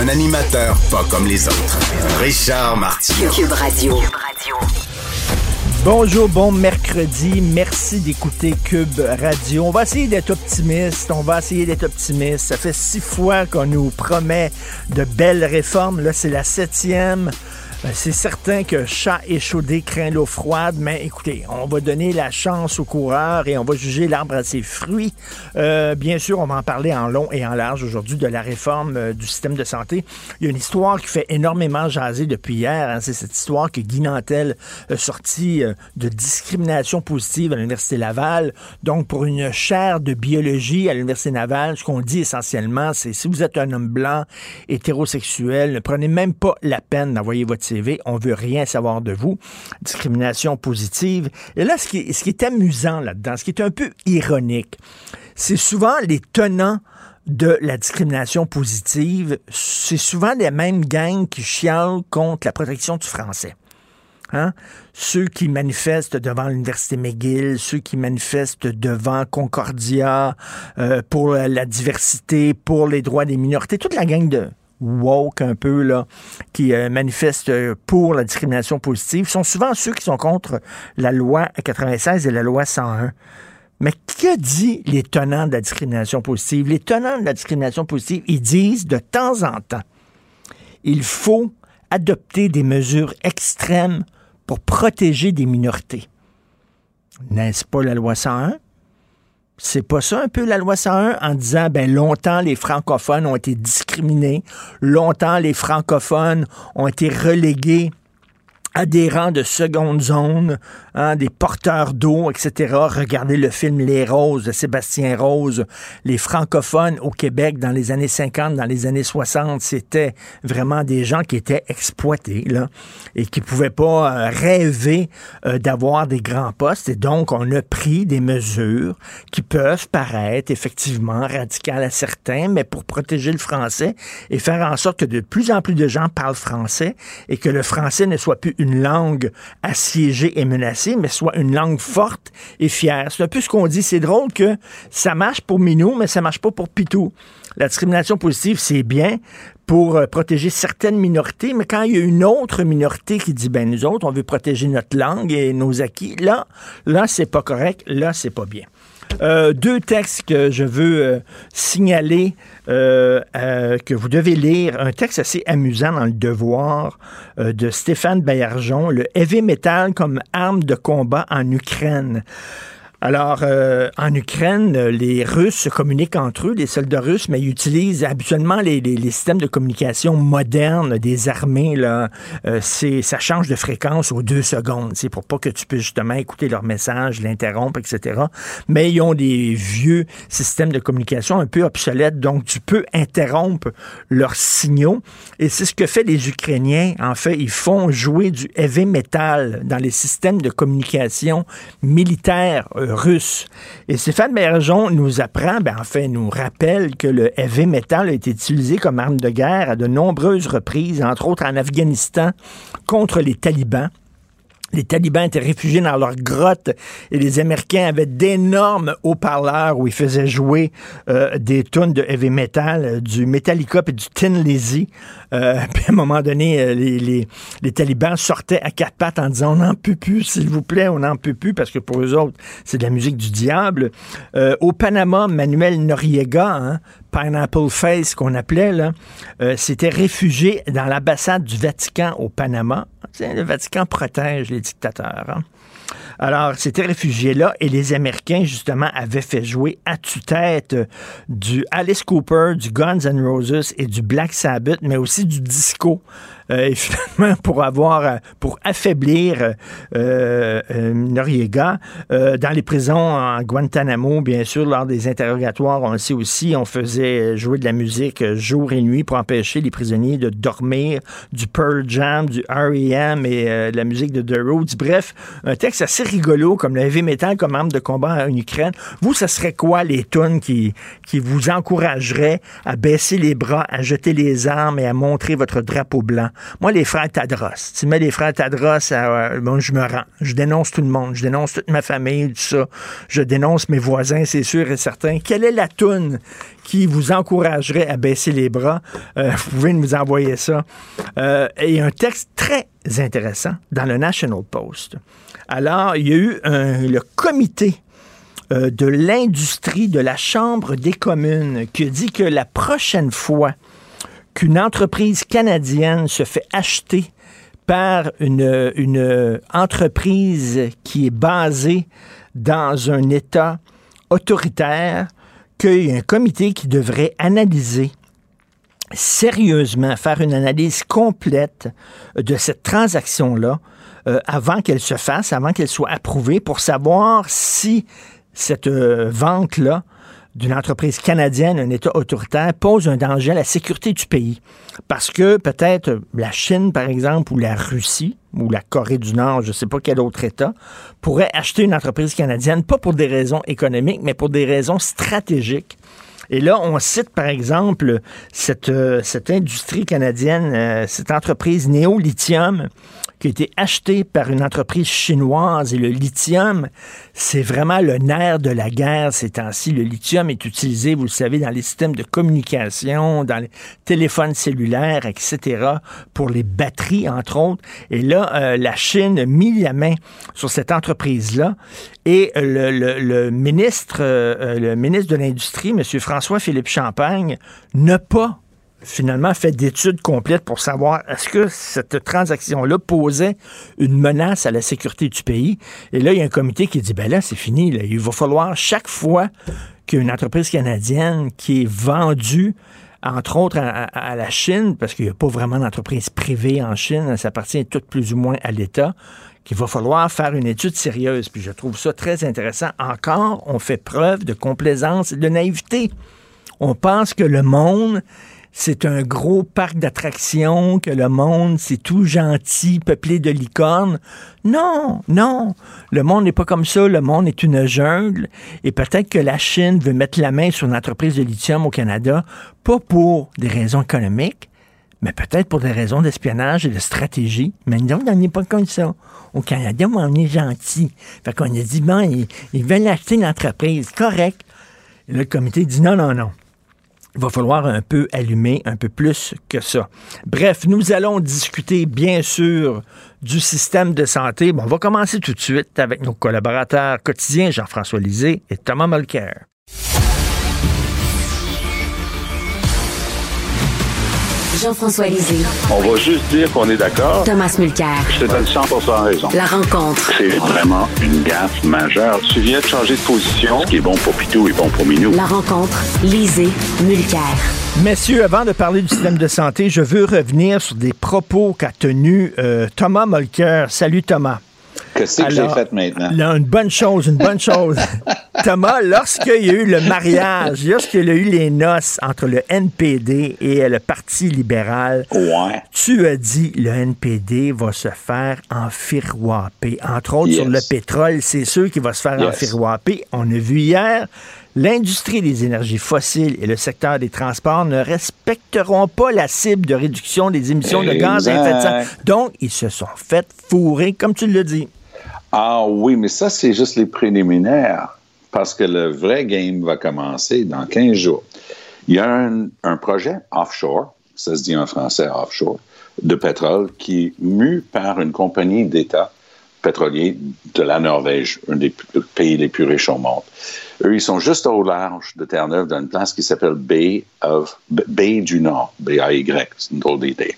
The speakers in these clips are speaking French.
Un animateur pas comme les autres. Richard Martineau. Cube Radio. Bonjour, bon mercredi. Merci d'écouter Cube Radio. On va essayer d'être optimiste. On va essayer d'être optimiste. Ça fait six fois qu'on nous promet de belles réformes. Là, c'est la septième. Ben, c'est certain que chat échaudé craint l'eau froide, mais écoutez, on va donner la chance aux coureurs et on va juger l'arbre à ses fruits. Euh, bien sûr, on va en parler en long et en large aujourd'hui de la réforme euh, du système de santé. Il y a une histoire qui fait énormément jaser depuis hier. hein. C'est cette histoire que Guy Nantel a sorti euh, de discrimination positive à l'Université Laval. Donc, pour une chaire de biologie à l'Université Laval, ce qu'on dit essentiellement, c'est si vous êtes un homme blanc, hétérosexuel, ne prenez même pas la peine d'envoyer votre CV. On veut rien savoir de vous. Discrimination positive. Et là, ce qui est, amusant là-dedans, ce qui est un peu ironique, c'est souvent les tenants de la discrimination positive, c'est souvent les mêmes gangs qui chialent contre la protection du français. Hein? Ceux qui manifestent devant l'Université McGill, ceux qui manifestent devant Concordia euh, pour la diversité, pour les droits des minorités, toute la gang de woke un peu là, qui euh, manifestent pour la discrimination positive, sont souvent ceux qui sont contre la loi 96 et la loi 101. Mais que dit les tenants de la discrimination positive? Les tenants de la discrimination positive, ils disent de temps en temps, il faut adopter des mesures extrêmes pour protéger des minorités. N'est-ce pas la loi 101? C'est pas ça un peu la loi 101 en disant ben longtemps les francophones ont été discriminés, longtemps les francophones ont été relégués rangs de seconde zone, hein, des porteurs d'eau, etc. Regardez le film Les Roses de Sébastien Rose. Les francophones au Québec dans les années 50, dans les années 60, c'était vraiment des gens qui étaient exploités là, et qui pouvaient pas euh, rêver euh, d'avoir des grands postes. Et donc, on a pris des mesures qui peuvent paraître effectivement radicales à certains, mais pour protéger le français et faire en sorte que de plus en plus de gens parlent français et que le français ne soit plus une langue assiégée et menacée, mais soit une langue forte et fière. C'est un peu ce qu'on dit. C'est drôle que ça marche pour Minou, mais ça marche pas pour Pitou. La discrimination positive, c'est bien pour euh, protéger certaines minorités, mais quand il y a une autre minorité qui dit, ben nous autres, on veut protéger notre langue et nos acquis, là, là, c'est pas correct, là, c'est pas bien. Euh, deux textes que je veux euh, signaler euh, que vous devez lire. Un texte assez amusant dans le Devoir de Stéphane Bayarjon, le heavy metal comme arme de combat en Ukraine. Alors, euh, en Ukraine, les Russes se communiquent entre eux, les soldats russes, mais ils utilisent habituellement les, les- les systèmes de communication modernes des armées. Là, Euh, c'est, ça change de fréquence aux deux secondes, c'est pour pas que tu puisses justement écouter leur message, l'interrompre, etc. Mais ils ont des vieux systèmes de communication un peu obsolètes, donc tu peux interrompre leurs signaux. Et c'est ce que fait les Ukrainiens. En fait, ils font jouer du heavy metal dans les systèmes de communication militaires euh, Et Stéphane Bergeon nous apprend, ben, en fait, nous rappelle que le heavy metal a été utilisé comme arme de guerre à de nombreuses reprises, entre autres en Afghanistan, contre les talibans. Les talibans étaient réfugiés dans leur grotte et les Américains avaient d'énormes haut-parleurs où ils faisaient jouer euh, des tunes de heavy metal, euh, du Metallica et du Tin Lizzy. Euh, puis à un moment donné, euh, les, les, les talibans sortaient à quatre pattes en disant on n'en peut plus, s'il vous plaît, on n'en peut plus parce que pour eux autres, c'est de la musique du diable. Euh, au Panama, Manuel Noriega, hein, Pineapple Face qu'on appelait, là, euh, s'était réfugié dans l'ambassade du Vatican au Panama. Le Vatican protège les dictateurs. hein. Alors, c'était réfugiés-là et les Américains, justement, avaient fait jouer à tue-tête du Alice Cooper, du Guns N' Roses et du Black Sabbath, mais aussi du disco. Euh, et finalement, pour avoir, euh, pour affaiblir euh, Noriega, dans les prisons en Guantanamo, bien sûr, lors des interrogatoires, on le sait aussi, on faisait jouer de la musique jour et nuit pour empêcher les prisonniers de dormir, du Pearl Jam, du R.E.M. et de la musique de The Roots. Bref, un texte assez rigolo, comme le heavy metal comme arme de combat en Ukraine. Vous, ce serait quoi les tunes qui, qui vous encourageraient à baisser les bras, à jeter les armes et à montrer votre drapeau blanc? Moi, les frères Tadros, tu mets les frères Tadros, à, bon, je me rends. Je dénonce tout le monde. Je dénonce toute ma famille, tout ça. Je dénonce mes voisins, c'est sûr et certain. Quelle est la toune qui vous encouragerait à baisser les bras? Euh, vous pouvez nous envoyer ça. Euh, et un texte très intéressant dans le National Post. Alors, il y a eu le comité euh, de l'industrie de la Chambre des communes qui dit que la prochaine fois qu'une entreprise canadienne se fait acheter par une, une entreprise qui est basée dans un État autoritaire, qu'il y a un comité qui devrait analyser sérieusement, faire une analyse complète de cette transaction-là euh, avant qu'elle se fasse, avant qu'elle soit approuvée, pour savoir si cette euh, vente-là d'une entreprise canadienne, un État autoritaire, pose un danger à la sécurité du pays. Parce que peut-être la Chine, par exemple, ou la Russie, ou la Corée du Nord, je ne sais pas quel autre État, pourrait acheter une entreprise canadienne, pas pour des raisons économiques, mais pour des raisons stratégiques. Et là, on cite par exemple cette, euh, cette industrie canadienne, euh, cette entreprise Néolithium, qui a été acheté par une entreprise chinoise. Et le lithium, c'est vraiment le nerf de la guerre ces temps-ci. Le lithium est utilisé, vous le savez, dans les systèmes de communication, dans les téléphones cellulaires, etc., pour les batteries, entre autres. Et là, euh, la Chine a mis la main sur cette entreprise-là. Et le, ministre, euh, le ministre de l'Industrie, M. François-Philippe Champagne, n'a pas finalement fait d'études complètes pour savoir est-ce que cette transaction-là posait une menace à la sécurité du pays. Et là, il y a un comité qui dit, ben là, c'est fini. Il va falloir chaque fois qu'une entreprise canadienne qui est vendue entre autres à, la Chine, parce qu'il n'y a pas vraiment d'entreprise privée en Chine, ça appartient tout plus ou moins à l'État, qu'il va falloir faire une étude sérieuse. Puis je trouve ça très intéressant. Encore, on fait preuve de complaisance et de naïveté. On pense que le monde c'est un gros parc d'attractions, que le monde, c'est tout gentil, peuplé de licornes. Non, non. Le monde n'est pas comme ça. Le monde est une jungle. Et peut-être que la Chine veut mettre la main sur une entreprise de lithium au Canada, pas pour des raisons économiques, mais peut-être pour des raisons d'espionnage et de stratégie. Mais nous, on n'est pas comme ça. Au Canada, on est gentil. Fait qu'on a dit, bon, ils, ils veulent acheter une entreprise. Correct. Et le comité dit, non, non, non il va falloir un peu allumer un peu plus que ça. Bref, nous allons discuter bien sûr du système de santé. Bon, on va commencer tout de suite avec nos collaborateurs quotidiens Jean-François Lisée et Thomas Mulcair. Jean-François Lisée. On va juste dire qu'on est d'accord. Thomas Mulcair. Je te donne 100 raison. La rencontre. C'est vraiment une gaffe majeure. Tu viens de changer de position. Ce qui est bon pour Pitou est bon pour Minou. La rencontre. Lisée. Mulcair. Messieurs, avant de parler du système de santé, je veux revenir sur des propos qu'a tenus euh, Thomas Mulcair. Salut Thomas. Qu'est-ce que j'ai fait maintenant? Là, une bonne chose, une bonne chose. Thomas, lorsqu'il y a eu le mariage, lorsqu'il y a eu les noces entre le NPD et le Parti libéral, tu as dit le NPD va se faire enfiroiper. Entre autres, sur le pétrole, c'est sûr qu'il va se faire yes. On a vu hier, l'industrie des énergies fossiles et le secteur des transports ne respecteront pas la cible de réduction des émissions de gaz à effet de serre. Donc, ils se sont fait fourrer, comme tu le dis. Ah oui, mais ça, c'est juste les préliminaires, parce que le vrai game va commencer dans 15 jours. Il y a un, projet offshore, ça se dit en français offshore, de pétrole qui est mu par une compagnie d'État pétrolier de la Norvège, un des pays les plus riches au monde. Eux, ils sont juste au large de Terre-Neuve, dans une place qui s'appelle Bay, of, Bay du Nord, B-A-Y, c'est une drôle d'idée.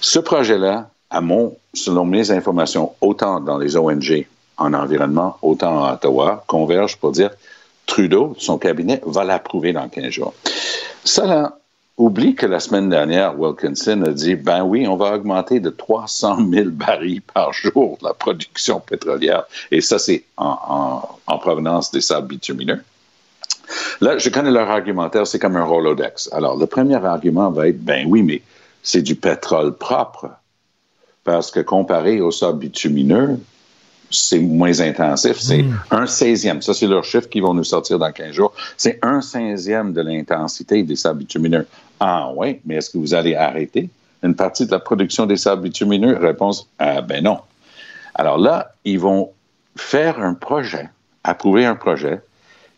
Ce projet-là, à mon, selon mes informations, autant dans les ONG en environnement, autant à Ottawa, convergent pour dire Trudeau, son cabinet, va l'approuver dans 15 jours. Ça, oublie que la semaine dernière, Wilkinson a dit ben oui, on va augmenter de 300 000 barils par jour la production pétrolière. Et ça, c'est en, en, provenance des sables bitumineux. Là, je connais leur argumentaire, c'est comme un Rolodex. Alors, le premier argument va être ben oui, mais c'est du pétrole propre. Parce que comparé au sable bitumineux, c'est moins intensif. C'est hmm. un seizième. Ça, c'est leur chiffre qui vont nous sortir dans 15 jours. C'est un seizième de l'intensité des sables bitumineux. Ah oui, mais est-ce que vous allez arrêter une partie de la production des sables bitumineux? Réponse, ah, ben non. Alors là, ils vont faire un projet, approuver un projet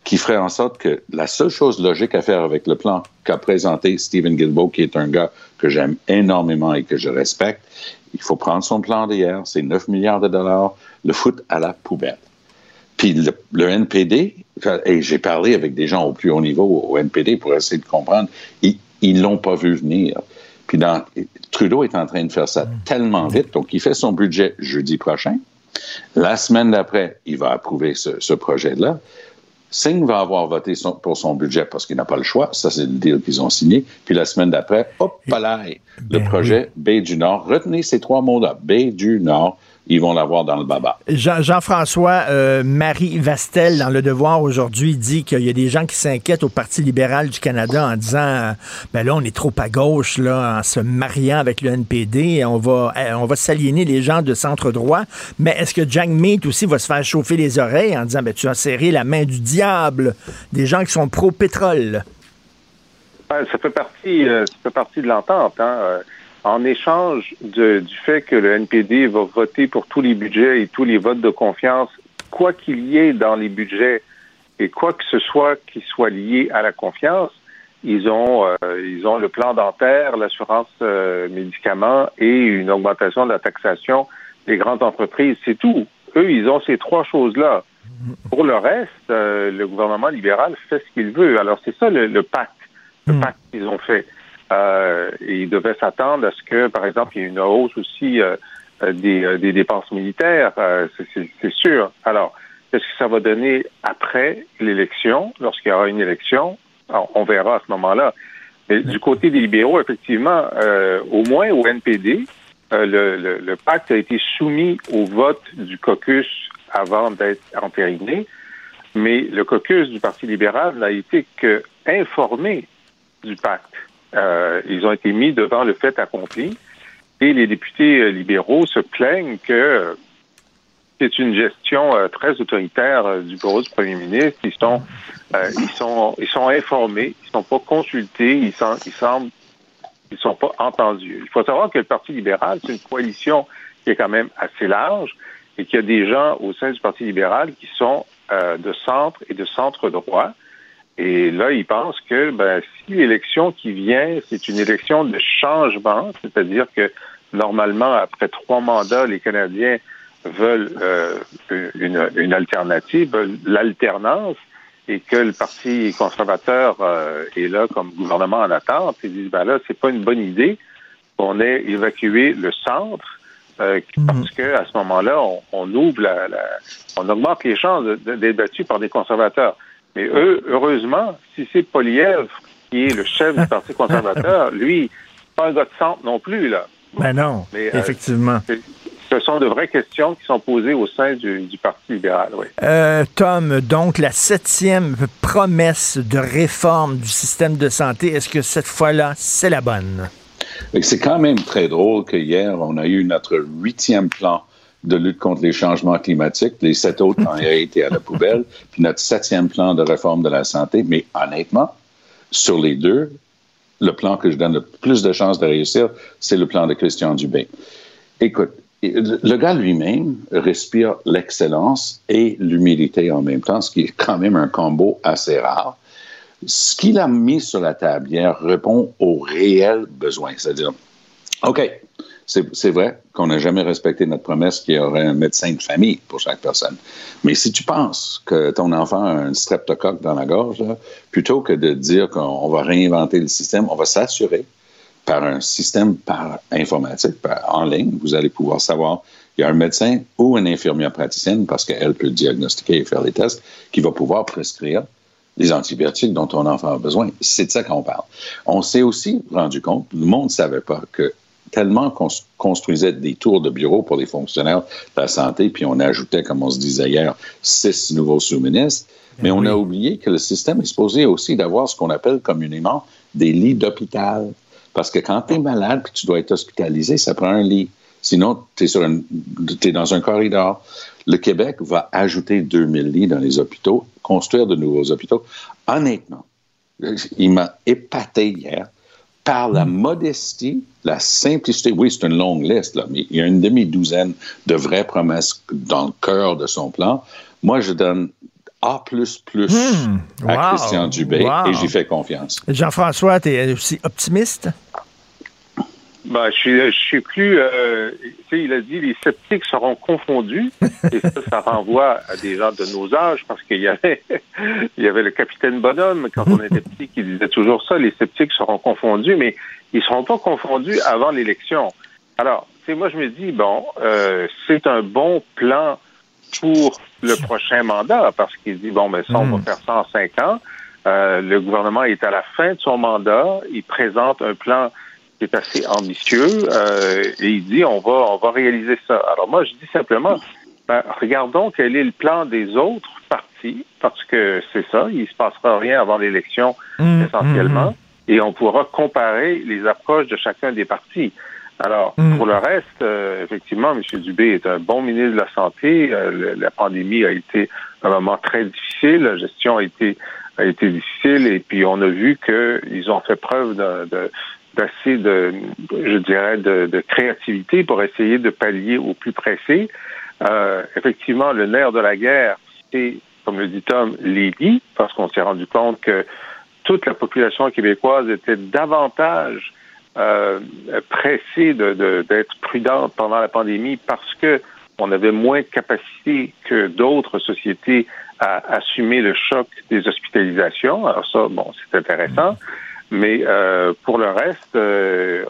qui ferait en sorte que la seule chose logique à faire avec le plan qu'a présenté Stephen Guilbeault, qui est un gars que j'aime énormément et que je respecte, il faut prendre son plan d'hier, c'est 9 milliards de dollars, le foot à la poubelle. Puis le, NPD, et j'ai parlé avec des gens au plus haut niveau au NPD pour essayer de comprendre, ils ne l'ont pas vu venir. Puis Trudeau est en train de faire ça tellement vite, donc il fait son budget jeudi prochain. La semaine d'après, il va approuver ce, ce projet-là. Singh va avoir voté pour son budget parce qu'il n'a pas le choix. Ça, c'est le deal qu'ils ont signé. Puis la semaine d'après, hop là, le ben projet Baie du Nord. Retenez ces trois mots-là. Baie du Nord ils vont l'avoir dans le baba. Jean-François, euh, Marie Vastel, dans Le Devoir aujourd'hui, dit qu'il y a des gens qui s'inquiètent au Parti libéral du Canada en disant ben là, on est trop à gauche là, en se mariant avec le NPD, on va, eh, on va s'aliéner les gens de centre droit. Mais est-ce que Jack Meat aussi va se faire chauffer les oreilles en disant ben, tu as serré la main du diable des gens qui sont pro-pétrole? Ça fait partie, euh, ça fait partie de l'entente. Hein? En échange du fait que le NPD va voter pour tous les budgets et tous les votes de confiance, quoi qu'il y ait dans les budgets et quoi que ce soit qui soit lié à la confiance, ils ont euh, ils ont le plan dentaire, l'assurance euh, médicaments et une augmentation de la taxation des grandes entreprises. C'est tout. Eux, ils ont ces trois choses-là. Pour le reste, euh, le gouvernement libéral fait ce qu'il veut. Alors c'est ça le, pacte, le hmm. pacte qu'ils ont fait. Euh, il devait s'attendre à ce que, par exemple, il y ait une hausse aussi euh, euh, des, dépenses militaires, c'est sûr. Alors, qu'est-ce que ça va donner après l'élection, lorsqu'il y aura une élection? on verra à ce moment-là. Mais du côté des libéraux, effectivement, au moins au NPD, le, pacte a été soumis au vote du caucus avant d'être entériné, mais le caucus du Parti libéral n'a été que informé du pacte. Euh, ils ont été mis devant le fait accompli et les députés euh, libéraux se plaignent que c'est une gestion euh, très autoritaire du bureau du premier ministre. Ils sont, ils sont, ils sont informés, ils sont pas consultés, ils sont, ils semblent, ils sont pas entendus. Il faut savoir que le Parti libéral, c'est une coalition qui est quand même assez large et qu'il y a des gens au sein du Parti libéral qui sont de centre et de centre droit. Et là, ils pensent que ben, si l'élection qui vient, c'est une élection de changement, c'est-à-dire que normalement, après trois mandats, les Canadiens veulent euh, une, une, alternative, veulent l'alternance, et que le Parti conservateur euh, est là comme gouvernement en attente, ils disent ben là, c'est pas une bonne idée qu'on ait évacué le centre. Euh, mhm. parce que à ce moment-là, on, on ouvre la, la, on augmente les chances d'être battu par des conservateurs. Mais eux, heureusement, si c'est Poliev qui est le chef du Parti conservateur, lui, pas un gars de centre non plus, là. Ben non, euh, effectivement. ce sont de vraies questions qui sont posées au sein du, Parti libéral, oui. Euh, Tom, donc la septième promesse de réforme du système de santé, est-ce que cette fois-là, c'est la bonne? C'est quand même très drôle que hier, on a eu notre huitième plan de lutte contre les changements climatiques. Les sept autres ont été à la poubelle. Puis notre septième plan de réforme de la santé. Mais honnêtement, sur les deux, le plan que je donne le plus de chances de réussir, c'est le plan de Christian Dubé. Écoute, le gars lui-même respire l'excellence et l'humilité en même temps, ce qui est quand même un combo assez rare. Ce qu'il a mis sur la table hier répond aux réels besoins, c'est-à-dire, OK, c'est vrai qu'on n'a jamais respecté notre promesse qu'il y aurait un médecin de famille pour chaque personne. Mais si tu penses que ton enfant a un streptocoque dans la gorge, plutôt que de dire qu'on va réinventer le système, on va s'assurer par un système par informatique, en ligne, vous allez pouvoir savoir il y a un médecin ou une infirmière praticienne, parce qu'elle peut diagnostiquer et faire les tests, qui va pouvoir prescrire les antibiotiques dont ton enfant a besoin. C'est de ça qu'on parle. On s'est aussi rendu compte, le monde ne savait pas que tellement qu'on construisait des tours de bureau pour les fonctionnaires de la santé, puis on ajoutait, comme on se disait hier, six nouveaux sous-ministres, mais on a oublié que le système est supposé aussi d'avoir ce qu'on appelle communément des lits d'hôpital. Parce que quand tu es malade et tu dois être hospitalisé, ça prend un lit. Sinon, tu es, es, dans un corridor. Le Québec va ajouter 2000 lits dans les hôpitaux, construire de nouveaux hôpitaux. Honnêtement, il m'a épaté hier par la modestie, la simplicité. Oui, c'est une longue liste, là, mais il y a une demi-douzaine de vraies promesses dans le cœur de son plan. Moi, je donne a++ hmm. à Christian Dubé et j'y fais confiance. Jean-François, tu es aussi optimiste? Ben, je suis, je suis plus. Euh, il a dit les sceptiques seront confondus. et ça, ça renvoie à des gens de nos âges, parce qu'il y avait, il y avait le capitaine Bonhomme, quand on était petit, qui disait toujours ça les sceptiques seront confondus, mais ils ne seront pas confondus avant l'élection. Alors, moi, je me dis, bon, euh, c'est un bon plan pour le prochain mandat, parce qu'il dit, bon, ben ça, on va hmm. faire ça en cinq ans. Euh, le gouvernement est à la fin de son mandat. Il présente un plan qui est assez ambitieux euh, et il dit, on va, on va réaliser ça. Alors moi, je dis simplement, ben, regardons quel est le plan des autres partis, parce que c'est ça, il se passera rien avant l'élection hmm. essentiellement, hmm, et on pourra comparer les approches de chacun des partis. Alors, pour le reste, euh, effectivement, M. Dubé est un bon ministre de la Santé. Euh, la pandémie a été un moment très difficile. La gestion a été, a été difficile. Et puis, on a vu qu'ils ont fait preuve de, d'assez de, je dirais, de, de, créativité pour essayer de pallier au plus pressé. Euh, effectivement, le nerf de la guerre, c'est, comme le dit Tom, les parce qu'on s'est rendu compte que toute la population québécoise était davantage euh, pressée d'être de, prudente pendant la pandémie parce que on avait moins de capacité que d'autres sociétés à assumer le choc des hospitalisations. Alors ça, bon, c'est intéressant. Mais euh, pour le reste, euh,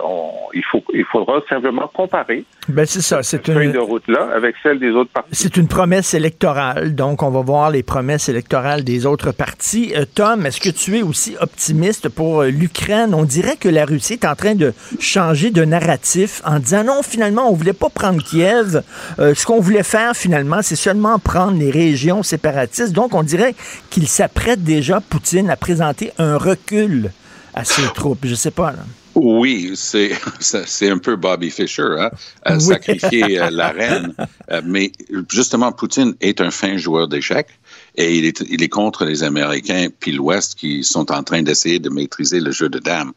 il, faut, il faudra simplement comparer. Ben c'est ça, c'est une de route là avec celle des autres partis. C'est une promesse électorale, donc on va voir les promesses électorales des autres partis. Euh, Tom, est-ce que tu es aussi optimiste pour l'Ukraine? On dirait que la Russie est en train de changer de narratif en disant non, finalement, on voulait pas prendre Kiev. ce qu'on voulait faire finalement, c'est seulement prendre les régions séparatistes. Donc on dirait qu'il s'apprête déjà Poutine à présenter un recul à ses troupes. Je sais pas. Là. Oui, c'est c'est un peu Bobby Fischer, hein, à sacrifier euh, la reine. Euh, mais justement, Poutine est un fin joueur d'échecs et il est, il est contre les Américains puis l'Ouest qui sont en train d'essayer de maîtriser le jeu de dames.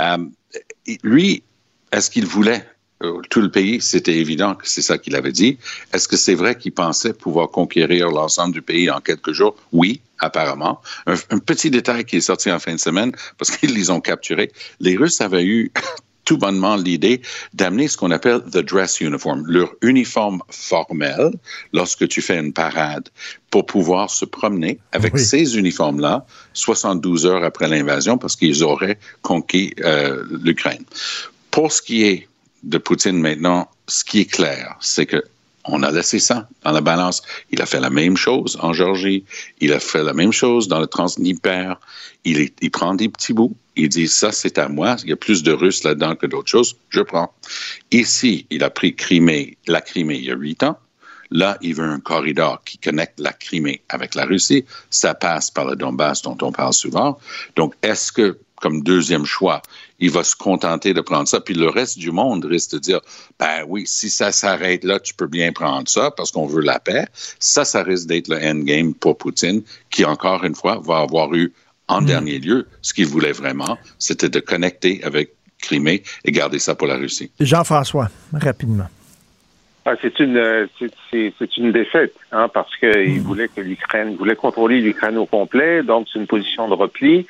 Euh, lui, est-ce qu'il voulait tout le pays, c'était évident que c'est ça qu'il avait dit. Est-ce que c'est vrai qu'il pensait pouvoir conquérir l'ensemble du pays en quelques jours? Oui, apparemment. Un, petit détail qui est sorti en fin de semaine, parce qu'ils les ont capturés. Les Russes avaient eu tout bonnement l'idée d'amener ce qu'on appelle the dress uniform, leur uniforme formel lorsque tu fais une parade, pour pouvoir se promener avec ces uniformes-là 72 heures après l'invasion, parce qu'ils auraient conquis euh, l'Ukraine. Pour ce qui est de Poutine maintenant, ce qui est clair, c'est que on a laissé ça dans la balance. Il a fait la même chose en Géorgie. Il a fait la même chose dans le Transnistère. Il, il prend des petits bouts. Il dit ça, c'est à moi. Il y a plus de Russes là-dedans que d'autres choses. Je prends. Ici, il a pris Crimée, la Crimée il y a huit ans. Là, il veut un corridor qui connecte la Crimée avec la Russie. Ça passe par le Donbass dont on parle souvent. Donc, est-ce que comme deuxième choix, il va se contenter de prendre ça. Puis le reste du monde risque de dire, ben oui, si ça s'arrête là, tu peux bien prendre ça parce qu'on veut la paix. Ça, ça risque d'être le endgame pour Poutine, qui encore une fois va avoir eu en mm. dernier lieu ce qu'il voulait vraiment, c'était de connecter avec Crimée et garder ça pour la Russie. Jean-François, rapidement. Ah, c'est une c'est une défaite, hein, parce qu'il mm. voulait que l'Ukraine voulait contrôler l'Ukraine au complet, donc c'est une position de repli.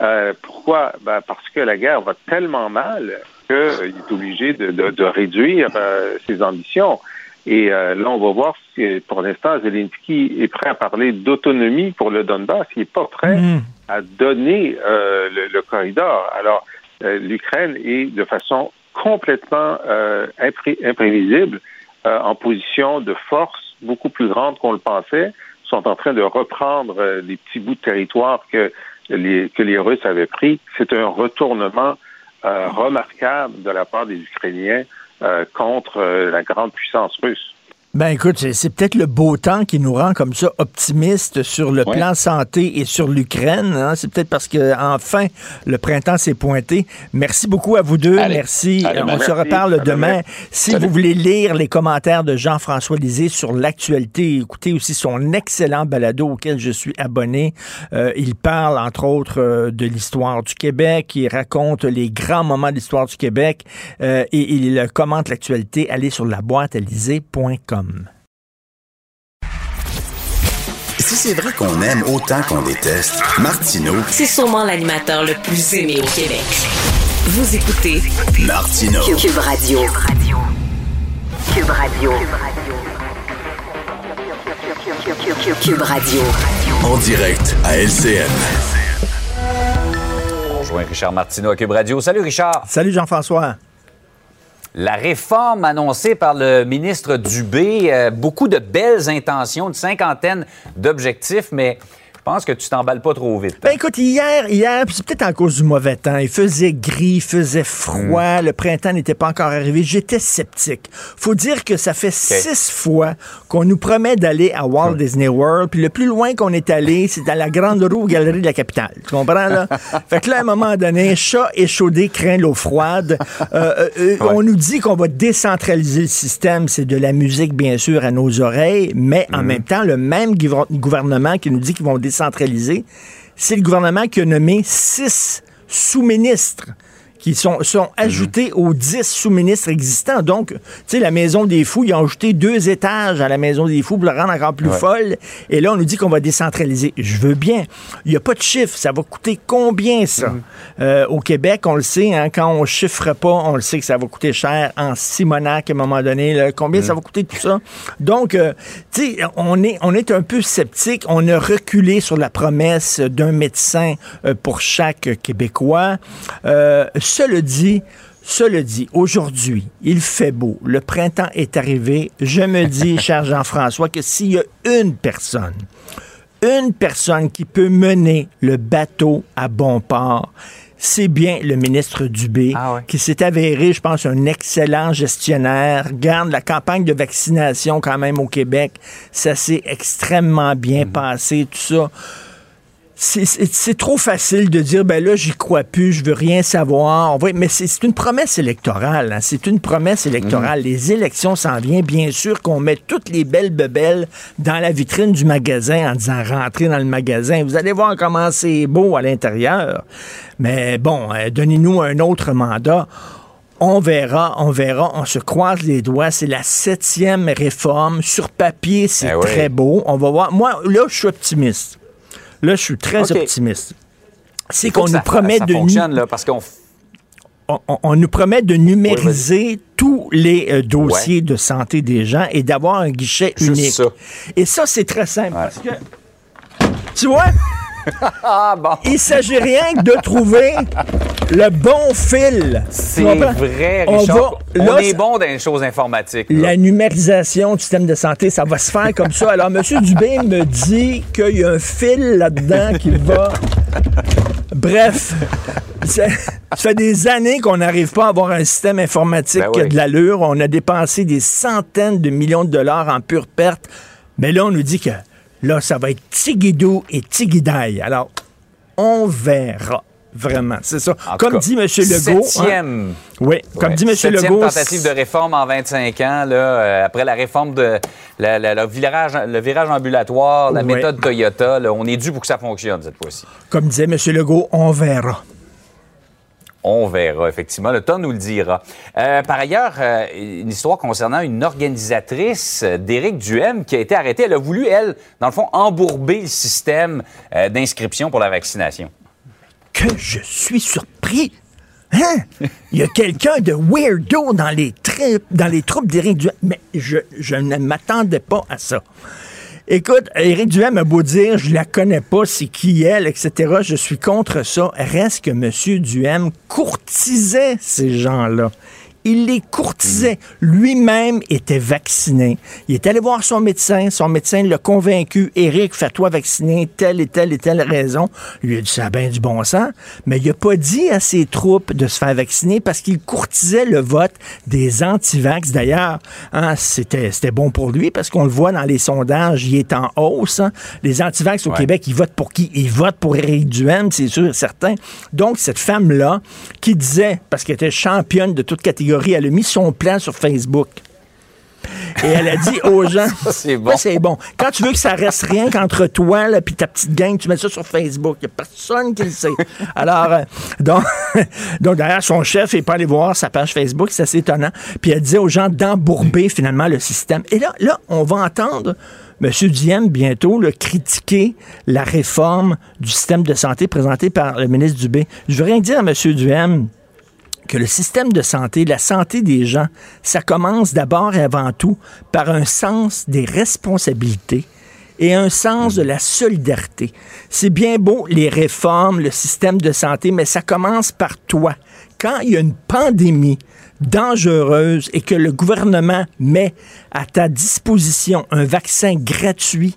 Euh, pourquoi? Ben parce que la guerre va tellement mal qu'il est obligé de, de, de réduire euh, ses ambitions. Et euh, là, on va voir si, pour l'instant, Zelensky est prêt à parler d'autonomie pour le Donbass. Il n'est pas prêt mm. à donner le, le, corridor. Alors, l'Ukraine est de façon complètement imprévisible euh, en position de force beaucoup plus grande qu'on le pensait, sont en train de reprendre euh, les petits bouts de territoire que que les Russes avaient pris. C'est un retournement euh, remarquable de la part des Ukrainiens contre la grande puissance russe. Ben écoute, c'est peut-être le beau temps qui nous rend comme ça optimistes sur le plan santé et sur l'Ukraine. Hein. C'est peut-être parce que enfin le printemps s'est pointé. Merci beaucoup à vous deux. Merci. On se reparle demain. Si vous voulez lire les commentaires de Jean-François Lisée sur l'actualité, écoutez aussi son excellent balado auquel je suis abonné. Euh, il parle entre autres euh, de l'histoire du Québec. Il raconte les grands moments de l'histoire du Québec euh, et il commente l'actualité. Allez sur la boîte si c'est vrai qu'on aime autant qu'on déteste, Martineau, c'est sûrement l'animateur le plus aimé au Québec. Vous écoutez Martineau. Cube Radio. Cube Radio. Cube Radio. En direct à LCN. On rejoint Richard Martineau à Cube Radio. Salut Richard. Salut Jean-François. La réforme annoncée par le ministre Dubé, euh, beaucoup de belles intentions, une cinquantaine d'objectifs, mais pense que tu t'emballes pas trop vite. Ben écoute, hier, hier, c'est peut-être en cause du mauvais temps. Il faisait gris, il faisait froid, hmm. le printemps n'était pas encore arrivé. J'étais sceptique. Faut dire que ça fait six fois qu'on nous promet d'aller à Walt. Disney World, puis le plus loin qu'on est allé, c'est dans la grande roue galerie de la capitale. Tu comprends là? Fait que là, à un moment donné, chat échaudé craint l'eau froide. Euh, euh, euh, on nous dit qu'on va décentraliser le système, c'est de la musique bien sûr à nos oreilles, mais en hmm. même temps, le même gouvernement qui nous dit qu'ils vont décentraliser centralisé, c'est le gouvernement qui a nommé six sous-ministres qui sont, sont mhm. ajoutés aux dix sous-ministres existants. Donc, tu sais, la Maison des Fous, ils ont ajouté deux étages à la Maison des Fous pour la rendre encore plus folle. Et là, on nous dit qu'on va décentraliser. Je veux bien. Il n'y a pas de chiffre. Ça va coûter combien, ça? Mhm. Euh, au Québec, on le sait, hein, quand on chiffre pas, on le sait que ça va coûter cher en Simonac à un moment donné. combien ça mhm. va coûter tout ça? Donc, euh, tu sais, on est, on est un peu sceptique. On a reculé sur la promesse d'un médecin euh, pour chaque Québécois. Cela dit, cela dit, aujourd'hui, il fait beau, le printemps est arrivé. Je me dis, cher Jean-François, que s'il y a une personne, une personne qui peut mener le bateau à bon port, c'est bien le ministre Dubé, ah qui s'est avéré, je pense, un excellent gestionnaire. Garde la campagne de vaccination quand même au Québec. Ça s'est extrêmement bien mhm. passé, tout ça c'est trop facile de dire, ben là, j'y crois plus, je veux rien savoir. mais c'est une promesse électorale. Hein. C'est une promesse électorale. Mm. Les élections s'en viennent. Bien sûr qu'on met toutes les belles bebelles dans la vitrine du magasin en disant, rentrez dans le magasin. Vous allez voir comment c'est beau à l'intérieur. Mais bon, euh, donnez-nous un autre mandat. On verra, on verra, on se croise les doigts. C'est la septième réforme. Sur papier, c'est eh très beau. On va voir. Moi, là, je suis optimiste. Là, je suis très optimiste. C'est qu'on nous promet de. parce qu'on on, nous promet de numériser tous les euh, dossiers de santé des gens et d'avoir un guichet unique. Ça. Et ça, c'est très simple parce que, tu vois, ah, bon. il s'agit rien que de trouver le bon fil. C'est vrai, Richard. On, est bon dans les choses informatiques. La numérisation du système de santé, ça va se faire comme ça. Alors, M. Dubé me dit qu'il y a un fil là-dedans qui va... Bref, ça, fait des années qu'on n'arrive pas à avoir un système informatique ben qui a de l'allure. On a dépensé des centaines de millions de dollars en pure perte. Mais là, on nous dit que là, ça va être Tigidou et Tigidaï. Alors, on verra. Vraiment, c'est ça. comme dit M. Legault. Hein? Septième. oui, comme dit M. Legault. tentative de réforme en 25 ans, là, euh, après la réforme de le, virage, le virage ambulatoire, la méthode Toyota. on est dû pour que ça fonctionne cette fois-ci. Comme disait M. Legault, on verra. On verra, effectivement. Le temps nous le dira. Euh, par ailleurs, euh, une histoire concernant une organisatrice d'Éric Duhem qui a été arrêtée. Elle a voulu, elle, dans le fond, embourber le système d'inscription pour la vaccination que je suis surpris. Hein? Il y a quelqu'un de weirdo dans les, dans les troupes d'Éric Duhem. Mais je, ne m'attendais pas à ça. Écoute, Éric Duhem a beau dire, je la connais pas, c'est qui elle, etc. Je suis contre ça. Reste que M. Duhem courtisait ces gens-là. Il les courtisait. Lui-même était vacciné. Il est allé voir son médecin. Son médecin l'a convaincu. Éric, fais-toi vacciner, telle et telle et telle raison. Lui a dit, ça a bien du bon sens. Mais il n'a pas dit à ses troupes de se faire vacciner parce qu'il courtisait le vote des antivax. D'ailleurs, hein, c'était, c'était bon pour lui parce qu'on le voit dans les sondages, il est en hausse. hein. Les antivax au Ouais. Québec, ils votent pour qui? Ils votent pour Éric Duhem, c'est sûr et certain. Donc, cette femme-là, qui disait, parce qu'elle était championne de toute catégorie, elle a mis son plan sur Facebook. Et elle a dit aux gens, c'est bon. Ouais, c'est bon. Quand tu veux que ça reste rien qu'entre toi puis ta petite gang, tu mets ça sur Facebook. Il n'y a personne qui le sait. Alors, euh, donc, donc, d'ailleurs, son chef n'est pas allé voir sa page Facebook. C'est assez étonnant. Puis elle disait aux gens d'embourber finalement le système. Et là, là, on va entendre M. Diem bientôt là, critiquer la réforme du système de santé présentée par le ministre Dubé. Je veux rien dire à M. Duhem que le système de santé, la santé des gens, ça commence d'abord et avant tout par un sens des responsabilités et un sens de la solidarité. C'est bien beau les réformes, le système de santé, mais ça commence par toi. Quand il y a une pandémie dangereuse et que le gouvernement met à ta disposition un vaccin gratuit,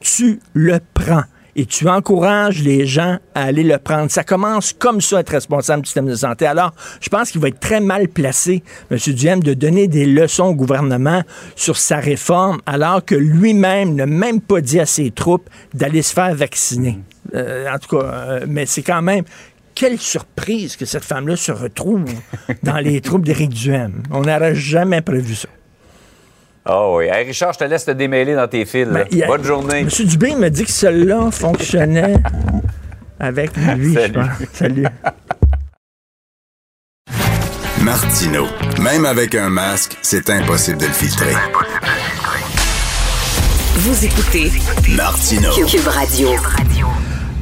tu le prends et tu encourages les gens à aller le prendre. Ça commence comme ça être responsable du système de santé. Alors, je pense qu'il va être très mal placé, M. Duhem, de donner des leçons au gouvernement sur sa réforme, alors que lui-même n'a même pas dit à ses troupes d'aller se faire vacciner. Euh, en tout cas, euh, mais c'est quand même... Quelle surprise que cette femme-là se retrouve dans les troupes d'Éric Duhem. On n'aurait jamais prévu ça. Oh oui. Hey, Richard, je te laisse te démêler dans tes fils. y a- Bonne journée. M. Dubé me dit que cela fonctionnait avec lui, je Salut. pense. Salut. Martino. Même avec un masque, c'est impossible de le filtrer. Vous écoutez Martino. Cube Radio.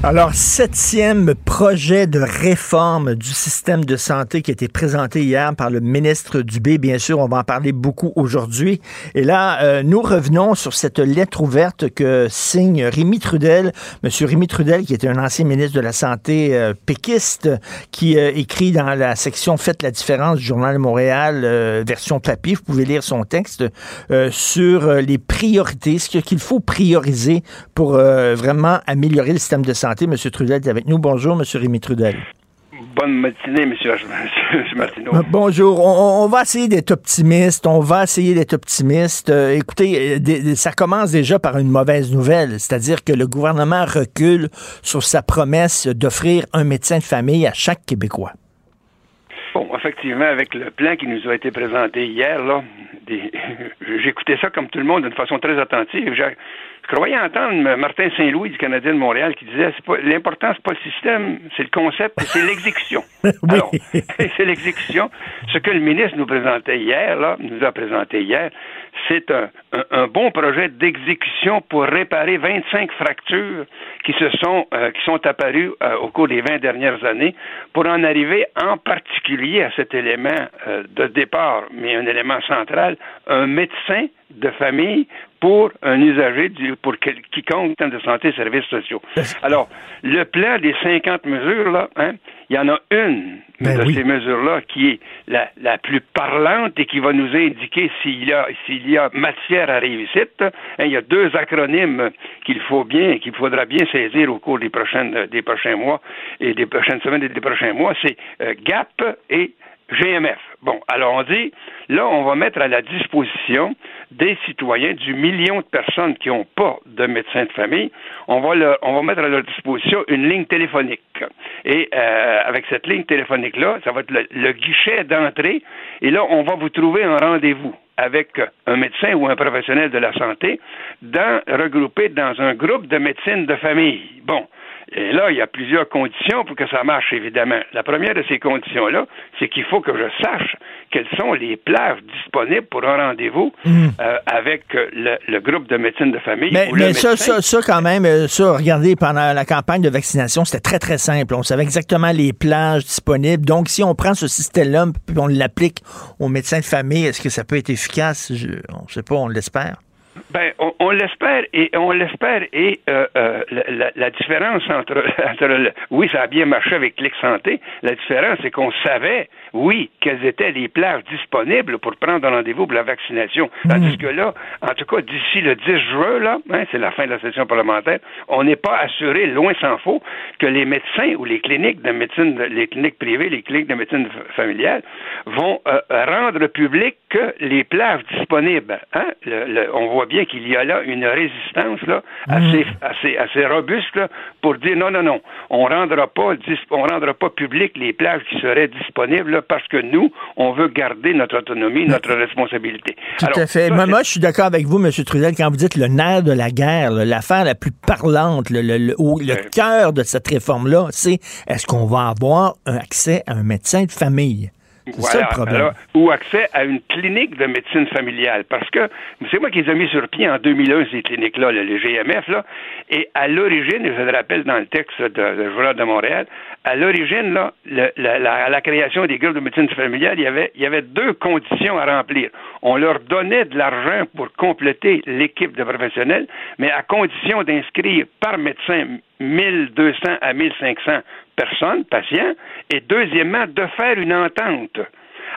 Alors, septième projet de réforme du système de santé qui a été présenté hier par le ministre Dubé. Bien sûr, on va en parler beaucoup aujourd'hui. Et là, euh, nous revenons sur cette lettre ouverte que signe Rémi Trudel. Monsieur Rémi Trudel, qui était un ancien ministre de la Santé euh, péquiste, qui euh, écrit dans la section Faites la différence du Journal de Montréal, version papier. Vous pouvez lire son texte sur les priorités, ce qu'il faut prioriser pour vraiment améliorer le système de santé. Monsieur Trudel est avec nous. Bonjour, Monsieur Rémi Trudel. Bonne matinée, monsieur, monsieur Martineau. Euh, Bonjour. On, on va essayer d'être optimiste. On va essayer d'être optimiste. Euh, écoutez, euh, ça commence déjà par une mauvaise nouvelle, c'est-à-dire que le gouvernement recule sur sa promesse d'offrir un médecin de famille à chaque Québécois. Bon, effectivement, avec le plan qui nous a été présenté hier, là, des- j'écoutais ça comme tout le monde d'une façon très attentive. Je croyais entendre Martin Saint-Louis du Canadien de Montréal qui disait l'important c'est pas le système, c'est le concept, c'est l'exécution. Oui. Alors, c'est l'exécution. Ce que le ministre nous présentait hier, là, nous a présenté hier, c'est un, un- un bon projet d'exécution pour réparer 25 fractures qui se sont euh, qui sont apparues euh, au cours des 20 dernières années pour en arriver en particulier à cet élément euh, de départ, mais un élément central, un médecin de famille pour un usager, du, pour quel- quiconque en de santé et services sociaux. Alors, le plan des 50 mesures, là, hein, il y en a une Ben de oui. ces mesures-là qui est la, la plus parlante et qui va nous indiquer s'il y a, s'il y a matière à réussite. Hein, il y a deux acronymes qu'il faut bien, qu'il faudra bien saisir au cours des prochaines, des prochains mois et des prochaines semaines et des prochains mois. C'est euh, GAP et GMF. Bon, alors on dit, là, on va mettre à la disposition des citoyens, du million de personnes qui n'ont pas de médecin de famille, on va, leur- on va mettre à leur disposition une ligne téléphonique. Et euh, avec cette ligne téléphonique-là, ça va être le, le guichet d'entrée. Et là, on va vous trouver un rendez-vous avec un médecin ou un professionnel de la santé, dans, regroupé dans un groupe de médecine de famille. Bon. Et là, il y a plusieurs conditions pour que ça marche, évidemment. La première de ces conditions-là, c'est qu'il faut que je sache quelles sont les plages disponibles pour un rendez-vous euh, avec le, le groupe de médecine de famille. Mais, ou le mais ça, ça, ça, quand même, euh, ça, regardez, pendant la campagne de vaccination, c'était très, très simple. On savait exactement les plages disponibles. Donc, si on prend ce système-là puis on l'applique aux médecins de famille, est-ce que ça peut être efficace? Je- on ne sait pas, on l'espère. Ben, on, on l'espère et on l'espère et euh, euh, la, différence entre, entre le- oui, ça a bien marché avec Clic Santé. La différence, c'est qu'on savait, oui, quelles étaient les plages disponibles pour prendre un rendez-vous pour la vaccination. Tandis que là, en tout cas, d'ici le 10 juin, là, hein, c'est la fin de la session parlementaire, on n'est pas assuré, loin s'en faut, que les médecins ou les cliniques de médecine, les cliniques privées, les cliniques de médecine familiale vont euh, rendre public que les plages disponibles. Hein? Le- le- on voit bien qu'il y a là une résistance là, assez, assez, assez robuste là, pour dire non, non, non, on rendra pas on rendra pas public les plages qui seraient disponibles là, parce que nous, on veut garder notre autonomie, notre responsabilité. Tout Alors, à fait. ça, moi, je suis d'accord avec vous, M. Trudel, quand vous dites le nerf de la guerre, l'affaire la plus parlante, le, le, le- le cœur de cette réforme-là, c'est est-ce qu'on va avoir un accès à un médecin de famille? C'est ça le problème. alors, ou accès à une clinique de médecine familiale. Parce que c'est moi qui les ai mis sur pied en 2001, ces cliniques-là, là, les GMF, là. Et à l'origine, je le rappelle dans le texte de, de Journal de Montréal, à l'origine, là, le- la, la- à la création des groupes de médecine familiale, il y avait, il y avait deux conditions à remplir. On leur donnait de l'argent pour compléter l'équipe de professionnels, mais à condition d'inscrire par médecin 1200 à 1500 personnes, patients, et deuxièmement, de faire une entente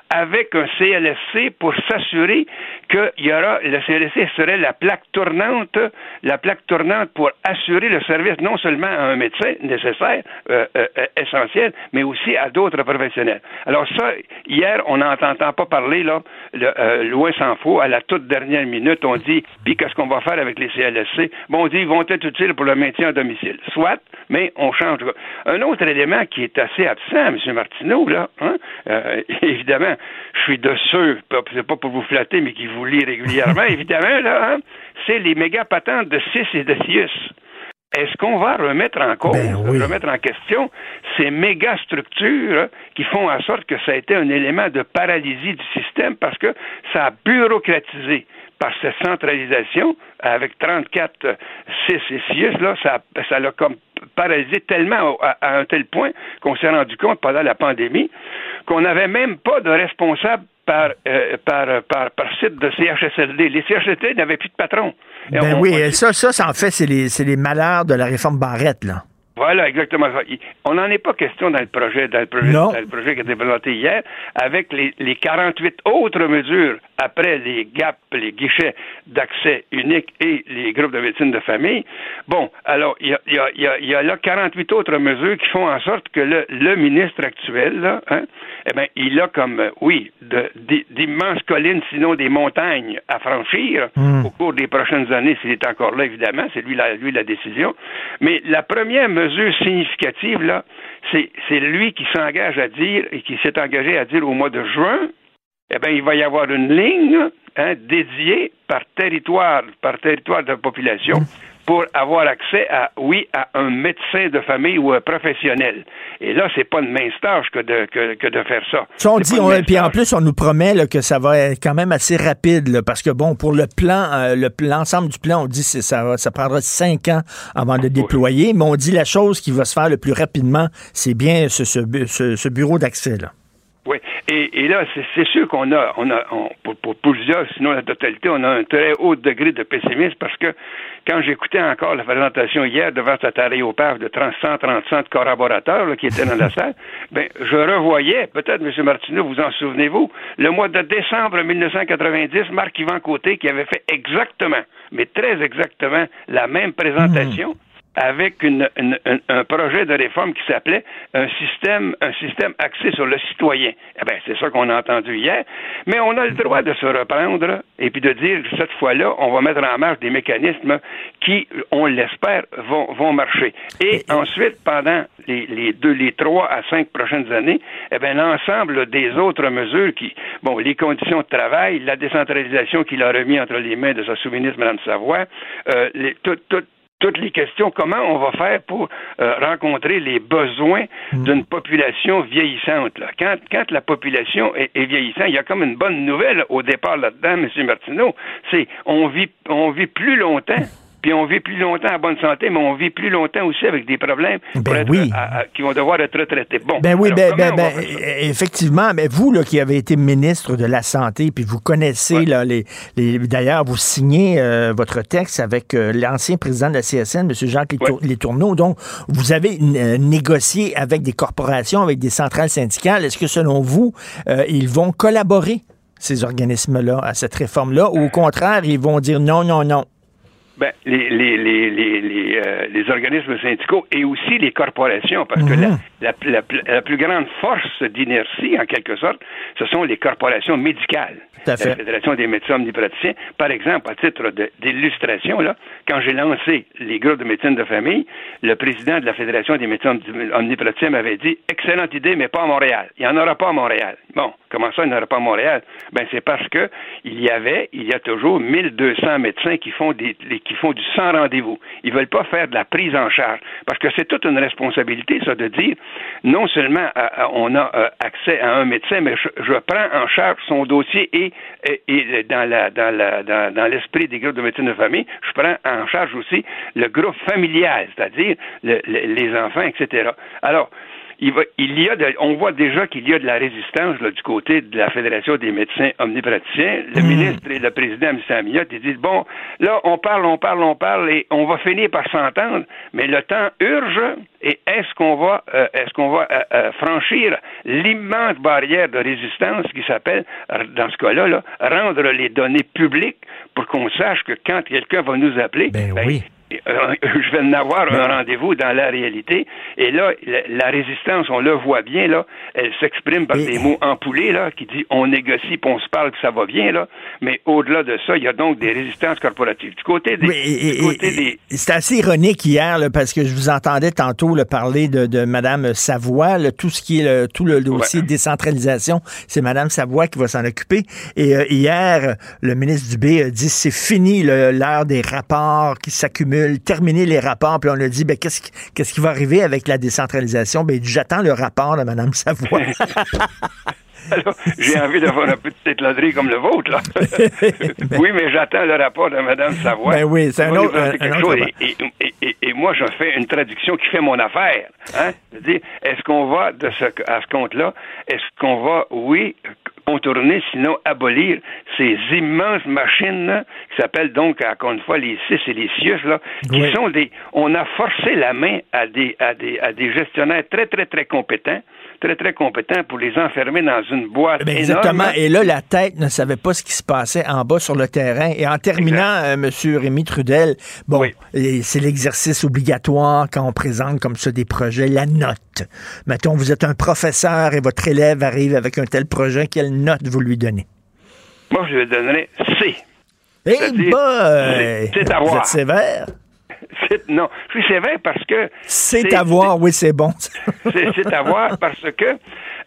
avec un CLSC pour s'assurer qu'il y aura, le CLSC serait la plaque tournante, la plaque tournante pour assurer le service non seulement à un médecin nécessaire, euh, euh, essentiel, mais aussi à d'autres professionnels. Alors ça, hier, on n'entend pas parler, là, euh, loin s'en faut, à la toute dernière minute, on dit, puis qu'est-ce qu'on va faire avec les CLSC? Bon, on dit, ils vont être utiles pour le maintien à domicile. Soit, mais on change. Un autre élément qui est assez absent, M. Martineau, là, hein, euh, évidemment, je suis de ceux, c'est pas pour vous flatter, mais qui vous lit régulièrement, évidemment, là, hein, c'est les méga patentes de 6 et de Sius. Est-ce qu'on va remettre en cause, Ben oui. remettre en question ces méga structures qui font en sorte que ça a été un élément de paralysie du système parce que ça a bureaucratisé? Par cette centralisation avec 34 euh, 6 et 6, là, ça, ça l'a comme paralysé tellement à, à un tel point qu'on s'est rendu compte pendant la pandémie qu'on n'avait même pas de responsable par, euh, par, par, par site de CHSLD. Les CHSLD n'avaient plus de patron. Et Ben on- oui, on- ça, ça, ça, en fait, c'est les, c'est les malheurs de la réforme Barrette, là. Voilà, exactement. ça. On n'en est pas question dans le projet, dans le projet, dans le projet qui a été présenté hier, avec les, les 48 autres mesures après les GAP, les guichets d'accès unique et les groupes de médecine de famille. Bon, alors, il y a, y a- il y a- il y a là 48 autres mesures qui font en sorte que le, le ministre actuel, là, hein, eh ben, il a comme, euh, oui, d'immenses collines, sinon des montagnes à franchir Mm. au cours des prochaines années, s'il est encore là, évidemment, c'est lui la, lui la décision. Mais la première mesure significative, là, c'est c'est lui qui s'engage à dire, et qui s'est engagé à dire au mois de juin, eh bien, il va y avoir une ligne hein, dédiée par territoire, par territoire de population pour avoir accès à, oui, à un médecin de famille ou un professionnel. Et là, c'est pas une mince tâche que de, que, que de faire ça. Ça, on dit, on- puis en plus, on nous promet là, que ça va être quand même assez rapide, là, parce que bon, pour le plan, euh, le l'ensemble du plan, on dit que ça, ça prendra cinq ans avant de déployer, mais on dit la chose qui va se faire le plus rapidement, c'est bien ce, ce ce- ce bureau d'accès là. Oui, et, et là, c'est- sûr qu'on a, on a on- pour, pour plusieurs, sinon la totalité, on a un très haut degré de pessimisme parce que quand j'écoutais encore la présentation hier devant cet aéroport de 30, 130 collaborateurs là, qui étaient dans la salle, ben, je revoyais, peut-être, M. Martineau, vous en souvenez-vous, le mois de décembre 1990, Marc-Yvan Côté qui avait fait exactement, mais très exactement, la même présentation avec une, une- un, un projet de réforme qui s'appelait un système, un système axé sur le citoyen. Eh bien, c'est ça qu'on a entendu hier. Mais on a le droit de se reprendre et puis de dire que cette fois-là, on va mettre en marche des mécanismes qui, on l'espère, vont, vont marcher. Et ensuite, pendant les, les deux, les trois à cinq prochaines années, eh bien, l'ensemble des autres mesures qui, bon, les conditions de travail, la décentralisation qu'il a remis entre les mains de sa sous-ministre, Mme Savoie, euh, les, tout, tout, toutes les questions, comment on va faire pour euh, rencontrer les besoins d'une population vieillissante. Là? Quand, quand la population est, est vieillissante, il y a comme une bonne nouvelle au départ là-dedans, M. Martineau, c'est on vit, on vit plus longtemps puis on vit plus longtemps en bonne santé, mais on vit plus longtemps aussi avec des problèmes ben oui. qui vont devoir être retraités. Bon. Ben oui, ben, ben, ben effectivement, mais vous là, qui avez été ministre de la Santé, puis vous connaissez là, les, les d'ailleurs, vous signez euh, votre texte avec euh, l'ancien président de la CSN, M. Jacques Letourneau. Donc, vous avez euh, négocié avec des corporations, avec des centrales syndicales. Est-ce que selon vous, ils vont collaborer, ces organismes-là, à cette réforme-là, ou au contraire, ils vont dire non, non, non? Ben, les, les, les, les, euh, les, organismes syndicaux et aussi les corporations, parce que la, mhm. la, la, plus grande force d'inertie, en quelque sorte, ce sont les corporations médicales. La Fédération des médecins omnipraticiens, par exemple, à titre d'illustration, là, quand j'ai lancé les groupes de médecine de famille, le président de la Fédération des médecins omnipraticiens m'avait dit excellente idée, mais pas à Montréal. Il n'y en aura pas à Montréal. Bon, comment ça, il n'y en aura pas à Montréal? Ben, c'est parce que il y avait, il y a toujours 1200 médecins qui font des, qui font du sans rendez-vous. Ils veulent pas faire de la prise en charge. Parce que c'est toute une responsabilité, ça, de dire, non seulement euh, euh, on a euh, accès à un médecin, mais je, prends en charge son dossier et, et, dans l'esprit des groupes de médecine de famille, je prends en charge aussi le groupe familial, c'est-à-dire les enfants, etc. Alors, il, y a on voit déjà qu'il y a de la résistance du côté de la Fédération des médecins omnipraticiens. Le hmm. ministre et le président, M. Amiotte, ils disent, bon, là, on parle, on parle, on parle, et on va finir par s'entendre, mais le temps urge, et est-ce qu'on va, euh, est-ce qu'on va euh, euh, franchir l'immense barrière de résistance qui s'appelle, dans ce cas-là, là, rendre les données publiques pour qu'on sache que quand quelqu'un va nous appeler, ben, ben oui euh, je vais en avoir un rendez-vous dans la réalité. Et là, la, résistance, on le voit bien, là, elle s'exprime par des mots empoulés, là, qui dit on négocie, puis on se parle, que ça va bien, là. Mais au-delà de ça, il y a donc des résistances corporatives. Du côté des. C'est assez ironique hier, parce que je vous entendais tantôt le parler de, de Mme Savoie, tout ce qui est le, tout le dossier de décentralisation, c'est Mme Savoie qui va s'en occuper. Et euh, hier, le ministre Dubé a dit c'est fini l'heure des rapports qui s'accumulent terminer les rapports, puis on a dit, ben, qu'est-ce, qu'est-ce qui va arriver avec la décentralisation? Ben, j'attends le rapport de Mme Savoie. j'ai envie d'avoir un peu de tétladerie comme le vôtre, là. oui, mais j'attends le rapport de Mme Savoie. Ben oui, c'est un autre, et, moi, je fais une traduction qui fait mon affaire. Hein? est-ce qu'on va de ce, à ce compte-là, est-ce qu'on va, oui, contourner, sinon abolir ces immenses machines qui s'appellent donc, encore une fois, les CIS et les CIUS, là, qui sont des... On a forcé la main à des, à des, à des gestionnaires très, très, très compétents très, très compétents pour les enfermer dans une boîte. Ben, exactement. Et là, la tête ne savait pas ce qui se passait en bas sur le terrain. Et en terminant, euh, M. Rémi Trudel, bon, c'est l'exercice obligatoire quand on présente comme ça des projets, la note. Mettons, vous êtes un professeur et votre élève arrive avec un tel projet, quelle note vous lui donnez? Moi, je lui donnerais C. Eh ben, c'est à voir. Vous êtes sévère? Non, je suis sévère parce que... C'est à voir, oui, c'est bon. c'est à voir parce que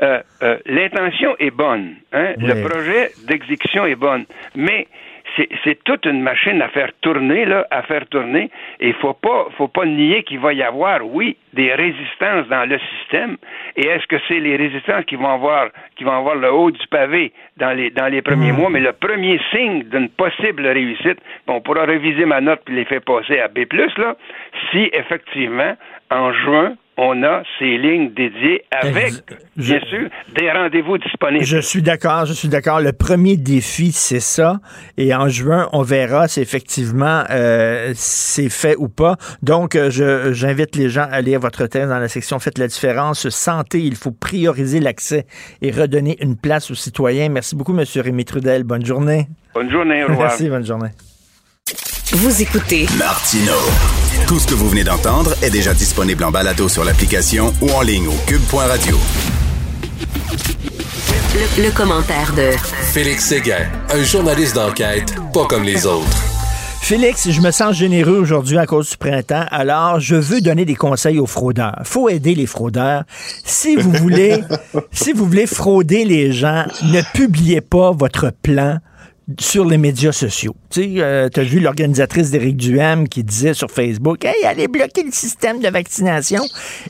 euh, euh, l'intention est bonne. Hein? Le projet d'exécution est bonne. Mais c'est toute une machine à faire tourner, là, à faire tourner. Et il faut pas, faut pas nier qu'il va y avoir, oui, des résistances dans le système. Et est-ce que c'est les résistances qui vont avoir, qui vont avoir le haut du pavé dans les, dans les premiers hmm. mois? Mais le premier signe d'une possible réussite, on pourra réviser ma note puis les faire passer à B+, là, si effectivement, en juin, on a ces lignes dédiées avec, bien sûr, des rendez-vous disponibles. Je suis d'accord, je suis d'accord. Le premier défi, c'est ça. Et en juin, on verra si effectivement euh, c'est fait ou pas. Donc, euh, j'invite les gens à lire votre thèse dans la section Faites la différence. Santé, il faut prioriser l'accès et redonner une place aux citoyens. Merci beaucoup, M. Rémi Trudel. Bonne journée. Bonne journée, au revoir. Merci, bonne journée. Vous écoutez Martino. Tout ce que vous venez d'entendre est déjà disponible en balado sur l'application ou en ligne au cube.radio. Le, commentaire de Félix Séguin, un journaliste d'enquête pas comme les autres. Félix, je me sens généreux aujourd'hui à cause du printemps, alors je veux donner des conseils aux fraudeurs. Faut aider les fraudeurs. Si vous voulez, si vous voulez frauder les gens, ne publiez pas votre plan sur les médias sociaux. Tu sais, euh, as vu l'organisatrice d'Éric Duham qui disait sur Facebook, hey, allez bloquer le système de vaccination.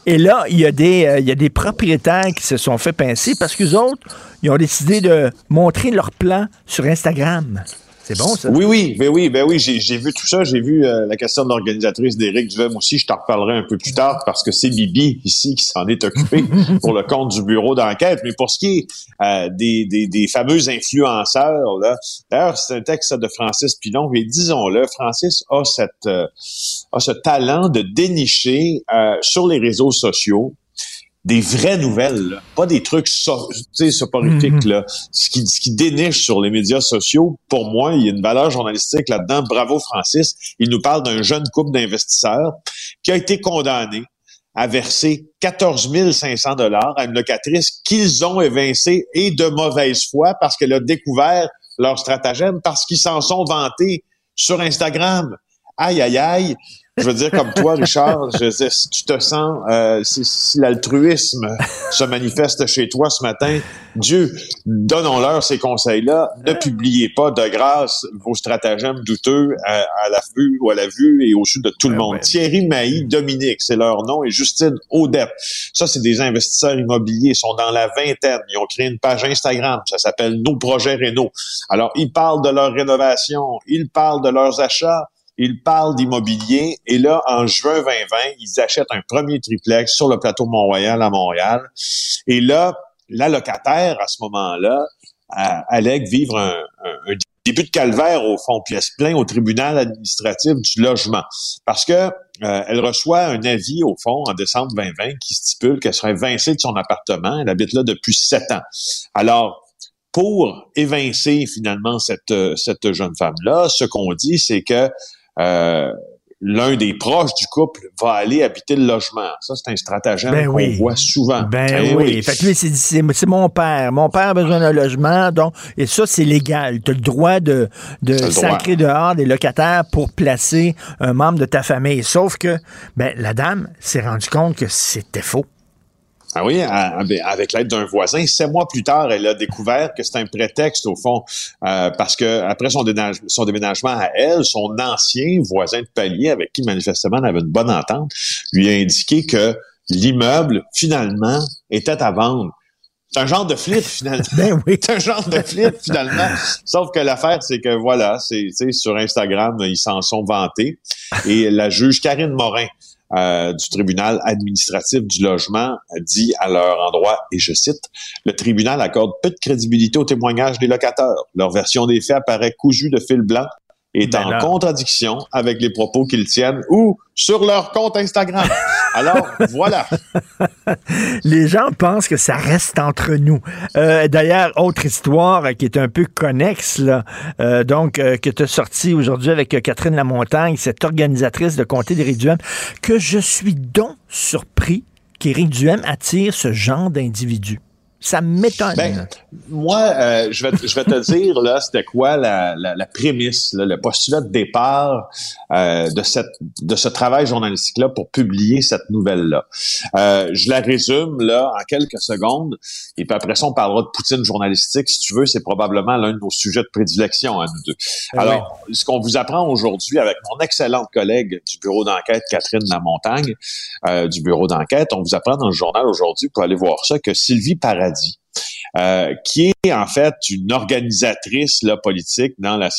Et là, il y a des, euh, des propriétaires qui se sont fait pincer parce qu'eux autres, ils ont décidé de montrer leur plan sur Instagram. C'est bon, ça? Oui, oui, ben oui, ben oui, j'ai, vu tout ça. J'ai vu euh, la question de l'organisatrice d'Éric Duhem aussi. Je t'en reparlerai un peu plus tard parce que c'est Bibi ici qui s'en est occupé pour le compte du bureau d'enquête. Mais pour ce qui est euh, des, des, des fameux influenceurs, là, d'ailleurs, c'est un texte de Francis Pilon. Et disons-le, Francis a cette euh, a ce talent de dénicher sur les réseaux sociaux des vraies nouvelles, là. pas des trucs so, soporifiques. Là. Ce qui, ce qui déniche sur les médias sociaux, pour moi, il y a une valeur journalistique là-dedans. Bravo Francis. Il nous parle d'un jeune couple d'investisseurs qui a été condamné à verser 14 500 dollars à une locatrice qu'ils ont évincée et de mauvaise foi parce qu'elle a découvert leur stratagème, parce qu'ils s'en sont vantés sur Instagram. Aïe, aïe, aïe je veux dire, comme toi, Richard, je veux dire, si tu te sens, euh, si, si l'altruisme se manifeste chez toi ce matin, Dieu, donnons-leur ces conseils-là. Ne publiez pas de grâce vos stratagèmes douteux à, la vue ou à la vue et au sud de tout le monde. Thierry Mailly, Dominique, c'est leur nom, et Justine Audette. Ça, c'est des investisseurs immobiliers. Ils sont dans la vingtaine. Ils ont créé une page Instagram. Ça s'appelle Nos projets Rénaux. Alors, ils parlent de leur rénovation. Ils parlent de leurs achats ils parlent d'immobilier et là, en juin 2020, ils achètent un premier triplex sur le plateau Mont-Royal à Montréal. Et là, la locataire, à ce moment-là, allègue vivre un, début de calvaire au fond, pièce plein au tribunal administratif du logement. Parce que euh, elle reçoit un avis, au fond, en décembre 2020, qui stipule qu'elle serait évincée de son appartement. Elle habite là depuis sept ans. Alors, pour évincer finalement cette, cette jeune femme-là, ce qu'on dit, c'est que euh, l'un des proches du couple va aller habiter le logement. Ça, c'est un stratagème ben qu'on voit souvent. Ben, ben oui. Fait que c'est mon père. Mon père a besoin d'un logement, donc et ça, c'est légal. Tu as le droit de, de sacrer dehors des locataires pour placer un membre de ta famille. Sauf que ben, la dame s'est rendue compte que c'était faux. Ah oui, avec l'aide d'un voisin. Sept mois plus tard, elle a découvert que c'est un prétexte, au fond, euh, parce que après son, son, déménagement à elle, son ancien voisin de palier, avec qui manifestement elle avait une bonne entente, lui a indiqué que l'immeuble, finalement, était à vendre. C'est un genre de flip, finalement. ben oui. C'est un genre de flip, finalement. Sauf que l'affaire, c'est que voilà, c'est sur Instagram, ils s'en sont vantés. Et la juge Karine Morin, euh, du tribunal administratif du logement dit à leur endroit, et je cite, le tribunal accorde peu de crédibilité aux témoignages des locataires. Leur version des faits apparaît cousue de fil blanc est ben en contradiction avec les propos qu'ils tiennent ou sur leur compte Instagram. Alors, voilà. Les gens pensent que ça reste entre nous. Euh, d'ailleurs, autre histoire qui est un peu connexe, euh, donc, euh, que tu as sorti aujourd'hui avec Catherine Lamontagne, cette organisatrice de Comté des Duhem, que je suis donc surpris qu'Éric Duhem attire ce genre d'individus. Ça m'étonne. Ben, moi, euh, je, vais, je vais te dire, là, c'était quoi la, la, la prémisse, là, le postulat de départ euh, de, cette, de ce travail journalistique-là pour publier cette nouvelle-là. Euh, je la résume, là, en quelques secondes, et puis après ça, on parlera de Poutine journalistique. Si tu veux, c'est probablement l'un de nos sujets de prédilection à nous deux. Ah Alors, ce qu'on vous apprend aujourd'hui avec mon excellente collègue du bureau d'enquête, Catherine Lamontagne, du bureau d'enquête, on vous apprend dans le journal aujourd'hui, pour aller voir ça, que Sylvie Paradis euh, qui est en fait une organisatrice politique dans la,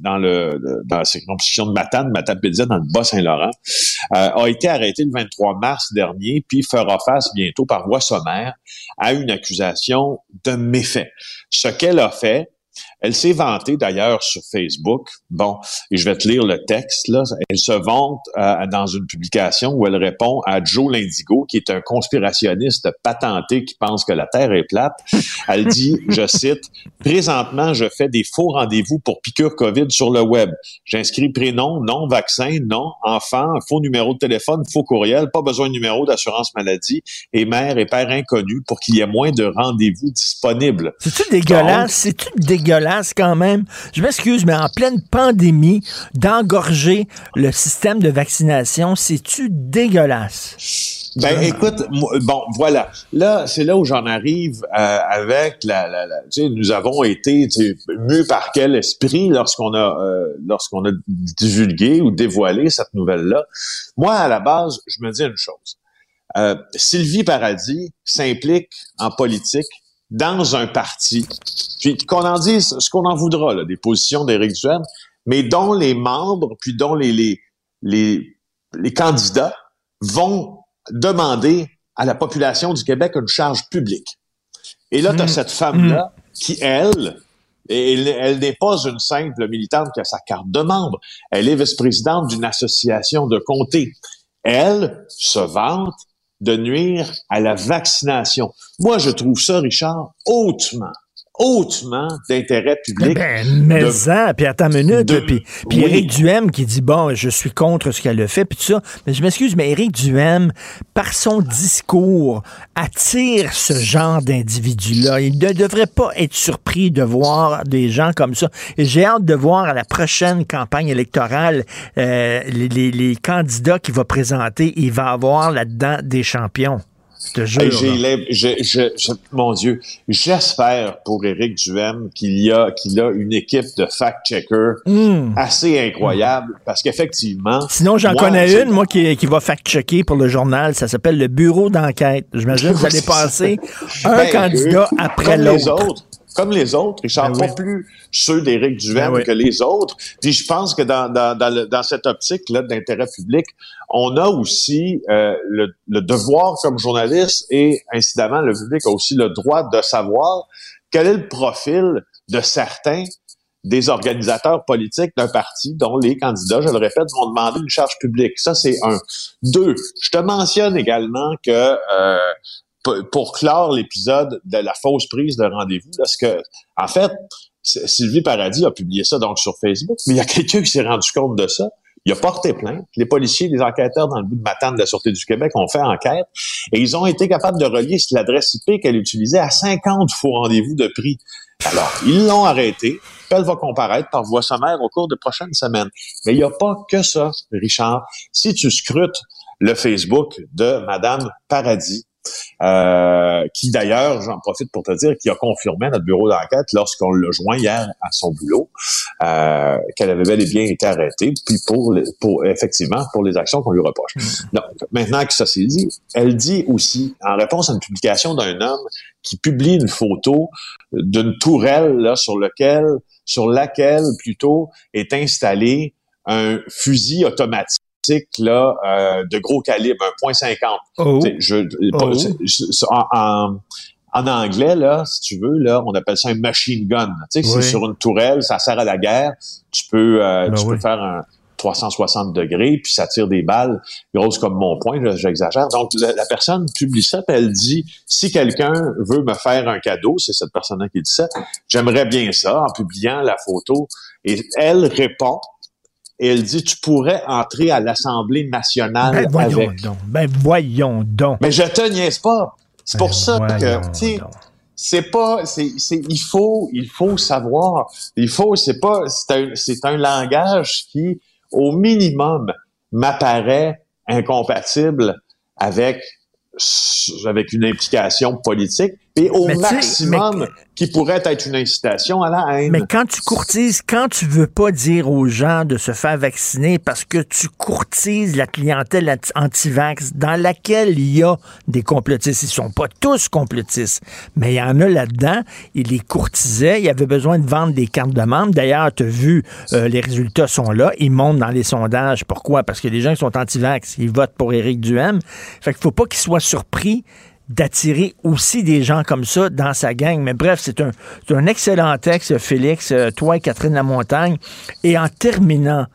dans le, circonscription de Matane, Matapédia, dans le Bas-Saint-Laurent, euh, a été arrêtée le 23 mars dernier, puis fera face bientôt par voie sommaire à une accusation de méfait. Ce qu'elle a fait, elle s'est vantée d'ailleurs sur Facebook. Bon, et je vais te lire le texte. Là. Elle se vante euh, dans une publication où elle répond à Joe Lindigo, qui est un conspirationniste patenté qui pense que la Terre est plate. Elle dit, je cite, Présentement, je fais des faux rendez-vous pour piqûre COVID sur le web. J'inscris prénom, nom, vaccin, nom, enfant, faux numéro de téléphone, faux courriel, pas besoin de numéro d'assurance maladie et mère et père inconnus pour qu'il y ait moins de rendez-vous disponibles. C'est-tu dégueulasse? C'est-tu dégueulasse? Quand même. Je m'excuse, mais en pleine pandémie, d'engorger le système de vaccination, c'est-tu dégueulasse? Ben écoute, bon voilà, là c'est là où j'en arrive euh, avec la, tu sais, nous avons été mus par quel esprit lorsqu'on a euh, lorsqu'on a divulgué ou dévoilé cette nouvelle là. Moi à la base, je me dis une chose. Euh, Sylvie Paradis s'implique en politique dans un parti, puis qu'on en dise ce qu'on en voudra, là, des positions d'Éric Duhem, mais dont les membres, puis dont les, les, les, les candidats vont demander à la population du Québec une charge publique. Et là, tu as Mm. cette femme-là qui, elle, elle, elle n'est pas une simple militante qui a sa carte de membre. Elle est vice-présidente d'une association de comtés. Elle se vante de nuire à la vaccination. Moi, je trouve ça, Richard, hautement, hautement d'intérêt public. Ben, mais de- ça, puis attends une minute, de- puis, puis oui. Éric Duhem qui dit, bon, je suis contre ce qu'elle a fait, puis tout ça. Mais je m'excuse, mais Éric Duhem, par son discours, attire ce genre d'individu-là. Il ne devrait pas être surpris de voir des gens comme ça. Et j'ai hâte de voir à la prochaine campagne électorale euh, les, les- les candidats qu'il va présenter. Il va avoir là-dedans des champions. Je te jure. Hey, j'ai là. l'im- je- je- je- mon Dieu, j'espère pour Éric Duhem qu'il y a qu'il a une équipe de fact-checkers Hmm. assez incroyable parce qu'effectivement. Sinon, j'en connais une, moi, qui, qui va fact-checker pour le journal. Ça s'appelle le bureau d'enquête. J'imagine que vous allez passer un Ben, candidat après l'autre. Comme les autres, Richard, Ben pas oui. plus ceux d'Éric Duhem Ben oui. que les autres. Puis je pense que dans, dans, dans, le- dans cette optique-là d'intérêt public, on a aussi euh, le, le devoir comme journaliste et incidemment, le public a aussi le droit de savoir quel est le profil de certains des organisateurs politiques d'un parti dont les candidats, je le répète, vont demander une charge publique. Ça, c'est un. Deux, je te mentionne également que euh, pour clore l'épisode de la fausse prise de rendez-vous, parce que, en fait, Sylvie Paradis a publié ça donc sur Facebook, mais il y a quelqu'un qui s'est rendu compte de ça. Il a porté plainte. Les policiers, les enquêteurs dans le bout de Matane de la Sûreté du Québec ont fait enquête et ils ont été capables de relier l'adresse IP qu'elle utilisait à 50 faux rendez-vous de prix. Alors, ils l'ont arrêtée. Elle va comparaître par voie sommaire au cours des prochaines semaines. Mais il n'y a pas que ça, Richard. Si tu scrutes le Facebook de Madame Paradis, euh, qui d'ailleurs, j'en profite pour te dire, qui a confirmé à notre bureau d'enquête lorsqu'on l'a joint hier à son boulot, euh, qu'elle avait bel et bien été arrêtée, puis pour, le- pour effectivement pour les actions qu'on lui reproche. Donc, maintenant que ça s'est dit, elle dit aussi, en réponse à une publication d'un homme qui publie une photo d'une tourelle là, sur lequel, sur laquelle plutôt est installé un fusil automatique là euh, de gros calibre, un .50. Oh. Je, Oh. en, en- en anglais, là, si tu veux, là, on appelle ça un machine gun. Oui. c'est sur une tourelle, ça sert à la guerre. Tu peux, euh, Ben tu oui. peux faire un 360 degrés, puis ça tire des balles grosses comme mon poing, j'exagère. Donc, la, la personne publie ça, puis elle dit, si quelqu'un veut me faire un cadeau, c'est cette personne-là qui dit ça, j'aimerais bien ça, en publiant la photo. Et elle répond, et elle dit, tu pourrais entrer à l'Assemblée nationale Ben voyons avec. donc. Ben voyons donc. Mais je te niaise pas. C'est pour Ben ça que, tu c'est pas, c'est, c'est, il faut, il faut savoir. Il faut, c'est pas, c'est un, c'est un langage qui, au minimum, m'apparaît incompatible avec, avec une implication politique et au Mais maximum mais- qui pourrait être une incitation à la haine. Mais quand tu courtises, quand tu veux pas dire aux gens de se faire vacciner parce que tu courtises la clientèle anti- anti-vax dans laquelle il y a des complotistes, ils sont pas tous complotistes, mais il y en a là-dedans, ils les courtisaient, ils avaient besoin de vendre des cartes de membres. D'ailleurs, tu as vu, euh, les résultats sont là, ils montent dans les sondages. Pourquoi? Parce que les gens qui sont anti-vax, ils votent pour Éric Duhem. Fait qu'il faut pas qu'ils soient surpris d'attirer aussi des gens comme ça dans sa gang. Mais bref, c'est un, un excellent texte, Félix, euh, toi et Catherine Lamontagne. Et en terminant,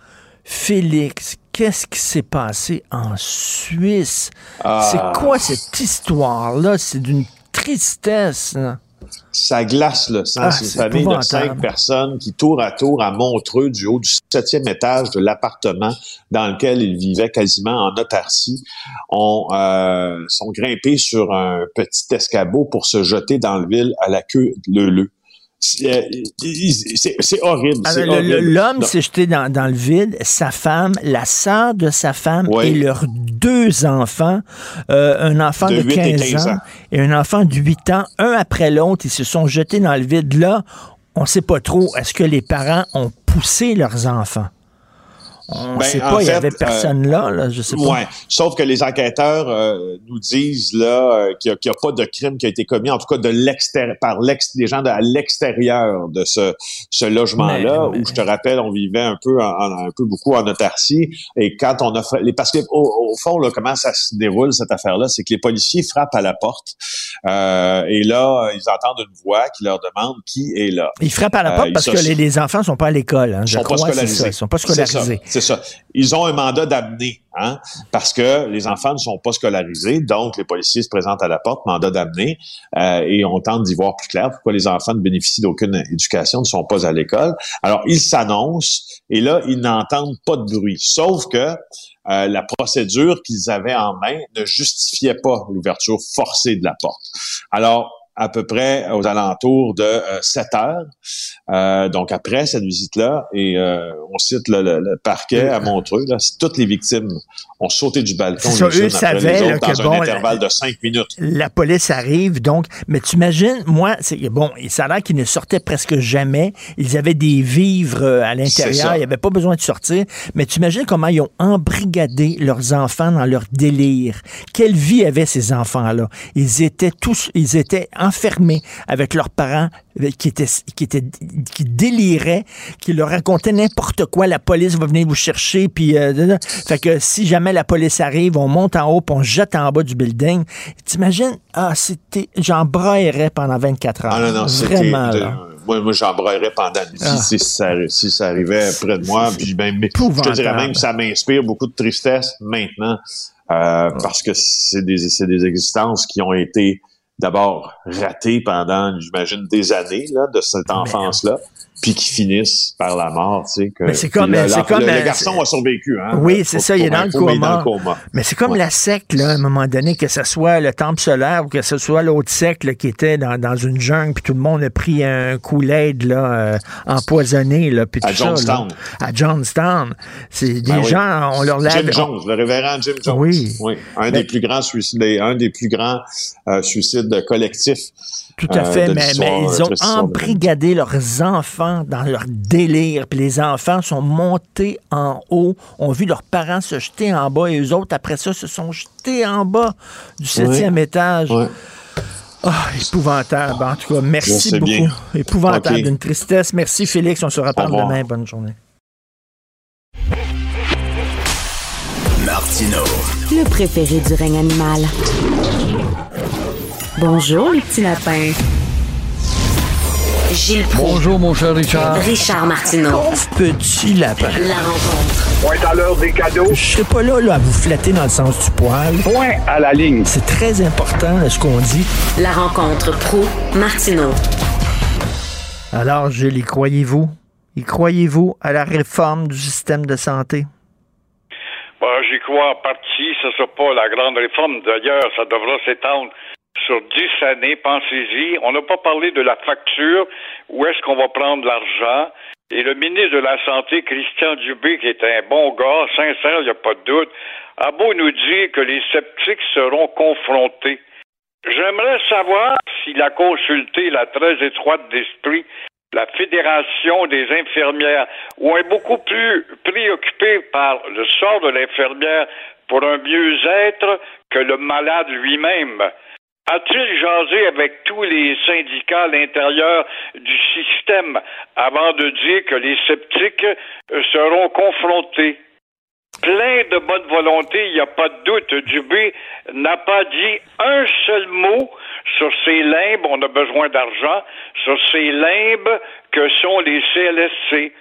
Félix, qu'est-ce qui s'est passé en Suisse? Ah. C'est quoi cette histoire-là? C'est d'une tristesse. là. Ça glace le sang. Ah, c'est une famille de cinq personnes qui, tour à tour, à Montreux, du haut du septième étage de l'appartement dans lequel ils vivaient quasiment en autarcie, ont, euh, sont grimpés sur un petit escabeau pour se jeter dans le ville à la queue leu C'est euh, c'est- horrible. Ah. L'homme s'est jeté dans, dans le vide, sa femme, la sœur de sa femme Oui. et leurs deux enfants, euh, un enfant de, De 8 et 15, 15 ans, ans. et un enfant de 8 ans, un après l'autre, ils se sont jetés dans le vide. Là, on ne sait pas trop, est-ce que les parents ont poussé leurs enfants? On ne Ben, sait pas, il fait, avait personne là, là, je sais pas. Ouais. Sauf que les enquêteurs euh, nous disent là euh, qu'il n'y a, pas de crime qui a été commis, en tout cas de l'extérieur, par l'ex, des gens de, à l'extérieur de ce, ce logement-là, Mais- où je te rappelle, on vivait un peu, en- en- un peu beaucoup en autarcie. Et quand on a, fait- les, parce que au, au fond, là, comment ça se déroule cette affaire-là, c'est que les policiers frappent à la porte, euh, et là, ils entendent une voix qui leur demande qui est là. Ils frappent à la Euh, porte parce se- que les, les enfants sont pas à l'école. Hein, Ils je sont pas crois, scolarisés. ça, Ils sont pas scolarisés. Ils ont un mandat d'amener, hein, parce que les enfants ne sont pas scolarisés, donc les policiers se présentent à la porte, mandat d'amener, euh, et on tente d'y voir plus clair pourquoi les enfants ne bénéficient d'aucune éducation, ne sont pas à l'école. Alors, ils s'annoncent, et là, ils n'entendent pas de bruit. Sauf que euh, la procédure qu'ils avaient en main ne justifiait pas l'ouverture forcée de la porte. Alors, à peu près aux alentours de euh, 7 heures, euh, donc après cette visite-là, et euh, on cite le, le- le parquet à Montreux, là, toutes les victimes ont sauté du balcon ça, les eux savaient, les là, autres que dans bon, un intervalle de 5 minutes. La police arrive, donc, mais tu imagines, moi, c'est bon, ça a l'air qu'ils ne sortaient presque jamais. Ils avaient des vivres euh, à l'intérieur, ça. il n'y avait pas besoin de sortir. Mais tu imagines comment ils ont embrigadé leurs enfants dans leur délire. Quelle vie avaient ces enfants-là? Ils étaient tous, ils étaient enfermés avec leurs parents euh, qui étaient, qui étaient, qui déliraient, qui leur racontaient n'importe quoi. La police va venir vous chercher, puis euh, fait que si jamais la police arrive, on monte en haut, puis on jette en bas du building. T'imagines? Ah, c'était, j'en braillerais pendant 24 heures. Ah non, non. Vraiment, de- là. moi, moi j'embrayerais pendant une vie Ah. si, ça, si ça arrivait près de moi. Puis ben, je te dirais même que ça m'inspire beaucoup de tristesse maintenant euh, parce que c'est des, c'est des existences qui ont été d'abord ratées pendant, j'imagine, des années là, de cette enfance-là, puis qui finissent par la mort. Tu sais, que, Mais c'est comme- le, c'est le- comme, le garçon a survécu. Hein, Oui, c'est ça, il est dans le info, mais coma. dans le coma. Mais c'est comme Ouais. la secte, là, à un moment donné, que ce soit le temple solaire ou que ce soit l'autre secte là, qui était dans, dans une jungle, puis tout le monde a pris un Kool-Aid là, euh, empoisonné. Là, puis À tout ça, Johnstown. là. à Johnstown. C'est des Ben oui. gens, on leur lave... Jim Jones, le révérend Jim Jones. Oui. Un Ben- des plus grands suicides, un des plus grands euh, suicides collectifs. Tout à euh, fait, mais, ils ont de- embrigadé leurs enfants dans leur délire. Puis les enfants sont montés en haut, ont vu leurs parents se jeter en bas et eux autres, après ça, se sont jetés en bas du septième étage. Ouais. Ah, épouvantable. En tout cas, merci beaucoup. bien. Épouvantable, Ok. d'une tristesse. Merci, Félix. On se reparle demain. Bonne journée. Martino. Le préféré du règne animal. Bonjour, les petits lapins. Gilles Proulx, Bonjour, mon cher Richard. Richard Martineau. Pauvre petit lapin. La rencontre. Point à l'heure des cadeaux. Je serai pas là, là à vous flatter dans le sens du poil. Point à la ligne. C'est très important là, ce qu'on dit. La rencontre pro martineau Alors, Gilles, y croyez-vous? Y croyez-vous à la réforme du système de santé? Ben, J'y crois en partie. Ce ne sera pas la grande réforme. D'ailleurs, ça devra s'étendre sur dix années. Pensez-y. On n'a pas parlé de la facture. Où est-ce qu'on va prendre l'argent? Et le ministre de la Santé, Christian Dubé, qui est un bon gars, sincère, il n'y a pas de doute, a beau nous dire que les sceptiques seront confrontés. J'aimerais savoir s'il a consulté la très étroite d'esprit la Fédération des infirmières, ou est beaucoup plus préoccupé par le sort de l'infirmière pour un mieux-être que le malade lui-même. A-t-il jasé avec tous les syndicats à l'intérieur du système avant de dire que les sceptiques euh, seront confrontés? Plein de bonne volonté, il n'y a pas de doute. Dubé n'a pas dit un seul mot sur ces limbes, on a besoin d'argent, sur ces limbes que sont les CLSC.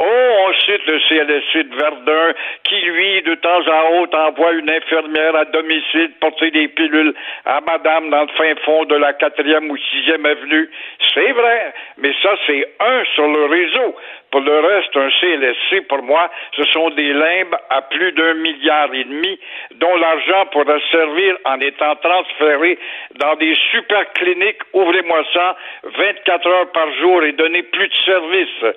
Oh, on cite le CLSC de Verdun qui, lui, de temps à autre, envoie une infirmière à domicile porter des pilules à madame dans le fin fond de la quatrième ou sixième avenue. C'est vrai, mais ça, c'est un sur le réseau. Pour le reste, un CLSC, pour moi, ce sont des limbes à plus d'un milliard et demi, dont l'argent pourra servir en étant transféré dans des super cliniques, ouvrez-moi ça, 24 heures par jour et donner plus de services.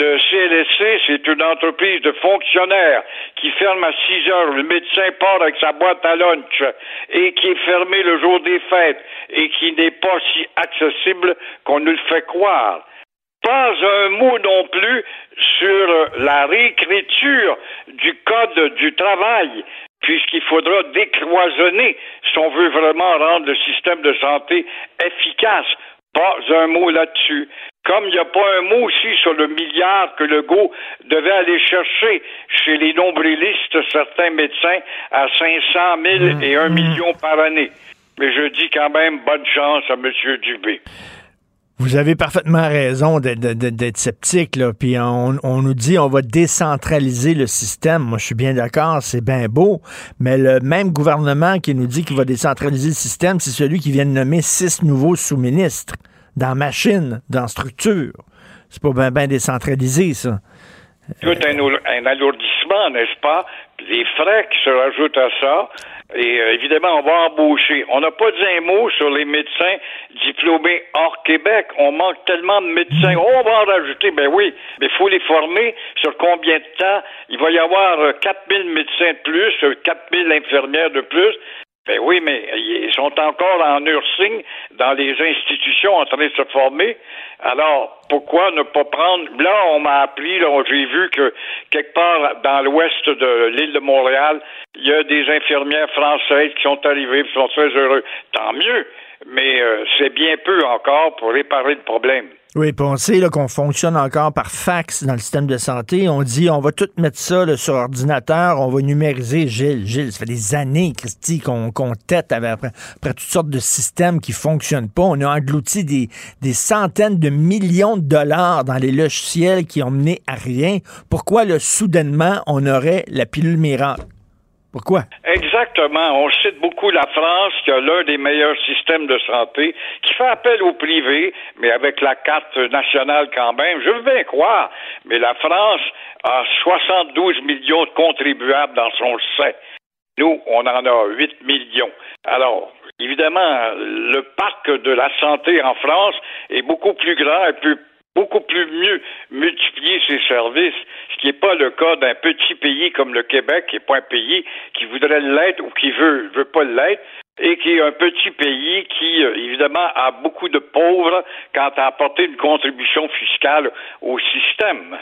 Le CLSC, c'est une entreprise de fonctionnaires qui ferme à 6 heures. Le médecin part avec sa boîte à lunch et qui est fermé le jour des fêtes et qui n'est pas si accessible qu'on nous le fait croire. pas un mot non plus sur la réécriture du code du travail, puisqu'il faudra décloisonner si on veut vraiment rendre le système de santé efficace. Pas un mot là-dessus. Comme il n'y a pas un mot aussi sur le milliard que Legault devait aller chercher chez les nombrilistes, certains médecins, à 500 000 et 1 million par année. Mais je dis quand même bonne chance à M. Dubé. Vous avez parfaitement raison d'être sceptique, là. Puis on, nous dit on va décentraliser le système. Moi, je suis bien d'accord, c'est bien beau, mais le même gouvernement qui nous dit qu'il va décentraliser le système, c'est celui qui vient de nommer six nouveaux sous-ministres dans machine, dans structure. C'est pas bien ben décentralisé, ça. Tout un, un alourdissement, n'est-ce pas? Les frais qui se rajoutent à ça, et euh, évidemment, on va embaucher. On n'a pas dit un mot sur les médecins diplômés hors Québec. On manque tellement de médecins. Oh, on va en rajouter. Ben oui, mais il faut les former. Sur combien de temps? Il va y avoir 4000 euh, médecins de plus, 4000 euh, infirmières de plus. Ben oui, mais ils sont encore en nursing dans les institutions en train de se former. Alors, pourquoi ne pas prendre... Là, on m'a appris, j'ai vu que quelque part dans l'ouest de l'île de Montréal, il y a des infirmières françaises qui sont arrivées, qui sont très heureux. Tant mieux, mais euh, c'est bien peu encore pour réparer le problème. Oui, puis on sait qu'on fonctionne encore par fax dans le système de santé. On dit on va tout mettre ça sur ordinateur, on va numériser. Gilles, Gilles, ça fait des années, Christy, qu'on tête après, toutes sortes de systèmes qui fonctionnent pas. On a englouti des, des centaines de millions de dollars dans les logiciels qui ont mené à rien. Pourquoi, là, soudainement, on aurait la pilule miracle? Pourquoi? Exactement. On cite beaucoup la France, qui a l'un des meilleurs systèmes de santé, qui fait appel au privé, mais avec la carte nationale quand même. Je veux bien croire, mais la France a 72 millions de contribuables dans son sein. Nous, on en a 8 millions. Alors, évidemment, le parc de la santé en France est beaucoup plus grand et plus beaucoup plus mieux multiplier ses services, ce qui n'est pas le cas d'un petit pays comme le Québec, qui n'est pas un pays qui voudrait l'être ou qui veut, veut pas l'être, et qui est un petit pays qui, euh, évidemment, a beaucoup de pauvres quant à apporter une contribution fiscale au système.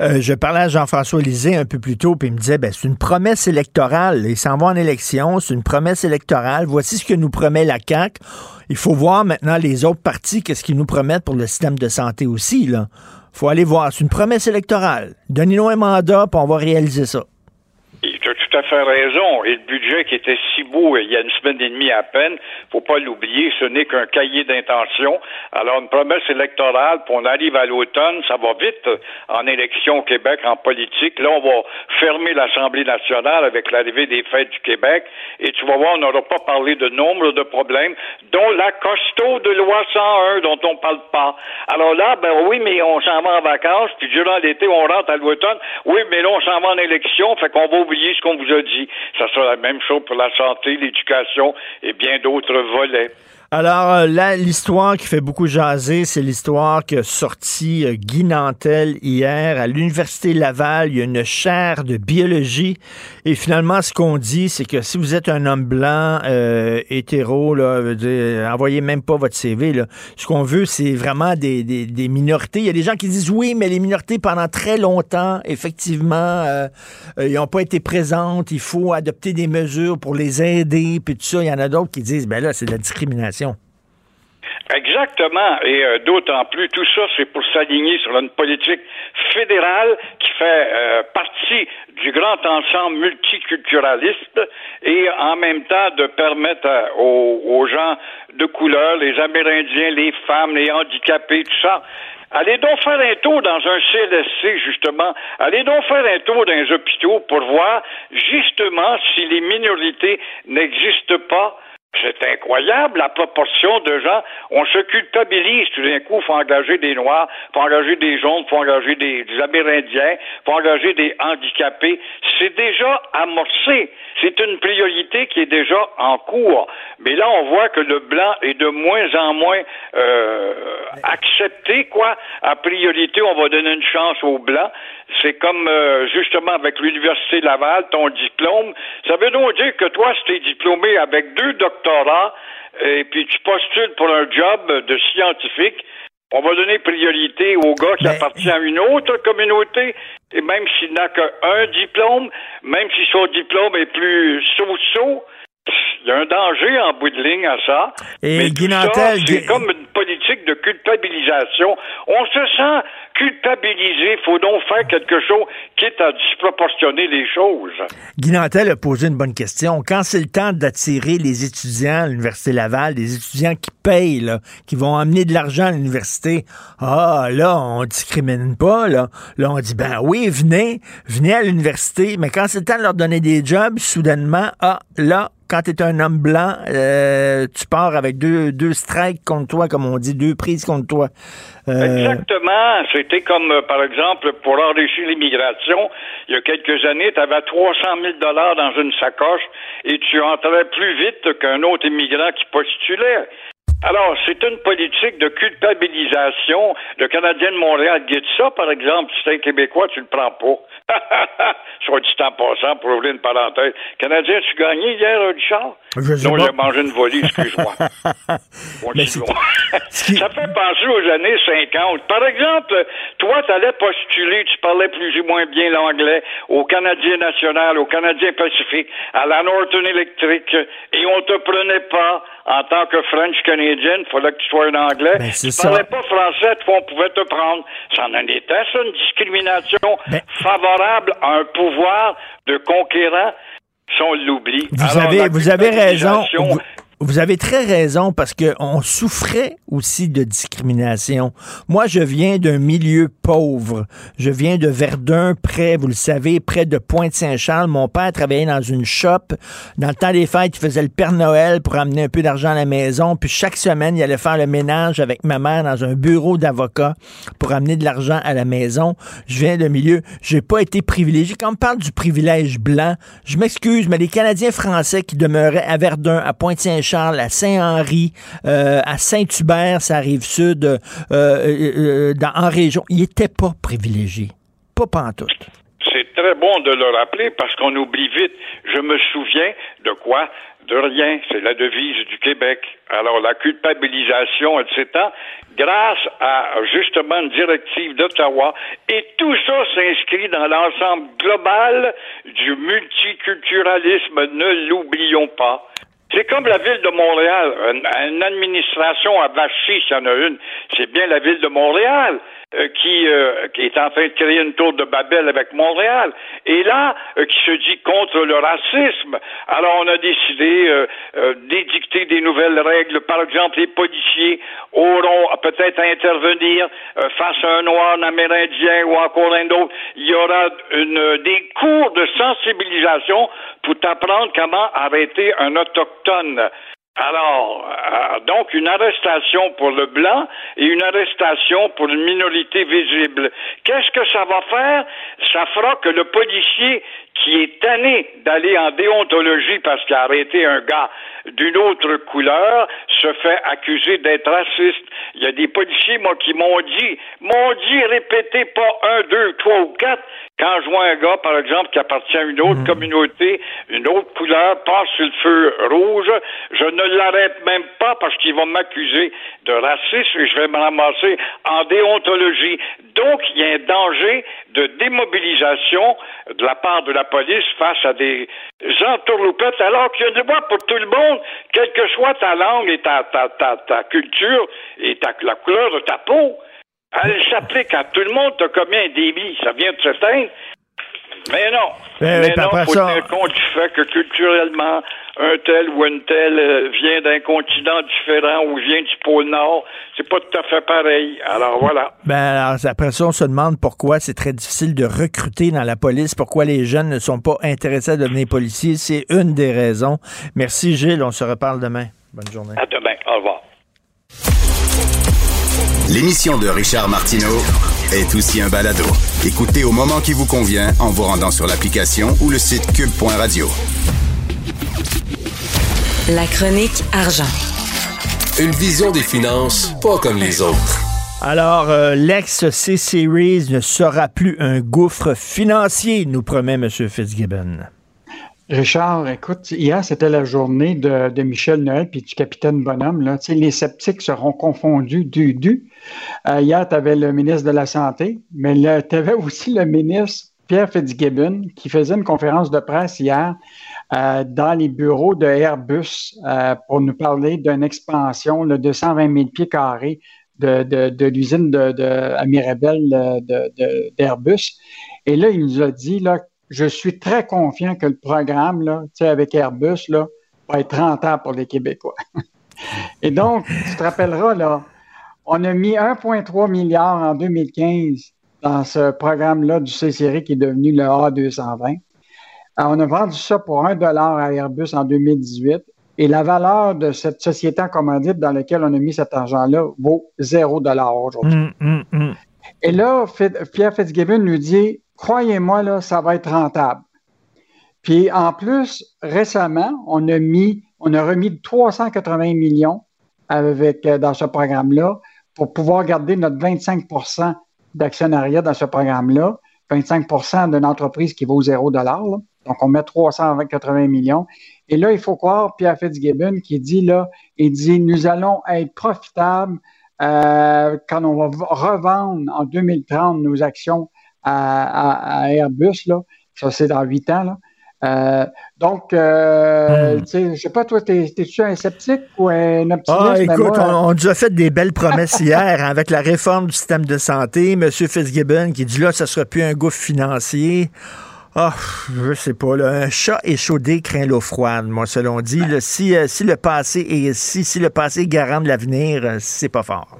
Euh, je parlais à Jean-François Lisée un peu plus tôt, puis il me disait, ben, c'est une promesse électorale. Il s'en va en élection, c'est une promesse électorale. Voici ce que nous promet la CAQ. Il faut voir maintenant les autres partis, qu'est-ce qu'ils nous promettent pour le système de santé aussi. Il faut aller voir. C'est une promesse électorale. Donnez-nous un mandat, puis on va réaliser ça à fait raison. Et le budget qui était si beau il y a une semaine et demie à peine, faut pas l'oublier, ce n'est qu'un cahier d'intention. Alors, une promesse électorale, puis on arrive à l'automne, ça va vite en élection au Québec, en politique. Là, on va fermer l'Assemblée nationale avec l'arrivée des fêtes du Québec. Et tu vas voir, on n'aura pas parlé de nombre de problèmes, dont la costaud de loi 101 dont on parle pas. Alors là, ben oui, mais on s'en va en vacances, puis durant l'été, on rentre à l'automne. Oui, mais là, on s'en va en élection, fait qu'on va oublier ce qu'on vous a dit. Ça sera la même chose pour la santé, l'éducation et bien d'autres volets. Alors euh, là, l'histoire qui fait beaucoup jaser, c'est l'histoire que sorti euh, Guy Nantel hier à l'Université Laval. Il y a une chaire de biologie. Et finalement, ce qu'on dit, c'est que si vous êtes un homme blanc, euh, hétéro, là, envoyez même pas votre CV. Ce qu'on veut, c'est vraiment des, des, minorités. Il y a des gens qui disent oui, mais les minorités, pendant très longtemps, effectivement, ils n'ont pas été présentes. Il faut adopter des mesures pour les aider. Puis tout ça, il y en a d'autres qui disent, ben là, c'est de la discrimination. Exactement, et euh, d'autant plus, tout ça, c'est pour s'aligner sur une politique fédérale qui fait euh, partie du grand ensemble multiculturaliste et en même temps de permettre aux, aux, gens de couleur, les Amérindiens, les femmes, les handicapés, tout ça, Allez donc faire un tour dans un CLSC, justement. Allez donc faire un tour dans les hôpitaux pour voir, justement, si les minorités n'existent pas c'est incroyable la proportion de gens. On se culpabilise tout d'un coup. Faut engager des Noirs, faut engager des jaunes, faut engager des, Amérindiens, faut engager des handicapés. C'est déjà amorcé. C'est une priorité qui est déjà en cours. Mais là, on voit que le blanc est de moins en moins euh, accepté, quoi. A priorité, on va donner une chance aux blancs. C'est comme euh, justement avec l'Université Laval, ton diplôme. Ça veut donc dire que toi, si tu es diplômé avec deux doctorats et puis tu postules pour un job de scientifique, On va donner priorité au gars qui Ben- appartient à une autre communauté, et même s'il n'a qu'un diplôme, même si son diplôme est plus so-so, il y a un danger en bout de ligne à ça. Et Mais Guy ça, c'est Guy- comme une politique de culpabilisation. On se sent culpabilisé. Il faut donc faire quelque chose, quitte à disproportionner les choses. Guy a posé une bonne question. Quand c'est le temps d'attirer les étudiants à l'Université Laval, des étudiants qui payent, qui vont amener de l'argent à l'université, ah, là, on discrimine pas, là. Là, on dit, ben oui, venez, venez à l'université, mais quand c'est le temps de leur donner des jobs, soudainement, ah, là, quand tu es un homme blanc, euh, tu pars avec deux, deux strikes contre toi, comme on dit, deux prises contre toi. Euh, Exactement. C'était comme, euh, par exemple, pour enrichir l'immigration, il y a quelques années, tu avais 300 000 dollars dans une sacoche et tu entrais plus vite qu'un autre immigrant qui postulait. Alors, c'est une politique de culpabilisation. Le Canadien de Montréal dit ça, par exemple. Si t'es un Québécois, tu le prends pas. Soit dit en passant, pour ouvrir une parenthèse. Canadien, tu gagné hier, Richard? Je sais non, j'ai mangé une volée, excuse-moi. Ça fait penser aux années 50. Par exemple, toi, tu allais postuler, tu parlais plus ou moins bien l'anglais au Canadien national, au Canadien Pacifique, à la Northern Electric, et on te prenait pas en tant que French Canadian, il fallait que tu sois un anglais. Ben, tu ça. parlais pas français, toi, on pouvait te prendre. Ça en était, ça, une discrimination Ben- favorable à un pouvoir de conquérant. Si on l'oublie. Vous Alors, avez, vous avez raison. Vous, vous avez très raison parce que on souffrait aussi de discrimination. Moi, je viens d'un milieu pauvre. Je viens de Verdun, près, vous le savez, près de Pointe-Saint-Charles. Mon père travaillait dans une shop. Dans le temps des fêtes, il faisait le Père Noël pour amener un peu d'argent à la maison. Puis chaque semaine, il allait faire le ménage avec ma mère dans un bureau d'avocat pour amener de l'argent à la maison. Je viens d'un milieu, j'ai pas été privilégié. Quand on parle du privilège blanc, je m'excuse, mais les Canadiens français qui demeuraient à Verdun, à Pointe-Saint-Charles, à Saint-Henri, euh, à Saint-Hubert, ça arrive sud, euh, euh, en région, ils étaient pas privilégiés. Pas pantoute. C'est très bon de le rappeler parce qu'on oublie vite. Je me souviens de quoi? De rien. C'est la devise du Québec. Alors, la culpabilisation, etc., grâce à justement une directive d'Ottawa, et tout ça s'inscrit dans l'ensemble global du multiculturalisme, ne l'oublions pas. C'est comme la ville de Montréal, une, une administration à Bachy, s'il y en a une, c'est bien la ville de Montréal euh, qui, euh, qui est en train de créer une tour de Babel avec Montréal. Et là, euh, qui se dit contre le racisme. Alors, on a décidé euh, euh, d'édicter des nouvelles règles. Par exemple, les policiers auront peut-être à intervenir face à un noir, un amérindien ou encore un autre. Il y aura une, des cours de sensibilisation pour t'apprendre comment arrêter un autochtone. Alors, euh, donc une arrestation pour le blanc et une arrestation pour une minorité visible. Qu'est-ce que ça va faire? Ça fera que le policier qui est tanné d'aller en déontologie parce qu'il a arrêté un gars d'une autre couleur se fait accuser d'être raciste. Il y a des policiers, moi, qui m'ont dit, m'ont dit, répétez pas un, deux, trois ou quatre. Quand je vois un gars, par exemple, qui appartient à une autre communauté, une autre couleur, passe sur le feu rouge, je ne l'arrête même pas parce qu'il va m'accuser de racisme et je vais me ramasser en déontologie. Donc, il y a un danger de démobilisation de la part de la police face à des entourloupettes, alors qu'il y a des droit pour tout le monde, quelle que soit ta langue et ta, ta, ta, ta culture et ta, la couleur de ta peau. Elle s'applique à tout le monde, t'as combien un débit, ça vient de s'éteindre. Mais non. Oui, Mais puis non, après faut ça- tenir compte du fait que culturellement, un tel ou une telle euh, vient d'un continent différent ou vient du pôle Nord. C'est pas tout à fait pareil. Alors voilà. Ben, alors, après ça, on se demande pourquoi c'est très difficile de recruter dans la police, pourquoi les jeunes ne sont pas intéressés à devenir policiers. C'est une des raisons. Merci, Gilles. On se reparle demain. Bonne journée. À demain. Au revoir. L'émission de Richard Martineau est aussi un balado. Écoutez au moment qui vous convient en vous rendant sur l'application ou le site cube.radio. La chronique argent. Une vision des finances pas comme les autres. Alors, euh, l'ex-C-Series ne sera plus un gouffre financier, nous promet M. Fitzgibbon. Richard, écoute, hier, c'était la journée de, Michel Noël puis du capitaine Bonhomme. Les sceptiques seront confondus du du. Euh, hier, tu avais le ministre de la Santé, mais tu avais aussi le ministre Pierre Fitzgibbon qui faisait une conférence de presse hier euh, dans les bureaux de Airbus euh, pour nous parler d'une expansion de 220 000 pieds carrés de, l'usine de, Mirabel d'Airbus. Et là, il nous a dit là, je suis très confiant que le programme, là, avec Airbus, là, va être rentable pour les Québécois. Et donc, tu te rappelleras, là, on a mis 1,3 milliard en 2015 dans ce programme-là du C-Série qui est devenu le A220. Euh, on a vendu ça pour 1 dollar à Airbus en 2018 et la valeur de cette société en commandite dans laquelle on a mis cet argent-là vaut 0 dollar aujourd'hui. Hum, hum, hum. Et là, Pierre Fitzgibbon nous dit croyez-moi, là, ça va être rentable. Puis en plus, récemment, on a mis, on a remis 380 millions avec, euh, dans ce programme-là pour pouvoir garder notre 25% d'actionnariat dans ce programme-là, 25% d'une entreprise qui vaut 0 Donc, on met 380 millions. Et là, il faut croire Pierre Fitzgibbon qui dit là, il dit, nous allons être profitables euh, quand on va revendre en 2030 nos actions à, Airbus, là. Ça, c'est dans huit ans, là. Euh, donc, euh, sais, je sais pas, toi, t'es-tu un sceptique ou un optimiste? Ah, écoute, on, nous a fait des belles promesses hier avec la réforme du système de santé. M. Fitzgibbon qui dit là, ça sera plus un gouffre financier. Ah, je sais pas, là, un chat échaudé craint l'eau froide, moi, selon dit. si, euh, si le passé est si, si le passé est garant de l'avenir, c'est pas fort.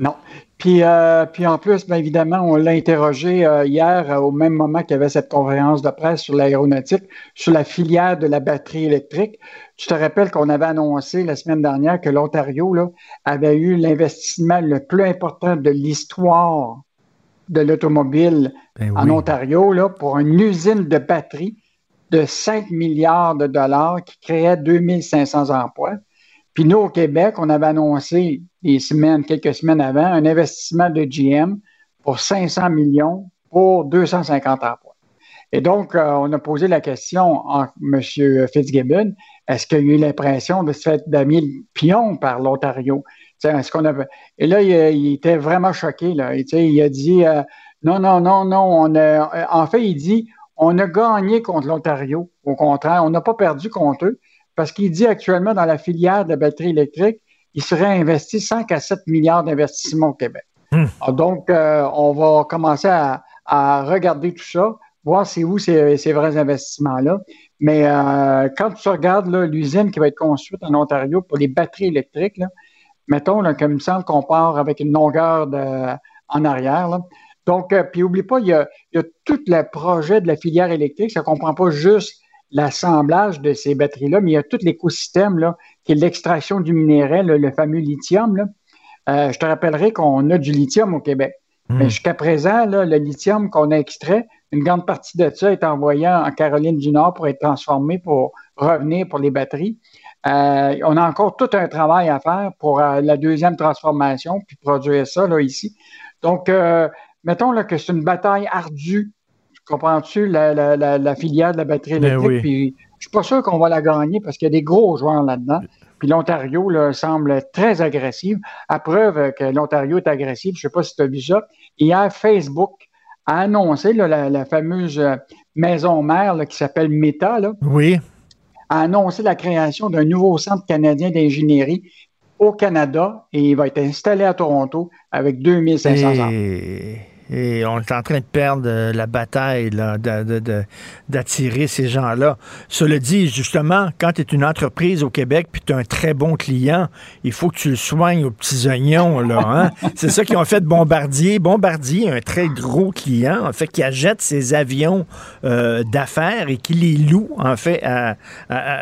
Non. Puis, euh, puis en plus, bien évidemment, on l'a interrogé euh, hier euh, au même moment qu'il y avait cette conférence de presse sur l'aéronautique, sur la filière de la batterie électrique. Tu te rappelles qu'on avait annoncé la semaine dernière que l'Ontario avait eu l'investissement le plus important de l'histoire de l'automobile ben en Ontario là, pour une usine de batterie de 5 milliards de dollars qui créait 2500 emplois. Puis nous, au Québec, on avait annoncé des semaines, quelques semaines avant, un investissement de GM pour 500 millions pour 250 emplois. Et donc, euh, on a posé la question à M. Fitzgibbon, est-ce qu'il a eu l'impression de se faire d'amis le pion par l'Ontario? Est-ce qu'on avait... Et là, il, était vraiment choqué. Là. il a dit euh, non, non, non, non. On a... En fait, il dit on a gagné contre l'Ontario. Au contraire, on n'a pas perdu contre eux parce qu'il dit actuellement dans la filière de la batterie électrique, il serait investi 5 à 7 milliards d'investissements au Québec. Hmm. Ah, donc, euh, on va commencer à, regarder tout ça, voir c'est où ces, ces vrais investissements-là. Mais euh, quand tu regardes l'usine qui va être construite en Ontario pour les batteries électriques, là, mettons, là, comme il me semble qu'on part avec une longueur de, en arrière. Donc, euh, puis oublie pas, il y, a, il y, a, tout le projet de la filière électrique. Ça ne comprend pas juste l'assemblage de ces batteries-là, mais il y a tout l'écosystème là, qui est l'extraction du minerai, le fameux lithium. Là. Euh, je te rappellerai qu'on a du lithium au Québec. Hmm. Mais jusqu'à présent, là, le lithium qu'on a extrait, une grande partie de ça est envoyé en Caroline du Nord pour être transformé pour revenir pour les batteries. Euh, on a encore tout un travail à faire pour euh, la deuxième transformation, puis produire ça là, ici. Donc, mettons là, que c'est une bataille ardue Comprends-tu la, filière de la batterie ben électrique? Puis, je suis pas sûr qu'on va la gagner parce qu'il y a des gros joueurs là-dedans. Puis l'Ontario semble très agressif. À preuve que l'Ontario est agressif, je ne sais pas si tu as vu ça. Hier, Facebook a annoncé la, fameuse euh, maison mère qui s'appelle Meta. oui. A annoncé la création d'un nouveau centre canadien d'ingénierie au Canada et il va être installé à Toronto avec 2500 et... Et on est en train de perdre euh, la bataille d'attirer ces gens-là. Cela dit, justement, quand tu es une entreprise au Québec puis tu as un très bon client, il faut que tu le soignes aux petits oignons. là. Hein? C'est ça qu'ils ont fait de Bombardier. Bombardier, un très gros client, en fait, qui achète ses avions euh, d'affaires et qui les loue, en fait, à,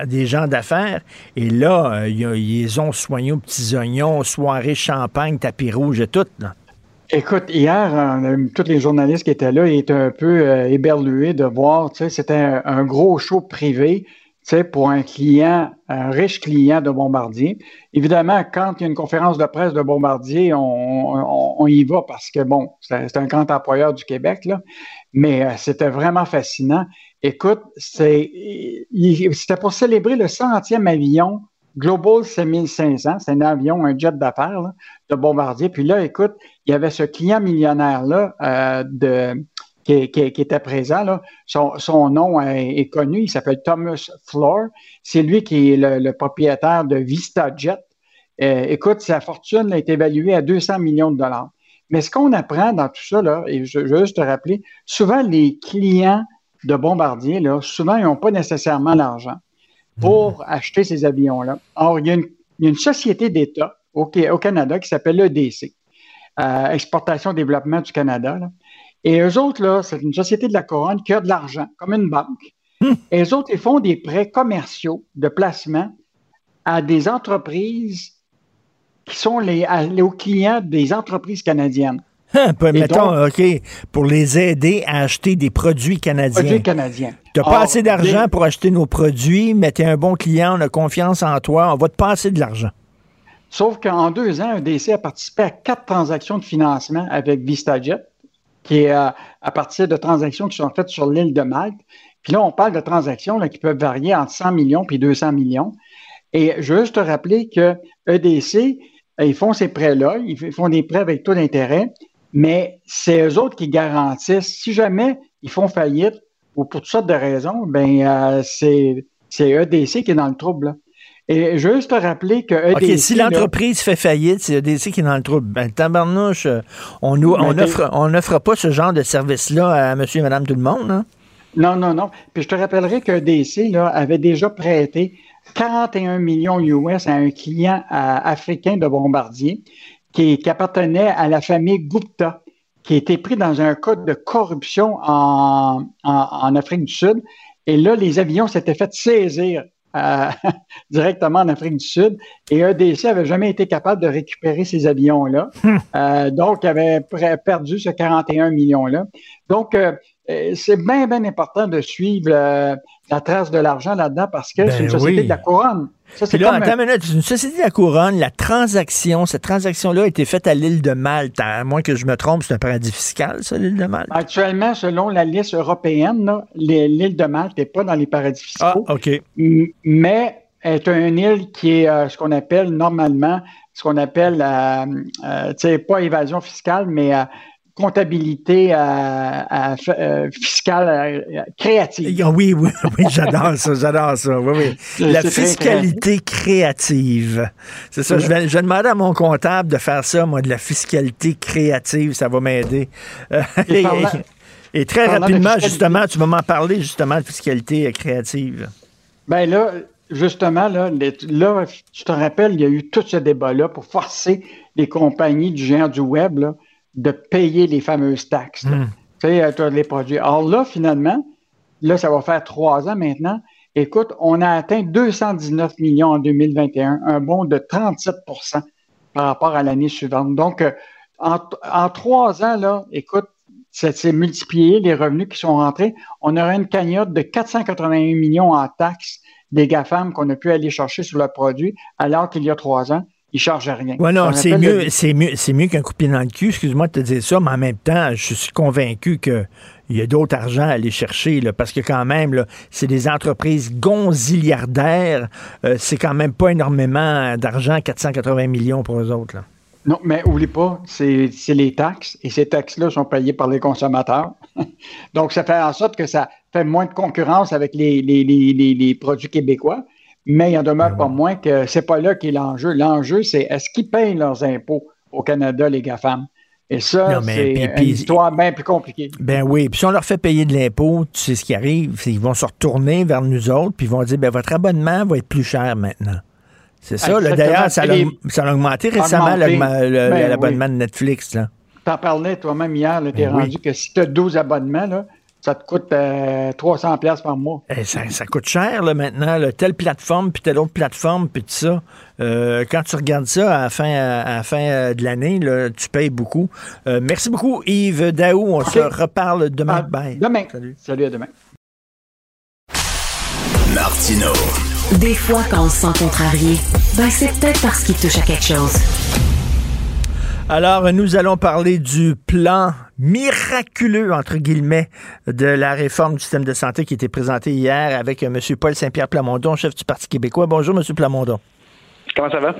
des gens d'affaires. Et là, euh, ils ont soigné aux petits oignons, soirée champagne, tapis rouge et tout. Là. Écoute, hier, tous les journalistes qui étaient là étaient un peu euh, éberlués de voir, tu sais, c'était un, gros show privé. Tu sais, pour un client, un riche client de Bombardier. Évidemment, quand il y a une conférence de presse de Bombardier, on, on, y va parce que, bon, c'est un grand employeur du Québec, là, mais euh, c'était vraiment fascinant. Écoute, c'était pour célébrer le centième avion Global 7500, c'est un avion, un jet d'affaires de Bombardier. Puis là, écoute, il y avait ce client millionnaire-là euh, qui, était présent. Son, nom est, connu, il s'appelle Thomas Floor. C'est lui qui est le, propriétaire de VistaJet. Euh, écoute, sa fortune été évaluée à 200 millions de dollars. Mais ce qu'on apprend dans tout ça, et je, veux juste te rappeler, souvent les clients de Bombardier, là, souvent, ils n'ont pas nécessairement l'argent pour acheter ces avions-là. Or, il y, a une, société d'État au, Canada qui s'appelle l'EDC, euh, Exportation Développement du Canada. Et eux autres, là, c'est une société de la couronne qui a de l'argent, comme une banque. Hmm. Et eux autres, ils font des prêts commerciaux de placement à des entreprises qui sont les, aux clients des entreprises canadiennes. Hein, mettons, OK, pour les aider à acheter des produits canadiens. Produits canadiens. Tu n'as pas assez d'argent pour acheter nos produits, mais tu es un bon client, on a confiance en toi, on va te passer de l'argent. Sauf qu'en deux ans, EDC a participé à quatre transactions de financement avec VistaJet qui est euh, à, partir de transactions qui sont faites sur l'île de Malte. Puis là, on parle de transactions qui peuvent varier entre 100 millions et 200 millions. Et je veux juste te rappeler que EDC, ils font ces prêts-là, ils font des prêts avec taux d'intérêt, mais c'est eux autres qui garantissent. Si jamais ils font faillite, ou pour toutes sortes de raisons, ben euh, c'est EDC qui est dans le trouble. Et juste te rappeler que EDC... OK, si l'entreprise fait faillite, c'est EDC qui est dans le trouble. Ben, tabarnouche, euh, on n'offre on offre pas ce genre de service-là à monsieur et madame tout le monde, hein? Non, non, non. Puis je te rappellerai que EDC là, avait déjà prêté 41 millions US à un client africain de Bombardier qui, appartenait à la famille Gupta, qui a été pris dans un cas de corruption en, en Afrique du Sud. Et là, les avions s'étaient fait saisir directement en Afrique du Sud. Et EDC n'avait jamais été capable de récupérer ces avions-là. Hmm. Euh, donc, il avait perdu ce 41 millions-là. Donc, euh, euh, c'est bien, bien important de suivre la trace de l'argent là-dedans parce que c'est une ben société de la couronne. Ça, c'est là, attends une une société de la couronne, la transaction, cette transaction-là a été faite à l'île de Malte. À moins que je me trompe, c'est un paradis fiscal, ça, l'île de Malte? Actuellement, selon la liste européenne, l'île de Malte n'est pas dans les paradis fiscaux. Ah, OK. Mais est une île qui est euh, ce qu'on appelle normalement, ce qu'on appelle, euh, euh, tu sais, pas évasion fiscale, mais comptabilité fiscale créative. Oui, oui, oui, j'adore ça, j'adore ça. Oui, oui. La fiscalité créative. C'est ça. Je vais, je demander à mon comptable de faire ça, moi, de la fiscalité créative. Ça va m'aider. Et, très rapidement, justement, tu vas m'en parler, justement, de fiscalité créative. Ben là, justement, là, là, je te rappelle, il y a eu tout ce débat-là pour forcer les compagnies du géant du web là, de payer les fameuses taxes. Hmm. Tu sais, euh, les produits. Alors là, finalement, là, ça va faire trois ans maintenant. Écoute, on a atteint 219 millions en 2021, un bond de 37% par rapport à l'année suivante. Donc, euh, en, trois ans, là, écoute, ça s'est multiplié les revenus qui sont rentrés. On aurait une cagnotte de 481 millions en taxes des GAFAM qu'on a pu aller chercher sur le produit, alors qu'il y a trois ans, ils ne chargent rien. Oui, non, c'est mieux, c'est mieux, c'est mieux qu'un coup de pied dans le cul, excuse-moi de te dire ça, mais en même temps, je suis convaincu qu'il y a d'autres argent à aller chercher, là, parce que quand même, là, c'est des entreprises gonziliardaires. Euh, c'est quand même pas énormément d'argent, 480 millions pour eux autres. Là. Non, mais oublie pas, c'est les taxes, et ces taxes-là sont payées par les consommateurs. Donc, ça fait en sorte que ça fait moins de concurrence avec les, les, les, les produits québécois mais il en demeure pas moins que c'est pas là qu'est l'enjeu. L'enjeu, c'est est-ce qu'ils payent leurs impôts au Canada, les GAFAM? Et ça, c'est une histoire bien plus compliquée. Ben oui. Puis si on leur fait payer de l'impôt, tu sais ce qui arrive, c'est qu'ils vont se retourner vers nous autres, puis ils vont dire, ben votre abonnement va être plus cher maintenant. C'est ça. D'ailleurs, ça, a augmenté récemment ben l'abonnement de Netflix. Tu en parlais toi-même hier, tu es ben rendu que si tu as 12 abonnements, là, ça te coûte 300 euh, pièces par mois. Eh, ça, coûte cher là, maintenant, telle plateforme, puis telle autre plateforme, puis tout ça. Euh, quand tu regardes ça à la fin, à la fin euh, de l'année, tu payes beaucoup. merci beaucoup, Yves Daou. On se reparle demain. Bye. Demain. Salut. Salut, à demain. Martino. Des fois, quand on se sent contrarié, ben c'est peut-être parce qu'il touche à quelque chose. Alors, nous allons parler du plan miraculeux, entre guillemets, de la réforme du système de santé qui a été présenté hier avec euh, M. Paul Saint-Pierre Plamondon, chef du Parti québécois. Bonjour, M. Plamondon. Comment ça va?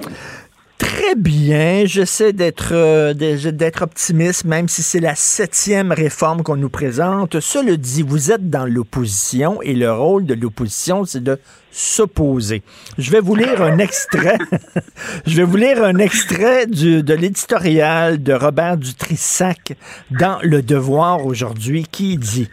Très bien. J'essaie d'être euh, d'être optimiste, même si c'est la septième réforme qu'on nous présente. Cela dit, vous êtes dans l'opposition et le rôle de l'opposition, c'est de s'opposer. Je vais vous lire un extrait. Je vais vous lire un extrait de l'éditorial de Robert Dutrissac dans Le Devoir aujourd'hui qui dit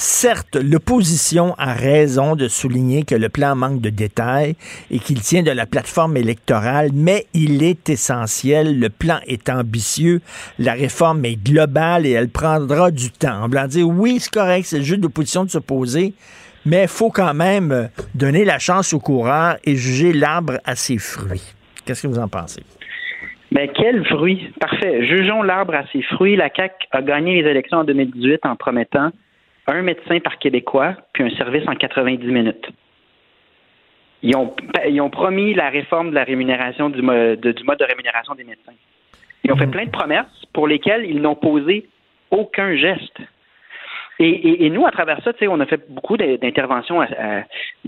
Certes, l'opposition a raison de souligner que le plan manque de détails et qu'il tient de la plateforme électorale, mais il est essentiel. Le plan est ambitieux, la réforme est globale et elle prendra du temps. On va dire oui, c'est correct, c'est le jeu d'opposition de s'opposer, mais il faut quand même donner la chance au coureur et juger l'arbre à ses fruits. Qu'est-ce que vous en pensez? Ben, quel fruit? Parfait. Jugeons l'arbre à ses fruits. La CAQ a gagné les élections en 2018 en promettant un médecin par Québécois puis un service en 90 minutes. Ils ont, ils ont promis la réforme de la rémunération du mode, du mode de rémunération des médecins. Ils ont fait plein de promesses pour lesquelles ils n'ont posé aucun geste. Et, et- et nous, à travers ça, on a fait beaucoup d'interventions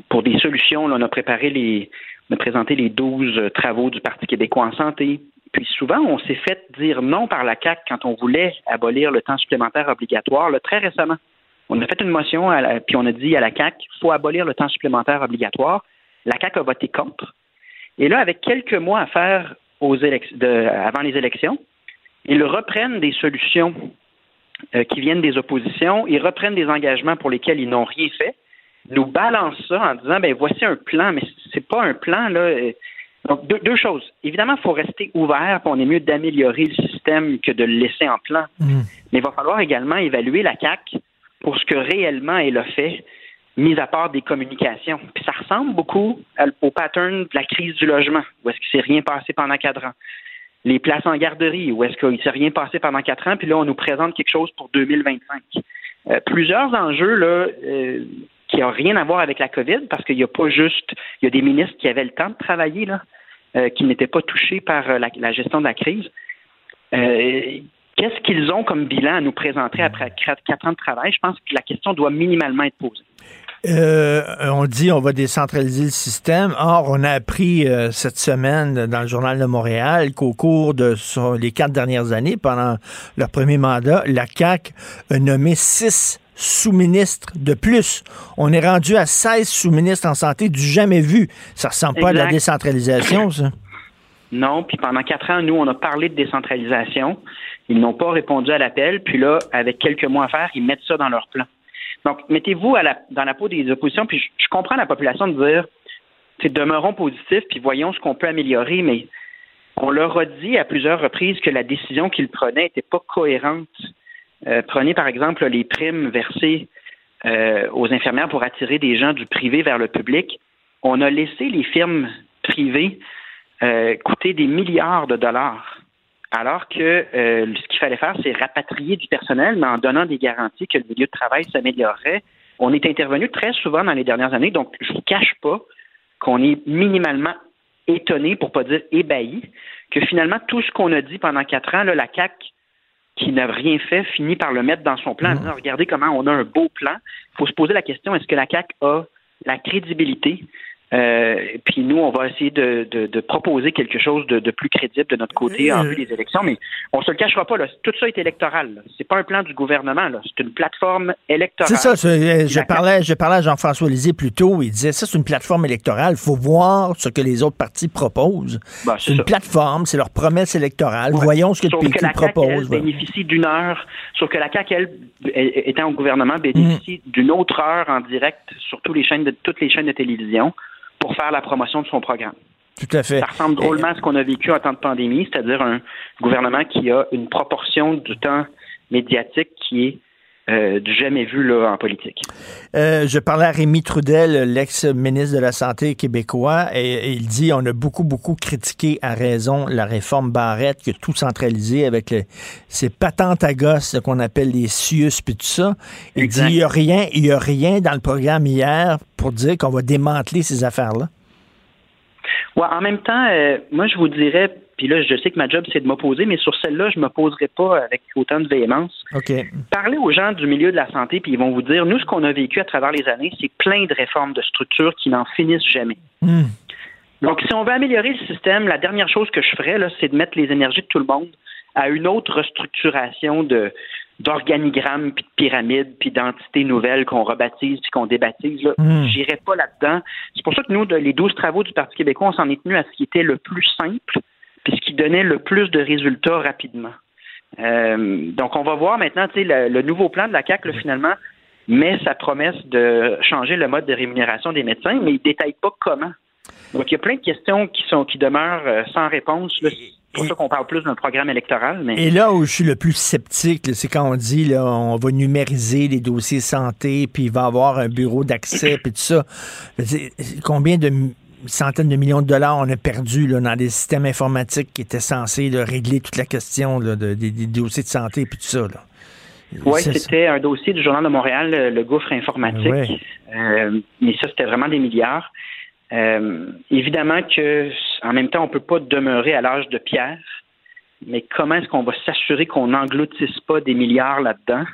pour des solutions. là. on a préparé les, on a présenté les 12 travaux du Parti québécois en santé. Puis souvent, on s'est fait dire non par la CAC quand on voulait abolir le temps supplémentaire obligatoire. là, très récemment, on a fait une motion, à la- puis on a dit à la CAC, il faut abolir le temps supplémentaire obligatoire. La CAC a voté contre. Et là, avec quelques mois à faire aux élec- de- avant les élections, ils reprennent des solutions euh, qui viennent des oppositions, ils reprennent des engagements pour lesquels ils n'ont rien fait, nous balancent ça en disant ben voici un plan, mais c'est pas un plan là. euh. Donc deux, deux choses. Évidemment, il faut rester ouvert, puis on est mieux d'améliorer le système que de le laisser en plan. Mais il va falloir également évaluer la CAC pour ce que réellement elle a fait, mis à part des communications. Puis ça ressemble beaucoup au pattern de la crise du logement, où est-ce qu'il s'est rien passé pendant quatre ans. Les places en garderie, où est-ce qu'il s'est rien passé pendant quatre ans, puis là, on nous présente quelque chose pour 2025. Euh, plusieurs enjeux là, euh, qui n'ont rien à voir avec la COVID, parce qu'il n'y a pas juste, il y a des ministres qui avaient le temps de travailler, là, euh, qui n'étaient pas touchés par la, la gestion de la crise. Euh, Qu'est-ce qu'ils ont comme bilan à nous présenter après quatre ans de travail? Je pense que la question doit minimalement être posée. Euh, on dit on va décentraliser le système. Or, on a appris euh, cette semaine dans le journal de Montréal qu'au cours de son- les quatre dernières années, pendant leur premier mandat, la CAC a nommé six sous-ministres de plus. On est rendu à 16 sous-ministres en santé du jamais vu. Ça ressemble pas à de la décentralisation, ça. Non, puis pendant quatre ans, nous, on a parlé de décentralisation. Ils n'ont pas répondu à l'appel. Puis là, avec quelques mois à faire, ils mettent ça dans leur plan. Donc, mettez-vous dans la peau des oppositions. Puis je, comprends la population de dire, demeurons positifs, puis voyons ce qu'on peut améliorer. Mais on leur a dit à plusieurs reprises que la décision qu'ils prenaient n'était pas cohérente. Euh, prenez par exemple les primes versées euh, aux infirmières pour attirer des gens du privé vers le public. On a laissé les firmes privées euh, coûter des milliards de dollars. Alors que euh, ce qu'il fallait faire, c'est rapatrier du personnel, mais en donnant des garanties que le milieu de travail s'améliorerait. On est intervenu très souvent dans les dernières années, donc je ne vous cache pas qu'on est minimalement étonné, pour pas dire ébahi, que finalement tout ce qu'on a dit pendant quatre ans, là, la CAC qui n'a rien fait finit par le mettre dans son plan. en disant, Regardez comment on a un beau plan. Il faut se poser la question est-ce que la CAC a la crédibilité euh, puis nous, on va essayer de, de, de proposer quelque chose de, de plus crédible de notre côté en vue des élections, mais on se le cachera pas. Là. Tout ça est électoral. C'est pas un plan du gouvernement. C'est une plateforme électorale. C'est ça, euh, je La parlais, je parlais à Jean-François Lisée plus tôt, il disait ça c'est une plateforme électorale, il faut voir ce que les autres partis proposent. Ben, c'est une ça. plateforme, c'est leur promesse électorale, Ouais. voyons ce que Sauf le que PQ la CAQ, propose. elle, voilà. bénéficie d'une heure. Sauf que la CAQ, elle, étant au gouvernement, bénéficie Mm. d'une autre heure en direct sur toutes les chaînes de, toutes les chaînes de télévision pour faire la promotion de son programme. Tout à fait. Ça ressemble drôlement à ce qu'on a vécu en temps de pandémie, c'est-à-dire un gouvernement qui a une proportion du temps médiatique qui est euh, du jamais vu là, en politique. Euh, je parlais à Rémi Trudel, l'ex-ministre de la Santé québécois, et, il dit on a beaucoup, beaucoup critiqué à raison la réforme Barrette, qui a tout centralisé avec ces patentes à gosses qu'on appelle les CIUS puis tout ça. Il dit il n'y a rien, il y a rien dans le programme hier pour dire qu'on va démanteler ces affaires-là. Ouais, en même temps, euh, moi je vous dirais puis là, je sais que ma job, c'est de m'opposer, mais sur celle-là, je ne m'opposerai pas avec autant de véhémence. Parlez aux gens du milieu de la santé, puis ils vont vous dire, nous, ce qu'on a vécu à travers les années, c'est plein de réformes de structures qui n'en finissent jamais. Hmm. Donc, si on veut améliorer le système, la dernière chose que je ferais, là, c'est de mettre les énergies de tout le monde à une autre restructuration de d'organigrammes, puis de pyramides, puis d'entités nouvelles qu'on rebaptise, puis qu'on débaptise. Là. Hmm. J'irai pas là-dedans. C'est pour ça que nous, les 12 travaux du Parti québécois, on s'en est tenu à ce qui était le plus simple, puis ce qui donnait le plus de résultats rapidement. Euh, donc, on va voir maintenant, tu sais, le, le, nouveau plan de la CAC, finalement, met sa promesse de changer le mode de rémunération des médecins, mais il ne détaille pas comment. Donc, il y a plein de questions qui sont qui demeurent euh, sans réponse. C'est pour ça qu'on parle plus d'un programme électoral. Mais... Et là où je suis le plus sceptique, c'est quand on dit là, on va numériser les dossiers santé, puis il va y avoir un bureau d'accès, puis tout ça. Combien de centaines de millions de dollars on a perdu là, dans des systèmes informatiques qui étaient censés régler toute la question de, des, dossiers de santé et tout ça. Oui, c'était un dossier du Journal de Montréal, le, gouffre informatique. Euh, mais ça, c'était vraiment des milliards. Euh, évidemment que en même temps, on ne peut pas demeurer à l'âge de pierre, mais comment est-ce qu'on va s'assurer qu'on n'engloutisse pas des milliards là-dedans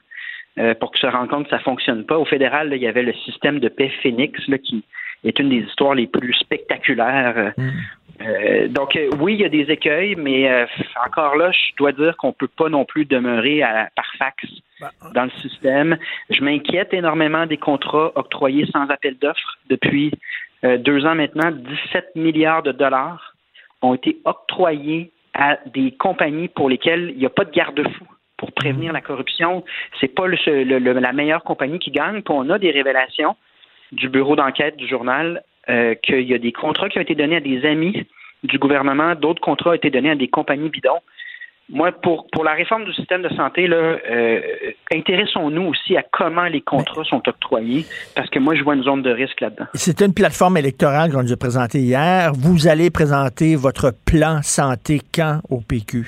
euh, pour que se rende compte que ça ne fonctionne pas? Au fédéral, il y avait le système de paix Phoenix là, qui, est une des histoires les plus spectaculaires. Mm. Euh, donc euh, oui, il y a des écueils, mais euh, encore là, je dois dire qu'on peut pas non plus demeurer à, par fax bah, dans le système. Je m'inquiète énormément des contrats octroyés sans appel d'offres depuis deux ans maintenant. 17 milliards de dollars ont été octroyés à des compagnies pour lesquelles il n'y a pas de garde-fou pour prévenir mm. la corruption. C'est pas la meilleure compagnie qui gagne. Puis on a des révélations du bureau d'enquête du journal euh, qu'il y a des contrats qui ont été donnés à des amis du gouvernement, d'autres contrats ont été donnés à des compagnies bidons. Moi, pour, pour la réforme du système de santé, là, euh, intéressons-nous aussi à comment les contrats sont octroyés, parce que moi, je vois une zone de risque là-dedans. C'est une plateforme électorale qu'on nous a présentée hier. Vous allez présenter votre plan santé quand au PQ?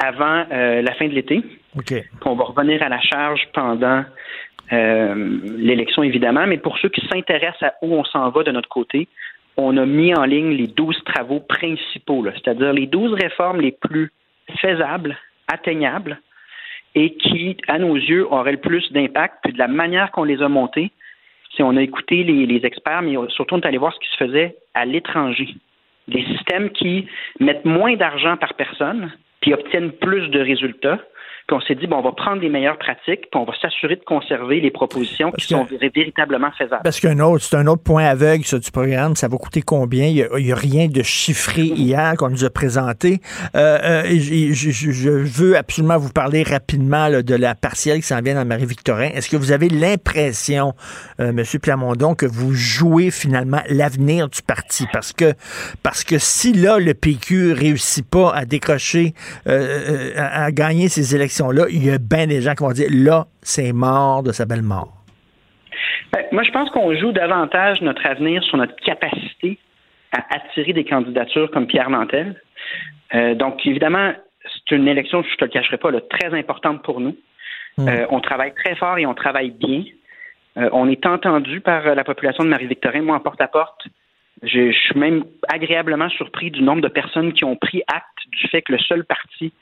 Avant euh, la fin de l'été. OK. On va revenir à la charge pendant euh, l'élection, évidemment, mais pour ceux qui s'intéressent à où on s'en va de notre côté, on a mis en ligne les 12 travaux principaux, c'est-à-dire les 12 réformes les plus faisables, atteignables, et qui, à nos yeux, auraient le plus d'impact. Puis de la manière qu'on les a montées, si on a écouté les, les, experts, mais surtout on est allé voir ce qui se faisait à l'étranger. Des systèmes qui mettent moins d'argent par personne, puis obtiennent plus de résultats, puis on s'est dit, bon, on va prendre les meilleures pratiques, puis on va s'assurer de conserver les propositions qui sont véritablement faisables. Parce qu'un autre, c'est un autre point aveugle, ça, du programme. Ça va coûter combien? Il n'y a, rien de chiffré hier qu'on nous a présenté. Euh, euh, je, veux absolument vous parler rapidement de la partielle qui s'en vient dans Marie-Victorin. Est-ce que vous avez l'impression, euh, M. Plamondon, que vous jouez finalement l'avenir du parti? Parce que, parce que si là, le PQ réussit pas à décrocher, à gagner ses élections, là il y a bien des gens qui vont dire là, c'est mort de sa belle mort. Ben, moi, je pense qu'on joue davantage notre avenir sur notre capacité à attirer des candidatures comme Pierre Nantel. Euh, donc, évidemment, c'est une élection, je ne te le cacherai pas, très importante pour nous. Hmm. Euh, on travaille très fort et on travaille bien. Euh, on est entendu par la population de Marie-Victorin. Moi, en porte-à-porte, je, je, suis même agréablement surpris du nombre de personnes qui ont pris acte du fait que le seul parti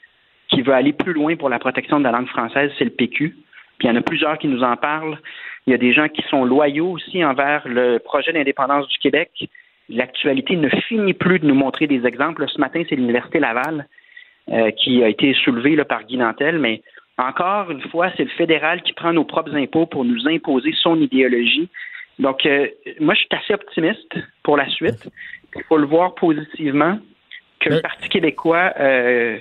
qui veut aller plus loin pour la protection de la langue française, c'est le PQ. Puis il y en a plusieurs qui nous en parlent. Il y a des gens qui sont loyaux aussi envers le projet d'indépendance du Québec. L'actualité ne finit plus de nous montrer des exemples. Ce matin, c'est l'Université Laval euh, qui a été soulevée là, par Guy Nantel, mais encore une fois, c'est le fédéral qui prend nos propres impôts pour nous imposer son idéologie. Donc, euh, moi, je suis assez optimiste pour la suite. Il faut le voir positivement que le Parti québécois euh,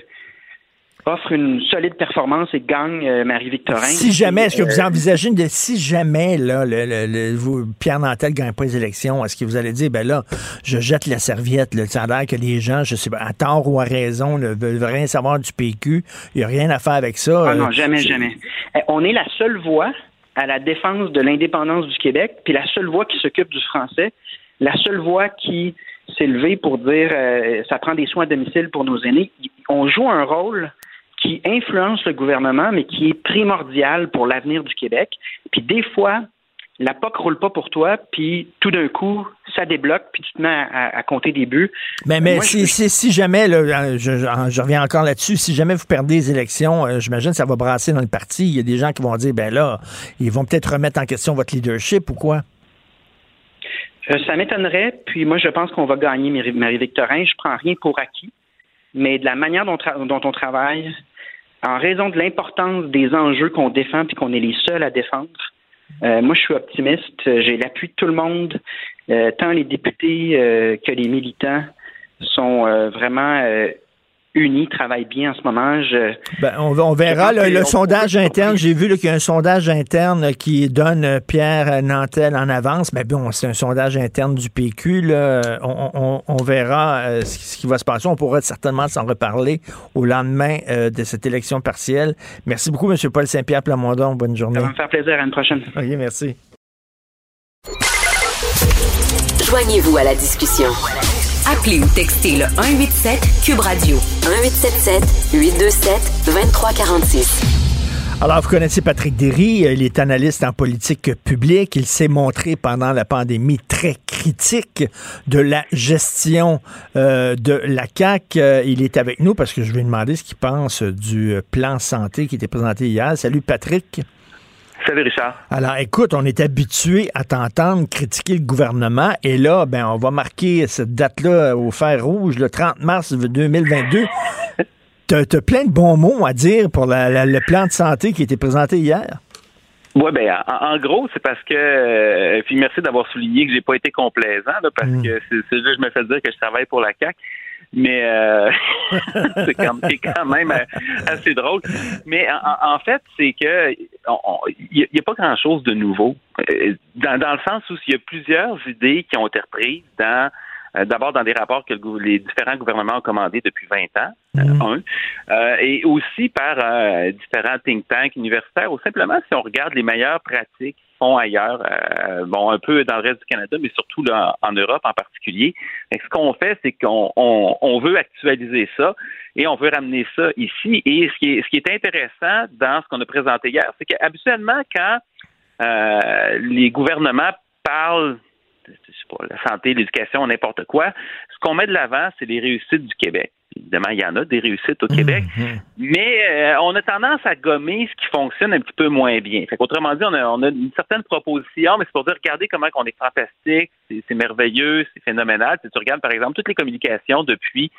offre une solide performance et gagne euh, Marie-Victorin. Si jamais, est-ce que vous Euh, envisagez de si jamais là, le, le- le- vous- Pierre Nantel ne gagne pas les élections, est-ce que vous allez dire, ben là, je jette la serviette, là, ça a l'air que les gens, je sais pas, à tort ou à raison, ne veulent rien savoir du PQ, il n'y a rien à faire avec ça. Ah non, Euh, jamais, c'est- jamais. Eh, On est la seule voix à la défense de l'indépendance du Québec, puis la seule voix qui s'occupe du français, la seule voix qui s'est levée pour dire euh, ça prend des soins à domicile pour nos aînés. On joue un rôle qui influence le gouvernement, mais qui est primordial pour l'avenir du Québec. Puis des fois, la POC roule pas pour toi, puis tout d'un coup, ça débloque, puis tu te mets à, à- à compter des buts. Mais, mais Moi, si, je- si, si jamais, là, euh, je, je- je reviens encore là-dessus, si jamais vous perdez les élections, euh, j'imagine que ça va brasser dans le parti. Il y a des gens qui vont dire, ben là, ils vont peut-être remettre en question votre leadership ou quoi? Euh, ça m'étonnerait, puis moi je pense qu'on va gagner Marie- Marie-Victorin. Je prends rien pour acquis, mais de la manière dont on travaille, en raison de l'importance des enjeux qu'on défend puis qu'on est les seuls à défendre, euh, moi je suis optimiste. J'ai l'appui de tout le monde, euh, tant les députés euh, que les militants sont euh, vraiment euh, unis, travaillent bien en ce moment. Je, Ben, on, verra Je le, sondage interne. J'ai vu qu'il y a un sondage interne qui donne euh, Pierre Nantel en avance. Mais bon, c'est un sondage interne du PQ. Là. On, on- on verra euh, ce, qui- va se passer. On pourra certainement s'en reparler au lendemain euh, de cette élection partielle. Merci beaucoup, M. Paul Saint-Pierre Plamondon. Bonne journée. ça va me faire plaisir. À une prochaine. OK, merci. Joignez-vous à la discussion. Appelez ou textez le 187 Cube Radio 1877 827 2346. Alors, vous connaissez Patrick Derry, il est analyste en politique publique. Il s'est montré pendant la pandémie très critique de la gestion euh, de la CAQ. Euh, il est avec nous parce que je vais lui demander ce qu'il pense du euh, plan santé qui était présenté hier. Salut Patrick. Salut Richard. Alors, écoute, on est habitué à t'entendre critiquer le gouvernement et là, ben, on va marquer cette date-là au fer rouge, le 30 mars 2022. T'as as plein de bons mots à dire pour la- la- le plan de santé qui a été présenté hier. Ouais, ben en, en gros, c'est parce que euh, puis merci d'avoir souligné que j'ai pas été complaisant là, parce que c'est là que je me fais dire que je travaille pour la CAC. Mais euh, c'est quand, même euh, assez drôle. Mais en, en fait, c'est que il n'y a, pas grand chose de nouveau. Euh, Dans, dans le sens où il y a plusieurs idées qui ont été reprises dans D'abord dans des rapports que le les différents gouvernements ont commandés depuis 20 ans, euh, un, Euh, et aussi par euh, différents think tanks universitaires, ou simplement si on regarde les meilleures pratiques ailleurs, euh, bon, un peu dans le reste du Canada, mais surtout là, en Europe en particulier. Ce qu'on fait, c'est qu'on on, on veut actualiser ça et on veut ramener ça ici. Et ce qui est, intéressant dans ce qu'on a présenté hier, c'est qu'habituellement, quand euh, les gouvernements parlent la santé, l'éducation, n'importe quoi. Ce qu'on met de l'avant, c'est les réussites du Québec. Évidemment, il y en a des réussites au Québec, mais euh, on a tendance à gommer ce qui fonctionne un petit peu moins bien. Fait qu'autrement dit, on a, on a une certaine proposition, mais c'est pour dire, regardez comment on est fantastique, c'est merveilleux, c'est phénoménal. Si tu regardes, par exemple, toutes les communications depuis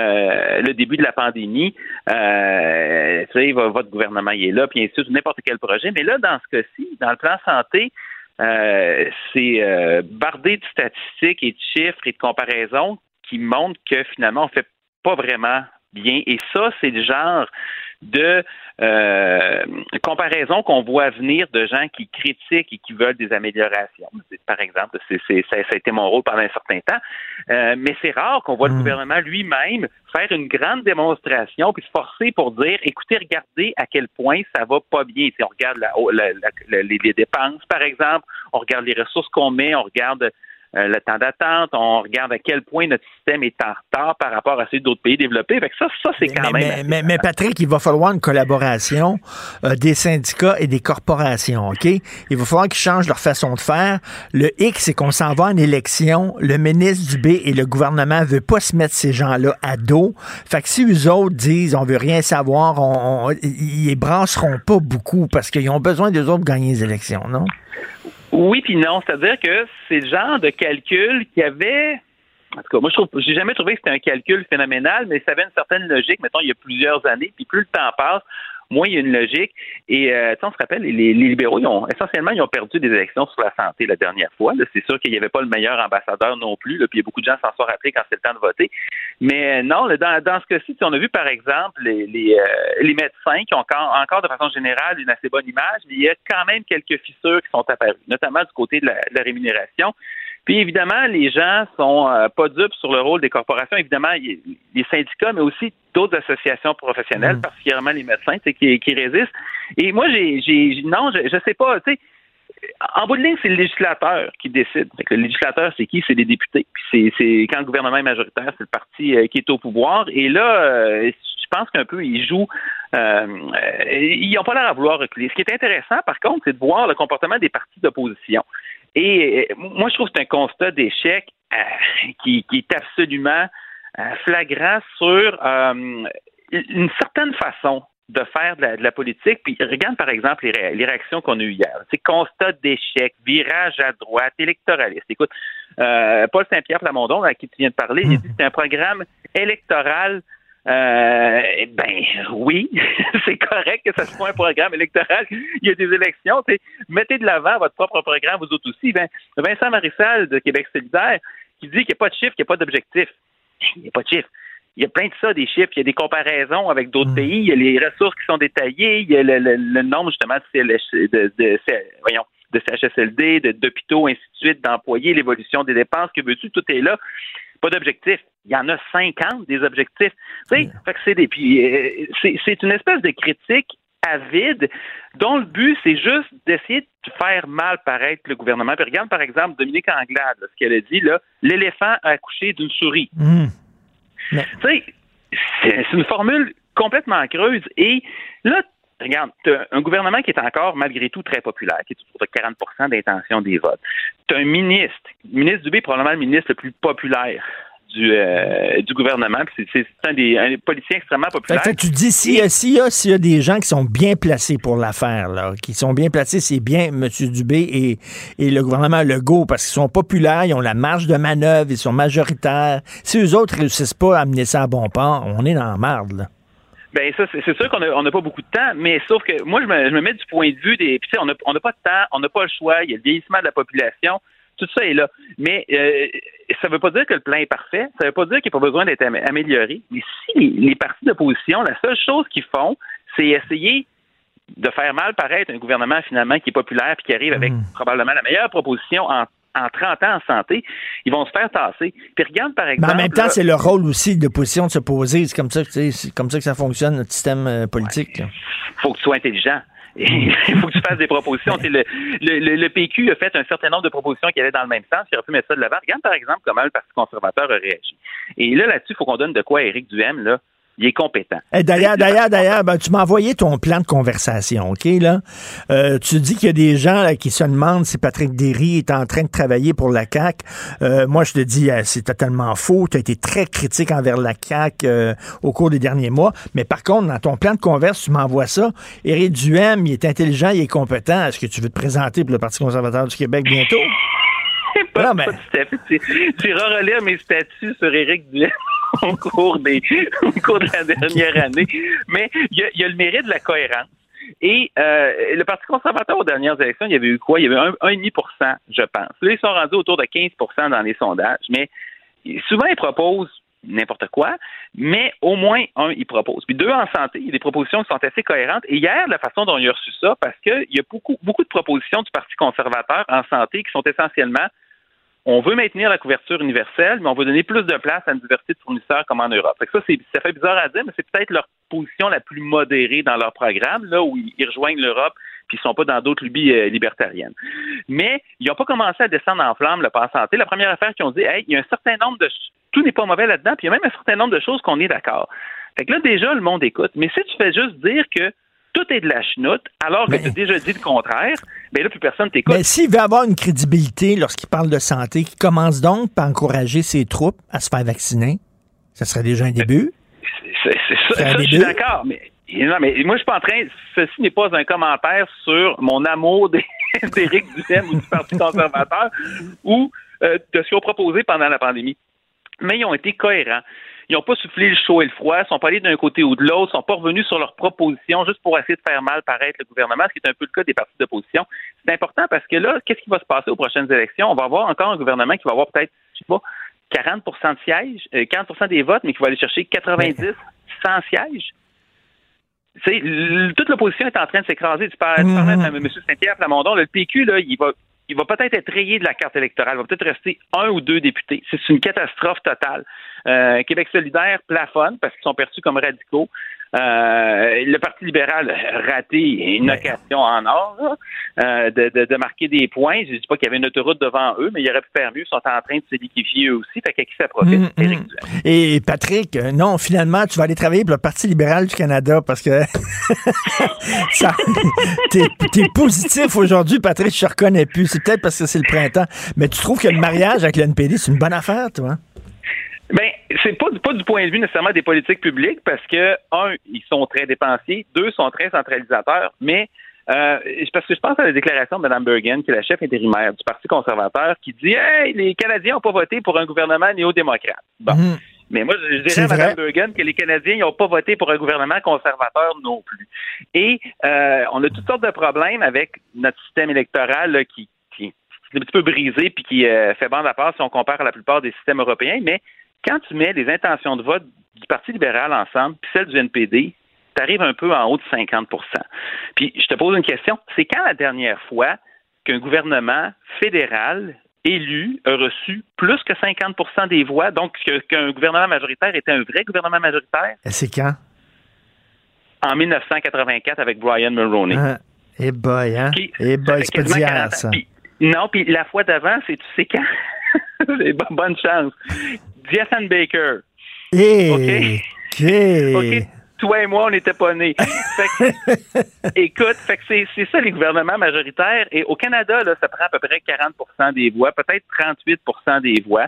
euh, le début de la pandémie, euh, tu sais, vo- votre gouvernement il est là, puis ainsi n'importe quel projet. Mais là, dans ce cas-ci, dans le plan santé, euh, c'est euh, bardé de statistiques et de chiffres et de comparaisons qui montrent que finalement, on fait pas vraiment bien. Et ça, c'est le genre de euh, comparaison qu'on voit venir de gens qui critiquent et qui veulent des améliorations. Par exemple, c'est, c'est- ça, ça a été mon rôle pendant un certain temps. Euh, mais c'est rare qu'on voit le gouvernement lui-même faire une grande démonstration puis se forcer pour dire, écoutez, regardez à quel point ça va pas bien. Si on regarde la- la- la- les, dépenses, par exemple, on regarde les ressources qu'on met, on regarde le temps d'attente, on regarde à quel point notre système est en retard par rapport à celui d'autres pays développés. Fait que ça, ça c'est quand mais, même. mais, Patrick, il va falloir une collaboration euh, des syndicats et des corporations, OK? Il va falloir qu'ils changent leur façon de faire. Le X, c'est qu'on s'en va en élection. Le ministre Dubé et le gouvernement ne veulent pas se mettre ces gens-là à dos. Fait que si eux autres disent on veut rien savoir, on, on- ils les brasseront pas beaucoup parce qu'ils ont besoin d'eux autres pour gagner les élections, non? Oui puis non, c'est-à-dire que c'est le genre de calcul qui avait en tout cas, moi je trouve j'ai jamais trouvé que c'était un calcul phénoménal, mais ça avait une certaine logique, mettons, il y a plusieurs années, puis plus le temps passe, moins il y a une logique. Et euh, on se rappelle, les, les, libéraux, ils ont essentiellement ils ont perdu des élections sur la santé la dernière fois. C'est sûr qu'il n'y avait pas le meilleur ambassadeur non plus. Là, puis il y a beaucoup de gens s'en sont rappelés quand c'est le temps de voter. Mais euh, non, dans, dans ce cas-ci, on a vu par exemple les, les, euh, les médecins qui ont encore, encore, de façon générale une assez bonne image, mais il y a quand même quelques fissures qui sont apparues, notamment du côté de la, de la rémunération. Puis évidemment, les gens sont euh, pas dupes sur le rôle des corporations. Évidemment, les syndicats, mais aussi d'autres associations professionnelles, mmh. particulièrement les médecins, qui, qui résistent. Et moi, j'ai, non, je, je sais pas, tu sais. En bout de ligne, c'est le législateur qui décide. le législateur, c'est qui? C'est les députés. Puis c'est, quand le gouvernement est majoritaire, c'est le parti euh, qui est au pouvoir. Et là, euh, pense qu'un peu, ils jouent. ils n'ont pas l'air à vouloir reculer. Ce qui est intéressant, par contre, c'est de voir le comportement des partis d'opposition. Et euh, moi, je trouve que c'est un constat d'échec euh, qui, est absolument euh, flagrant sur une certaine façon de faire de la, politique. Puis regarde par exemple les, réactions qu'on a eues hier. C'est constat d'échec, virage à droite, électoraliste. Écoute, Paul Saint-Pierre Plamondon, à qui tu viens de parler, il dit que c'est un programme électoral euh, ben oui, c'est correct que ça soit un programme électoral. Il y a des élections. Mettez de l'avant votre propre programme, vous autres aussi. Ben, Vincent Marissal de Québec solidaire qui dit qu'il n'y a pas de chiffre, qu'il n'y a pas d'objectif. Il n'y a pas de chiffre. Il y a plein de ça, des chiffres. Il y a des comparaisons avec d'autres mm. pays. Il y a les ressources qui sont détaillées. Il y a le, nombre, justement, de, de, de, voyons, de CHSLD, d'hôpitaux, ainsi de suite, d'employés, l'évolution des dépenses, que veux-tu, tout est là pas d'objectif. Il y en a 50 des objectifs. Tu sais, c'est des euh, c'est une espèce de critique avide dont le but c'est juste d'essayer de faire mal paraître le gouvernement. Puis regarde par exemple Dominique Anglade, ce qu'elle a dit là, l'éléphant a accouché d'une souris. Mmh. Tu sais, c'est une formule complètement creuse et là regarde, tu as un gouvernement qui est encore, malgré tout, très populaire, qui est autour de 40 d'intention des votes. Tu as un ministre, le ministre Dubé est probablement le ministre le plus populaire du, euh, du gouvernement. C'est un des un policiers extrêmement populaire. Fait tu dis s'il y, y, a des gens qui sont bien placés pour l'affaire, qui sont bien placés, c'est bien M. Dubé et, et le gouvernement Legault, parce qu'ils sont populaires, ils ont la marge de manœuvre, ils sont majoritaires. Si eux autres réussissent pas à amener ça à bon port, on est dans la marde. Là. Ben ça, c'est sûr qu'on n'a pas beaucoup de temps, mais sauf que moi, je me, mets du point de vue des. Puis, on n'a on pas de temps, on n'a pas le choix, il y a le vieillissement de la population, tout ça est là. Mais euh, ça ne veut pas dire que le plan est parfait, ça ne veut pas dire qu'il n'y a pas besoin d'être amélioré. Mais si les, partis d'opposition, la seule chose qu'ils font, c'est essayer de faire mal paraître un gouvernement finalement qui est populaire puis qui arrive avec mmh. probablement la meilleure proposition en en 30 ans en santé, ils vont se faire tasser. Puis regarde, par exemple... Mais en même temps, c'est le rôle aussi de position de se poser. C'est comme ça, c'est comme ça que ça fonctionne, notre système euh, politique. Il faut que tu sois intelligent. Il faut que tu fasses des propositions. Le, le, le, PQ a fait un certain nombre de propositions qui allaient dans le même sens. Il aurait pu mettre ça de l'avant. Regarde, par exemple, comment le Parti conservateur a réagi. Et là, là-dessus, il faut qu'on donne de quoi à Éric Duhem, là, il est compétent. Eh, d'ailleurs, d'ailleurs, d'ailleurs, ben, tu m'as envoyé ton plan de conversation, OK, là? Euh, tu dis qu'il y a des gens qui se demandent si Patrick Derry est en train de travailler pour la CAQ. Euh, moi, je te dis, euh, c'est totalement faux. Tu as été très critique envers la CAQ au cours des derniers mois. Mais par contre, dans ton plan de conversation, tu m'envoies ça. Éric Duhem, il est intelligent, il est compétent. Est-ce que tu veux te présenter pour le Parti conservateur du Québec bientôt? Pas, non, Tu, tu relire mes statuts sur Éric Duhem. au cours des au cours de la dernière année. Mais il y a, le mérite de la cohérence. Et euh, le Parti conservateur aux dernières élections, il y avait eu quoi? Il y avait 1,5% je pense. Là, ils sont rendus autour de 15% dans les sondages, mais souvent, ils proposent n'importe quoi, mais au moins un, ils proposent. Puis deux, en santé, il y a des propositions qui sont assez cohérentes. Et hier, la façon dont il a reçu ça, parce qu'il y a beaucoup, beaucoup de propositions du Parti conservateur en santé qui sont essentiellement on veut maintenir la couverture universelle, mais on veut donner plus de place à une diversité de fournisseurs comme en Europe. Fait ça, ça fait bizarre à dire, mais c'est peut-être leur position la plus modérée dans leur programme, là où ils rejoignent l'Eupe puis ils sont pas dans d'autres lubies euh, libertariennes. Mais ils n'ont pas commencé à descendre en flamme le pass santé. La première affaire qu'ils ont dit, hey, il y a un certain nombre de tout n'est pas mauvais là-dedans, puis il y a même un certain nombre de choses qu'on est d'accord. Fait que là, déjà, le monde écoute. Mais si tu fais juste dire que tout est de la chenoute, alors que tu as déjà dit le contraire, bien là, plus personne t'écoute. Mais s'il veut avoir une crédibilité lorsqu'il parle de santé, qu'il commence donc par encourager ses troupes à se faire vacciner, ça serait déjà un début? C'est ça, je suis d'accord, mais non, mais moi, je suis pas en train. Ceci n'est pas un commentaire sur mon amour d'Éric Duhem ou du Parti conservateur ou euh, de ce qu'ils ont proposé pendant la pandémie. Mais ils ont été cohérents. Ils n'ont pas soufflé le chaud et le froid, ils sont pas allés d'un côté ou de l'autre, ils sont pas revenus sur leurs propositions juste pour essayer de faire mal paraître le gouvernement, ce qui est un peu le cas des partis d'opposition. C'est important parce que là, qu'est-ce qui va se passer aux prochaines élections? On va avoir encore un gouvernement qui va avoir peut-être, je sais pas, 40 de sièges, euh, 40 des votes, mais qui va aller chercher 90, 100 sièges. Toute l'opposition est en train de s'écraser. Tu parlais, de M. Saint-Pierre Plamondon. le PQ, là, il va, il va peut-être être rayé de la carte électorale. Il va peut-être rester un ou deux députés. C'est une catastrophe totale. Euh, Québec solidaire plafonne parce qu'ils sont perçus comme radicaux. Euh, le Parti libéral a raté une occasion en or là, euh, de, de- de marquer des points. Je ne dis pas qu'il y avait une autoroute devant eux, mais ils auraient pu faire mieux. Ils sont en train de se liquéfier eux aussi. Fait qu'à qui ça profite? Hum. Et Patrick, euh, non, finalement, tu vas aller travailler pour le Parti libéral du Canada parce que t'es, positif aujourd'hui, Patrick, je te reconnais plus. C'est peut-être parce que c'est le printemps. Mais tu trouves que le mariage avec le NPD, c'est une bonne affaire, toi? Ben, c'est pas, pas du point de vue nécessairement des politiques publiques parce que, un, ils sont très dépensiers, deux, sont très centralisateurs, mais euh, parce que je pense à la déclaration de Mme Bergen, qui est la chef intérimaire du Parti conservateur, qui dit Hey, les Canadiens n'ont pas voté pour un gouvernement néo-démocrate. Bon. Mais moi, je dirais à Mme. Bergen que les Canadiens n'ont pas voté pour un gouvernement conservateur non plus. Et euh, on a toutes sortes de problèmes avec notre système électoral là, qui, qui, qui est un petit peu brisé puis qui euh, fait bande à part si on compare à la plupart des systèmes européens. Mais quand tu mets les intentions de vote du Parti libéral ensemble puis celles du NPD, tu arrives un peu en haut de 50% Puis je te pose une question. C'est quand la dernière fois qu'un gouvernement fédéral élu a reçu plus que 50% des voix, donc qu'un gouvernement majoritaire était un vrai gouvernement majoritaire? C'est quand? en 1984 avec Brian Mulroney. Ah, eh boy, hein? Qui- Eh ça boy, c'est pas d'hier, 40 ans. ça. Non, puis la fois d'avant, c'est tu sais quand? Bonne chance. Jason Baker. Eh, OK? Toi et moi, on n'était pas nés. Fait que- écoute, fait que c'est, c'est ça les gouvernements majoritaires. Et au Canada, là, ça prend à peu près 40 des voix, peut-être 38 des voix.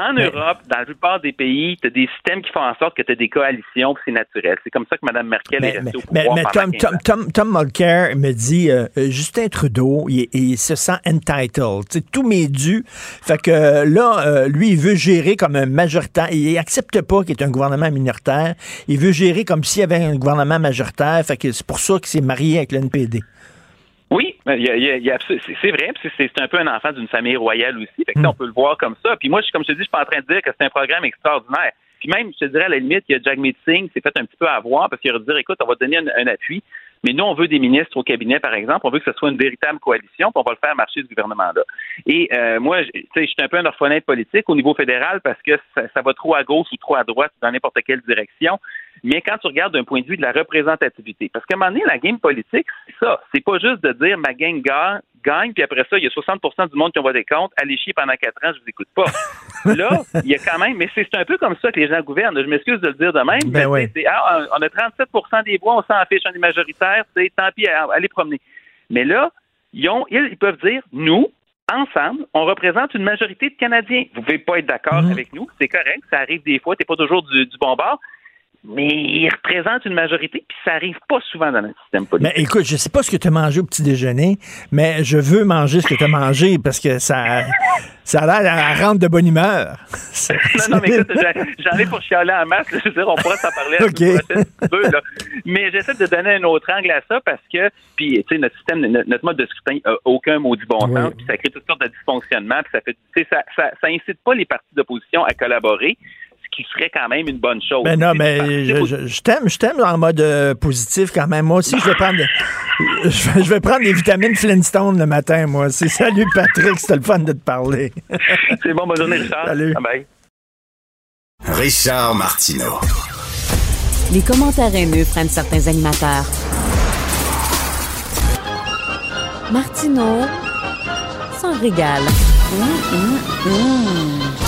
En Europe, dans la plupart des pays, tu as des systèmes qui font en sorte que tu as des coalitions, c'est naturel. C'est comme ça que Mme Merkel est Mais, restée au mais, pouvoir mais pendant Tom, 15 Tom. Tom, Tom Mulcair me dit euh, euh, Justin Trudeau, il, il se sent entitled. Tu sais, tout m'est dû. Fait que euh, là, euh, lui, il veut gérer comme un majoritaire. Il accepte pas qu'il y ait un gouvernement minoritaire. Il veut gérer comme s'il y avait un gouvernement majoritaire. Fait que c'est pour ça qu'il s'est marié avec le NPD. Oui, a- a- a c'est vrai, c'est c'est un peu un enfant d'une famille royale aussi. Fait que ça, on peut le voir comme ça. Puis moi, je- comme je te dis, je suis pas en train de dire que c'est un programme extraordinaire. Puis même, je te dirais à la limite, il y a Jagmeet Singh qui s'est fait un petit peu avoir parce qu'il aurait dit, écoute, on va donner un, un appui. Mais nous, on veut des ministres au cabinet, par exemple. On veut que ce soit une véritable coalition, puis on va le faire marcher ce gouvernement-là. Et euh, moi, je suis un peu un orphelin politique au niveau fédéral parce que ça, ça va trop à gauche ou trop à droite dans n'importe quelle direction. Mais quand tu regardes d'un point de vue de la représentativité, parce qu'à un moment donné, la game politique, c'est ça. C'est pas juste de dire ma gang gagne, gagne, puis après ça, il y a 60% du monde qui ont voté contre. Allez chier pendant quatre ans, je vous écoute pas. Là, il y a quand même, mais c'est un peu comme ça que les gens gouvernent. Je m'excuse de le dire de même. Ben mais ah, on a 37% des voix, on s'en fiche, on est majoritaire, c'est tant pis, allez promener. Mais là, ils, ont, ils, ils peuvent dire, nous, ensemble, on représente une majorité de Canadiens. Vous pouvez pas être d'accord Mhm. avec nous, c'est correct, ça arrive des fois, t'es pas toujours du, du bon bord, mais ils représentent une majorité, puis ça arrive pas souvent dans notre système politique. Mais écoute, je sais pas ce que tu as mangé au petit déjeuner, mais je veux manger ce que tu as mangé parce que ça, ça a l'air à rendre de bonne humeur. non, non, mais écoute, j'en- ai pour chialer en masse. là. Je veux dire, on pourra s'en parler la OK. semaine prochaine si tu veux, là. Mais j'essaie de donner un autre angle à ça parce que, puis, tu sais, notre système, notre, mode de scrutin a aucun maudit bon Oui. sens, puis ça crée toutes sortes de dysfonctionnements, puis ça fait, tu sais, ça, ça, ça incite pas les partis d'opposition à collaborer, ce qui serait quand même une bonne chose. Ben non, Tu sais, mais je, au- je- je t'aime, je t'aime en mode euh, positif quand même. Moi aussi, je vais prendre, je vais, je vais prendre des vitamines Flintstone le matin, moi. C'est salut Patrick, c'était le fun de te parler. C'est bon, bonne journée, Richard. Salut. Bye. Richard Martineau. Les commentaires haineux prennent certains animateurs. Martineau s'en régale. Hum, hum, hum.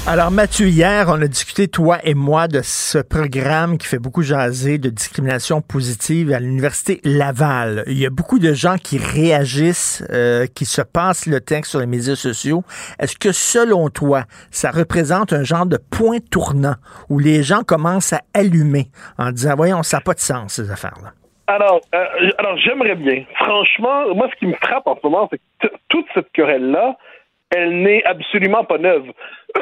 Alors Mathieu, hier, on a discuté, toi et moi, de ce programme qui fait beaucoup jaser de discrimination positive à l'Université Laval. Il y a beaucoup de gens qui réagissent, euh, qui se passent le texte sur les médias sociaux. Est-ce que selon toi, ça représente un genre de point tournant où les gens commencent à allumer en disant, voyons, ça n'a pas de sens, ces affaires-là? Alors, euh, alors j'aimerais bien. Franchement, moi, ce qui me frappe en ce moment, c'est que toute cette querelle-là, elle n'est absolument pas neuve.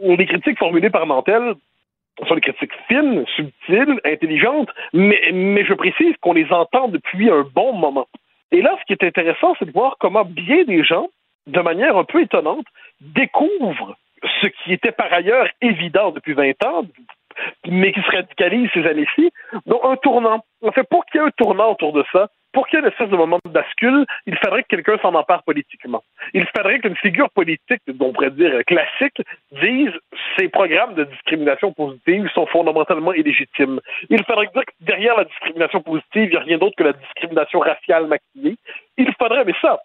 Les critiques formulées par Mantel sont des critiques fines, subtiles, intelligentes, mais, mais je précise qu'on les entend depuis un bon moment. Et là, ce qui est intéressant, c'est de voir comment bien des gens, de manière un peu étonnante, découvrent ce qui était par ailleurs évident depuis 20 ans, mais qui se radicalise ces années-ci. Donc, un tournant. En fait, pour qu'il y ait un tournant autour de ça, pour qu'il y ait une espèce de moment de bascule, il faudrait que quelqu'un s'en empare politiquement. Il faudrait qu'une figure politique, on pourrait dire classique, dise ces programmes de discrimination positive sont fondamentalement illégitimes. Il faudrait dire que derrière la discrimination positive, il n'y a rien d'autre que la discrimination raciale maquillée. Il faudrait, mais ça,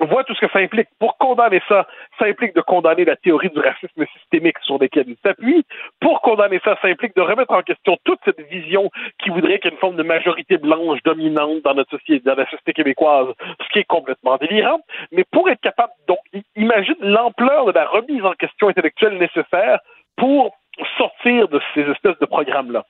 on voit tout ce que ça implique. Pour condamner ça, ça implique de condamner la théorie du racisme systémique sur laquelle il s'appuie. Pour condamner ça, ça implique de remettre en question toute cette vision qui voudrait qu'il y ait une forme de majorité blanche dominante dans notre société, dans la société québécoise, ce qui est complètement délirant. Mais pour être capable, donc, imagine l'ampleur de la remise en question intellectuelle nécessaire pour sortir de ces espèces de programmes-là.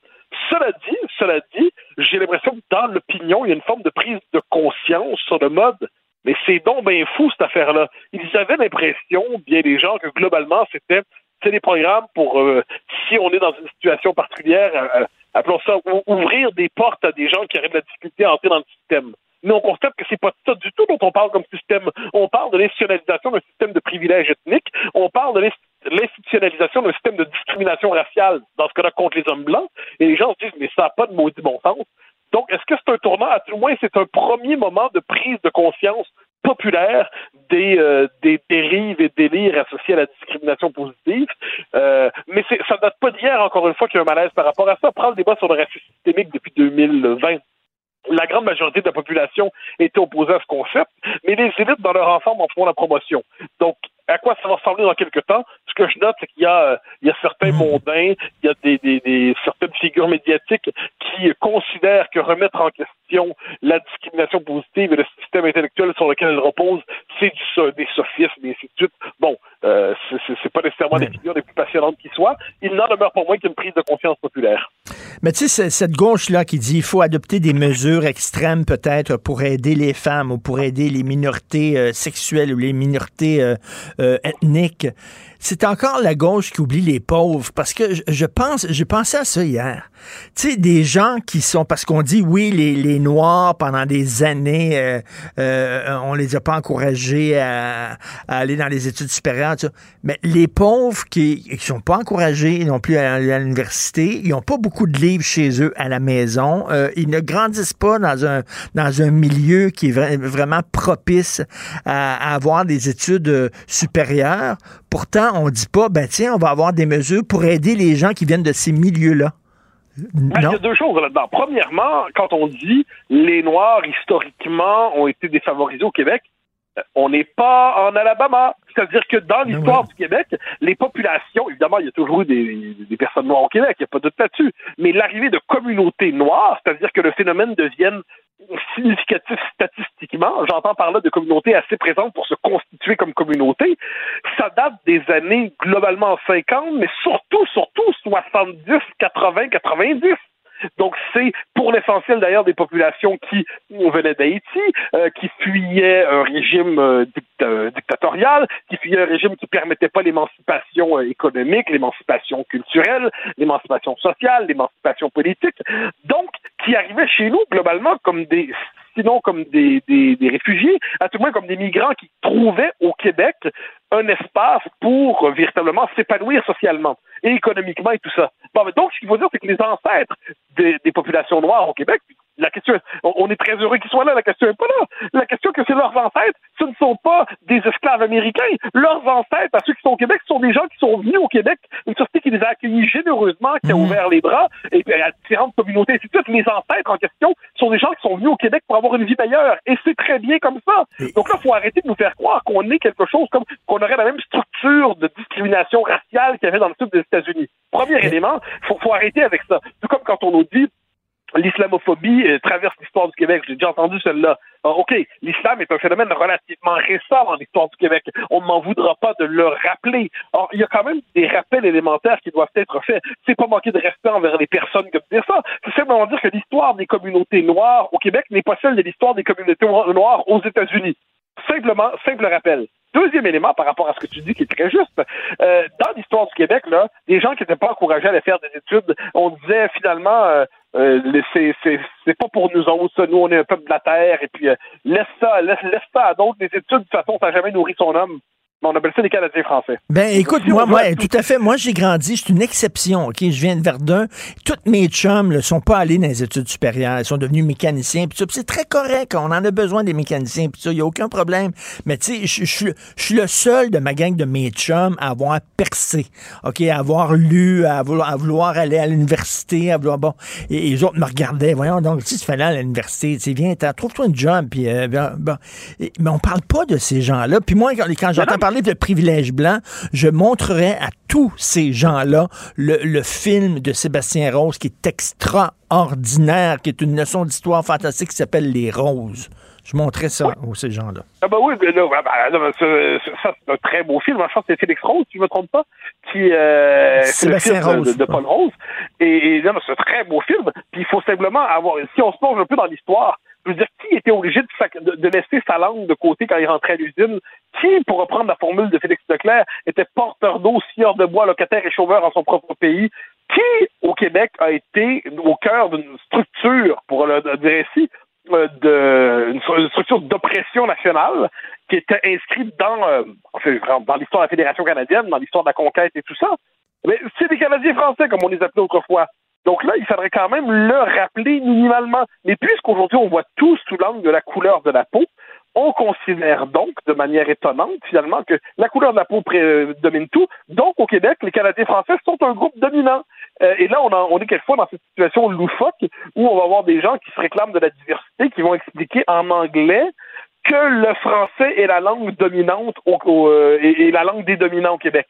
Cela dit, cela dit, j'ai l'impression que dans l'opinion, il y a une forme de prise de conscience sur le mode mais c'est donc bien fou, cette affaire-là. Ils avaient l'impression, bien des gens, que globalement, c'était des programmes pour, euh, si on est dans une situation particulière, euh, euh, appelons ça, ouvrir des portes à des gens qui auraient de la difficulté à entrer dans le système. Mais on constate que c'est pas ça du tout dont on parle comme système. On parle de l'institutionnalisation d'un système de privilèges ethniques. On parle de l'institutionnalisation d'un système de discrimination raciale, dans ce cas-là, contre les hommes blancs. Et les gens se disent, mais ça n'a pas de maudit bon sens. Donc, est-ce que c'est un tournant? À tout le moins, c'est un premier moment de prise de conscience populaire des, euh, des dérives et délires associés à la discrimination positive? Euh, mais ça ne date pas d'hier, encore une fois, qu'il y a un malaise par rapport à ça. Prends le débat sur le racisme systémique depuis 2020 la grande majorité de la population était opposée à ce concept, mais les élites dans leur ensemble en font la promotion. Donc, à quoi ça va ressembler dans quelques temps? Ce que je note, c'est qu'il y a, euh, il y a certains mondains, il y a des, des, des, certaines figures médiatiques qui considèrent que remettre en question la discrimination positive et le système intellectuel sur lequel elle repose, c'est du, des sophismes et ainsi de suite. Bon, euh, c'est pas nécessairement des figures les plus passionnantes qui soient. Il n'en demeure pas moins qu'une prise de confiance populaire. Mais tu sais, cette gauche-là qui dit qu'il faut adopter des mesures extrêmes peut-être pour aider les femmes ou pour aider les minorités euh, sexuelles ou les minorités euh, euh, ethniques, c'est encore la gauche qui oublie les pauvres parce que je, pense, j'ai pensé à ça hier. Tu sais, des gens qui sont, parce qu'on dit oui, les, les Noirs pendant des années, euh, euh, on les a pas encouragés à, aller dans les études supérieures, mais les pauvres qui ne sont pas encouragés non plus à aller à l'université, ils n'ont pas beaucoup de livres chez eux à la maison, euh, ils ne grandissent pas dans un, dans un milieu qui est vraiment propice à, à avoir des études supérieures. Pourtant, on ne dit pas, ben tiens, on va avoir des mesures pour aider les gens qui viennent de ces milieux-là. Ben, il y a deux choses là-dedans. Premièrement, quand on dit les Noirs, historiquement, ont été défavorisés au Québec, euh, on n'est pas en Alabama. C'est-à-dire que dans ben l'histoire du Québec, les populations, évidemment, il y a toujours eu des, des personnes noires au Québec, il n'y a pas de doute là-dessus, mais l'arrivée de communautés noires, c'est-à-dire que le phénomène devienne significatif statistiquement, j'entends par là de communautés assez présentes pour se constituer comme communauté, ça date des années globalement 50, mais surtout, surtout 70, 80, 90. Donc c'est pour l'essentiel d'ailleurs des populations qui venaient d'Haïti, euh, qui fuyaient un régime euh, euh, dictatorial, qui fuyaient un régime qui permettait pas l'émancipation économique, l'émancipation culturelle, l'émancipation sociale, l'émancipation politique. Donc qui arrivaient chez nous globalement comme des sinon comme des, des, réfugiés, à tout le moins comme des migrants qui trouvaient au Québec un espace pour euh, véritablement s'épanouir socialement et économiquement et tout ça. Donc, ce qu'il faut dire, c'est que les ancêtres des, populations noires au Québec, La question, on, on est très heureux qu'ils soient là. La question est pas là. La question que c'est leurs ancêtres, ce ne sont pas des esclaves américains. Leurs ancêtres, à ceux qui sont au Québec, ce sont des gens qui sont venus au Québec, une société qui les a accueillis généreusement, qui a Mhm. ouvert les bras, et puis à différentes communautés, et ainsi de suite. Les ancêtres en question sont des gens qui sont venus au Québec pour avoir une vie meilleure. Et c'est très bien comme ça. Donc là, il faut arrêter de nous faire croire qu'on est quelque chose comme qu'on aurait la même structure de discrimination raciale qu'il y avait dans le sud des États-Unis. Premier élément, faut, faut arrêter avec ça. Tout comme quand on nous dit l'islamophobie euh, traverse l'histoire du Québec. J'ai déjà entendu celle-là. Ah, OK, l'islam est un phénomène relativement récent dans l'histoire du Québec. On ne m'en voudra pas de le rappeler. Or, il y a quand même des rappels élémentaires qui doivent être faits. C'est pas manquer de respect envers les personnes que de dire ça. C'est simplement dire que l'histoire des communautés noires au Québec n'est pas celle de l'histoire des communautés noires aux États-Unis. Simplement, simple rappel. Deuxième élément par rapport à ce que tu dis qui est très juste, euh, dans l'histoire du Québec, là, des gens qui n'étaient pas encouragés à aller faire des études, on disait finalement euh, euh, c'est, c'est, c'est pas pour nous autres, ça. nous on est un peuple de la terre, et puis euh, laisse ça, laisse, laisse ça à d'autres, les études, de toute façon, ça n'a jamais nourri son homme. On appelle ça les Canadiens français. Ben écoute, Si moi, moi, tout à fait. Moi, j'ai grandi, c'est une exception. Ok, je viens de Verdun. Toutes mes chums ne sont pas allés dans les études supérieures. Ils sont devenus mécaniciens. Puis c'est très correct. On en a besoin des mécaniciens. Puis ça, il y a aucun problème. Mais tu sais, je- je suis- je suis le seul de ma gang de mes chums à avoir percé. Ok, à avoir lu, à vouloir, à vouloir aller à l'université, à vouloir bon. Et, et les autres me regardaient. Voyons donc, si tu fais là à l'université, tu sais, viens, trouve-toi une job. Puis euh, bon. Et- mais on parle pas de ces gens-là. Puis moi, quand, quand j'entends parler de privilège blanc, je montrerai à tous ces gens-là le, le film de Sébastien Rose qui est extraordinaire, qui est une leçon d'histoire fantastique qui s'appelle Les Roses. Je montrerai ça aux ces gens-là. Ah bah oui, mais là, ah bah, ça c'est un très beau film. Je pense que c'est Félix Rose, si je ne me trompe pas, qui euh, c'est le de- Rose. De, de Paul Rose. Et, et c'est un très beau film. Puis il faut simplement avoir, si on se plonge un peu dans l'histoire, je veux dire, qui était obligé de, laisser sa langue de côté quand il rentrait à l'usine? Qui, pour reprendre la formule de Félix Leclerc, était porteur d'eau, scieur de bois, locataire et chômeur en son propre pays? Qui, au Québec, a été au cœur d'une structure, pour le dire ainsi, euh, de, une, structure d'oppression nationale qui était inscrite dans, euh, dans l'histoire de la Fédération canadienne, dans l'histoire de la conquête et tout ça? Mais c'est des Canadiens français, comme on les appelait autrefois. Donc là, il faudrait quand même le rappeler minimalement. Mais puisqu'aujourd'hui, on voit tout sous l'angle de la couleur de la peau, on considère donc, de manière étonnante, finalement, que la couleur de la peau euh, domine tout. Donc, au Québec, les Canadiens français sont un groupe dominant. Euh, et là, on, on est quelquefois dans cette situation loufoque où on va avoir des gens qui se réclament de la diversité, qui vont expliquer en anglais que le français est la langue dominante euh, et la langue des dominants au Québec.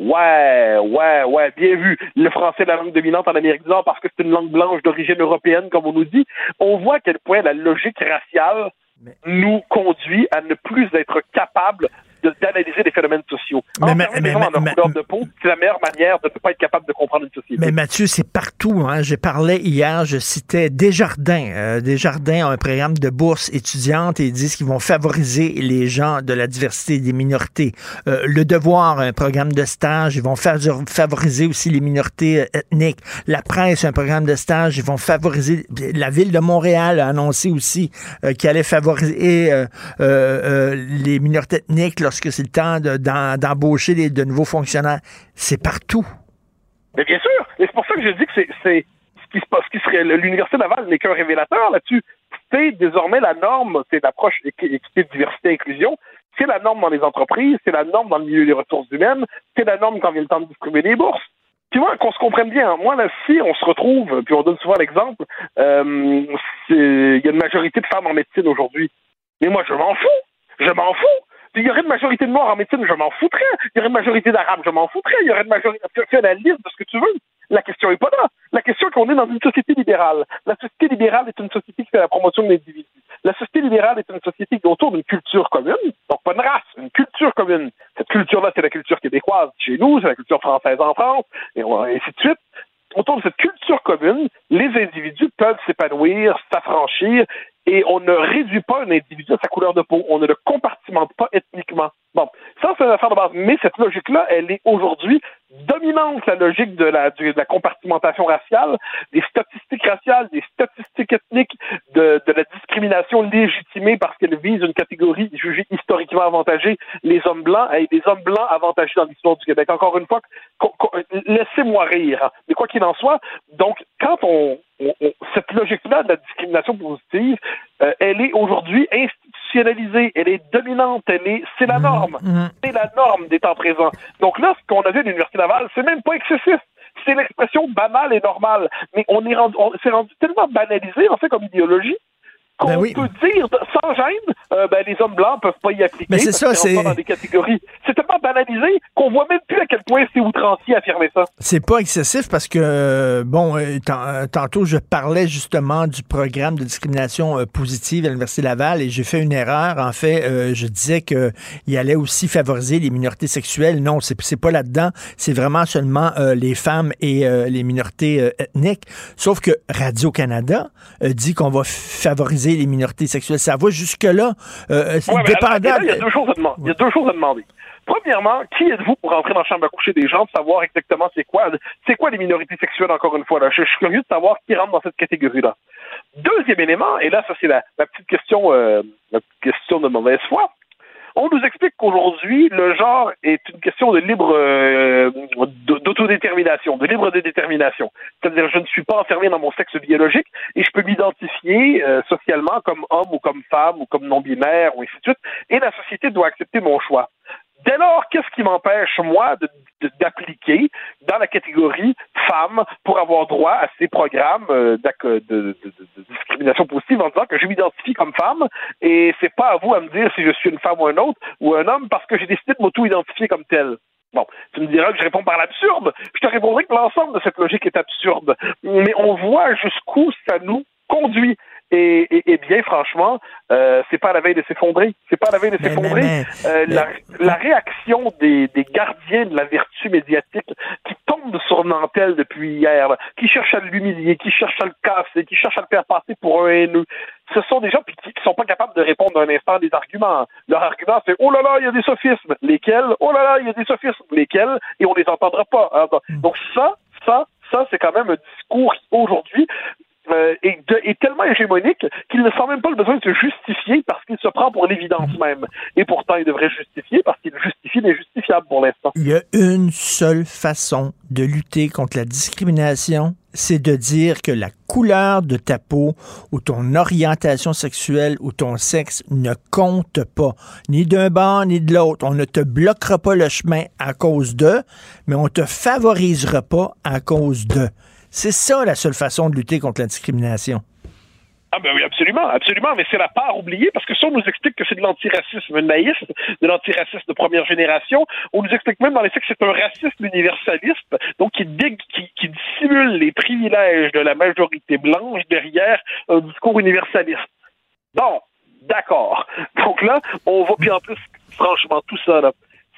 Ouais, ouais, ouais, bien vu. Le français est la langue dominante en Amérique du Nord parce que c'est une langue blanche d'origine européenne, comme on nous dit. On voit à quel point la logique raciale nous conduit à ne plus être capable d'analyser les phénomènes sociaux. Mais- les gens mais- couleur de peau, c'est la meilleure manière de ne pas être capable de comprendre une société. Mais Mathieu, c'est partout. Hein. Je parlais hier, je citais Desjardins. Euh, Desjardins ont un programme de bourse étudiante et ils disent qu'ils vont favoriser les gens de la diversité et des minorités. Euh, le Devoir, un programme de stage, ils vont fa- favoriser aussi les minorités euh, ethniques. La presse, un programme de stage, ils vont favoriser. La ville de Montréal a annoncé aussi euh, qu'elle allait favoriser euh, euh, euh, les minorités ethniques lorsque c'est le temps d'embaucher de nouveaux fonctionnaires. C'est partout. Mais bien sûr, et c'est pour ça que je dis que c'est, ce qui se passe, ce qui serait l'université Laval n'est qu'un révélateur là-dessus. C'est désormais la norme, c'est l'approche équi- équité, diversité, inclusion. C'est la norme dans les entreprises, c'est la norme dans le milieu des ressources humaines, c'est la norme quand vient le temps de distribuer des bourses. Tu vois, qu'on se comprenne bien. Moi, là, si on se retrouve, puis on donne souvent l'exemple, euh, il y a une majorité de femmes en médecine aujourd'hui. Mais moi, je m'en fous. Je m'en fous. Il y aurait une majorité de noirs en médecine, je m'en foutrais. Il y aurait une majorité d'arabes, je m'en foutrais. Il y aurait une majorité. Fais- Fais la liste de ce que tu veux. La question est pas là. La question est qu'on est dans une société libérale. La société libérale est une société qui fait la promotion de l'individu. La société libérale est une société qui est autour d'une culture commune, donc pas une race, une culture commune. Cette culture-là, c'est la culture québécoise chez nous, c'est la culture française en France, et ainsi de suite. Autour de cette culture commune, les individus peuvent s'épanouir, s'affranchir, et on ne réduit pas un individu à sa couleur de peau. On ne le compartimente pas ethniquement. Bon, ça, c'est une affaire de base. Mais cette logique-là, elle est aujourd'hui dominante, la logique de la, de la compartimentation raciale, des statistiques raciales, des statistiques ethniques, de, de la discrimination légitimée parce qu'elle vise une catégorie jugée historiquement avantagée, les hommes blancs, et les hommes blancs avantagés dans l'histoire du Québec. Encore une fois, laissez-moi rire. Mais quoi qu'il en soit, donc, quand on, cette logique-là de la discrimination positive, euh, elle est aujourd'hui institutionnalisée, elle est dominante, elle est, c'est la norme, c'est la norme des temps présents. Donc là, ce qu'on a vu à l'Université Laval, c'est même pas excessif. C'est l'expression banale et normale. Mais on est rendu, on s'est rendu tellement banalisé, en fait, comme idéologie, qu'on Ben oui. peut dire sans gêne, euh, ben, les hommes blancs peuvent pas y appliquer. Mais c'est ça, c'est- dans des catégories. C'est tellement banalisé qu'on voit même plus à quel point c'est outrancier affirmer ça. C'est pas excessif parce que, euh, bon, euh, tant- tantôt, je parlais justement du programme de discrimination positive à l'Université Laval et j'ai fait une erreur. En fait, euh, je disais qu'il allait aussi favoriser les minorités sexuelles. Non, c'est c'est pas là-dedans. C'est vraiment seulement euh, les femmes et les minorités ethniques. Sauf que Radio-Canada euh, dit qu'on va favoriser les minorités sexuelles. Ça va jusque-là. Euh, c'est Ouais, mais alors, dépendant. là, il y a deux choses à demander. Il y a deux choses à demander. Premièrement, qui êtes-vous pour rentrer dans la chambre à coucher des gens, de savoir exactement c'est quoi, c'est quoi les minorités sexuelles, encore une fois, là? Je, je suis curieux de savoir qui rentre dans cette catégorie-là. Deuxième élément, et là, ça, c'est la, la petite question, euh, la petite question de mauvaise foi. On nous explique qu'aujourd'hui, le genre est une question de libre euh, d'autodétermination, de libre détermination. C'est-à-dire, je ne suis pas enfermé dans mon sexe biologique et je peux m'identifier euh, socialement comme homme ou comme femme ou comme non-binaire ou ainsi de suite. Et la société doit accepter mon choix. Dès lors, qu'est-ce qui m'empêche, moi, d'appliquer dans la catégorie femme pour avoir droit à ces programmes euh, de- de discrimination positive en disant que je m'identifie comme femme et c'est pas à vous à me dire si je suis une femme ou un autre ou un homme parce que j'ai décidé de m'auto-identifier comme tel. Bon, tu me diras que je réponds par l'absurde. Je te répondrai que l'ensemble de cette logique est absurde. Mais on voit jusqu'où ça nous conduit. Et, et- et bien franchement, euh, c'est pas la veille de s'effondrer. C'est pas la veille de s'effondrer. Euh, la, la réaction des, des gardiens de la vertu médiatique qui tombent sur Nantel depuis hier, là, qui cherchent à l'humilier, qui cherchent à le casser, qui cherchent à le faire passer pour un haineux, ce sont des gens qui, qui sont pas capables de répondre d'un instant à des arguments. Leur argument, c'est oh là là, il y a des sophismes. Lesquels? Oh là là, il y a des sophismes. Lesquels? Et on les entendra pas. hein. Donc- Donc ça, ça, ça, c'est quand même un discours qui, aujourd'hui euh, est, est tellement hégémonique qu'il ne sent même pas le besoin de se justifier parce qu'il se prend pour l'évidence même. Et pourtant, il devrait justifier parce qu'il justifie l'injustifiable pour l'instant. Il y a une seule façon de lutter contre la discrimination, c'est de dire que la couleur de ta peau ou ton orientation sexuelle ou ton sexe ne compte pas, ni d'un bord ni de l'autre. On ne te bloquera pas le chemin à cause de, mais on te favorisera pas à cause de. C'est ça la seule façon de lutter contre la discrimination. Ah ben oui, absolument, absolument, mais c'est la part oubliée parce que ça, on nous explique que c'est de l'antiracisme naïf, de l'antiracisme de première génération. On nous explique même dans les faits que c'est un racisme universaliste, donc qui dissimule les privilèges de la majorité blanche derrière un discours universaliste. Bon, d'accord. Donc là, on va, puis en plus, franchement, tout ça, là,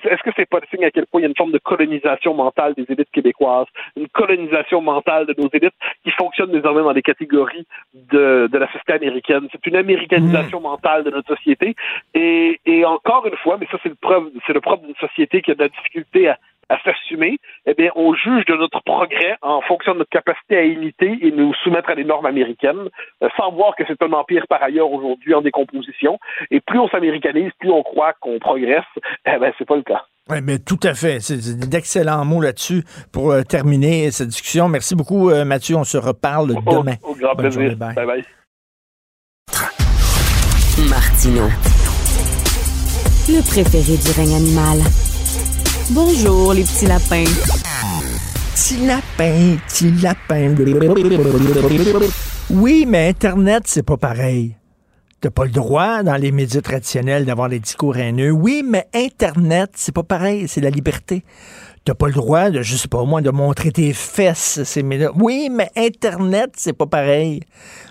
est-ce que c'est pas le signe à quel point il y a une forme de colonisation mentale des élites québécoises, une colonisation mentale de nos élites qui fonctionne désormais dans les catégories de, de la société américaine? C'est une américanisation mentale de notre société. Et, et encore une fois, mais ça c'est le preuve, c'est le propre d'une société qui a de la difficulté à, à s'assumer, eh bien, on juge de notre progrès en fonction de notre capacité à imiter et nous soumettre à des normes américaines, euh, sans voir que c'est un empire par ailleurs aujourd'hui en décomposition. Et plus on s'américanise, plus on croit qu'on progresse. Eh ben, c'est pas le cas. Oui, mais tout à fait. C'est d'excellents mots là-dessus pour euh, terminer cette discussion. Merci beaucoup, euh, Mathieu. On se reparle demain. Au grand Bonne plaisir. journée, bye. bye bye. Martino. Le préféré du règne animal. Bonjour, les petits lapins. Petit lapin, petit lapin. Oui, mais Internet, c'est pas pareil. T'as pas le droit, dans les médias traditionnels, d'avoir des discours haineux. Oui, mais Internet, c'est pas pareil. C'est la liberté. T'as pas le droit de, je sais pas moi, de montrer tes fesses. C'est médias. Oui, mais Internet, c'est pas pareil.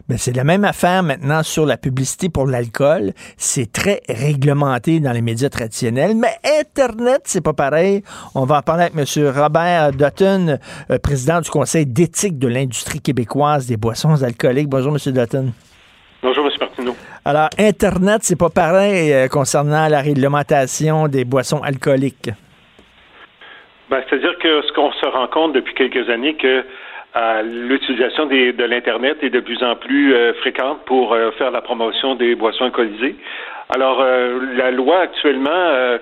Mais c'est la même affaire maintenant sur la publicité pour l'alcool. C'est très réglementé dans les médias traditionnels. Mais Internet, c'est pas pareil. On va en parler avec M. Robert Dutton, euh, président du Conseil d'éthique de l'industrie québécoise des boissons alcooliques. Bonjour, M. Dutton. Bonjour, M. Martineau. Alors, Internet, c'est pas pareil euh, concernant la réglementation des boissons alcooliques. Ben, C'est-à-dire que ce qu'on se rend compte depuis quelques années que euh, l'utilisation de l'Internet est de plus en plus euh, fréquente pour euh, faire la promotion des boissons alcoolisées. Alors, la loi actuellement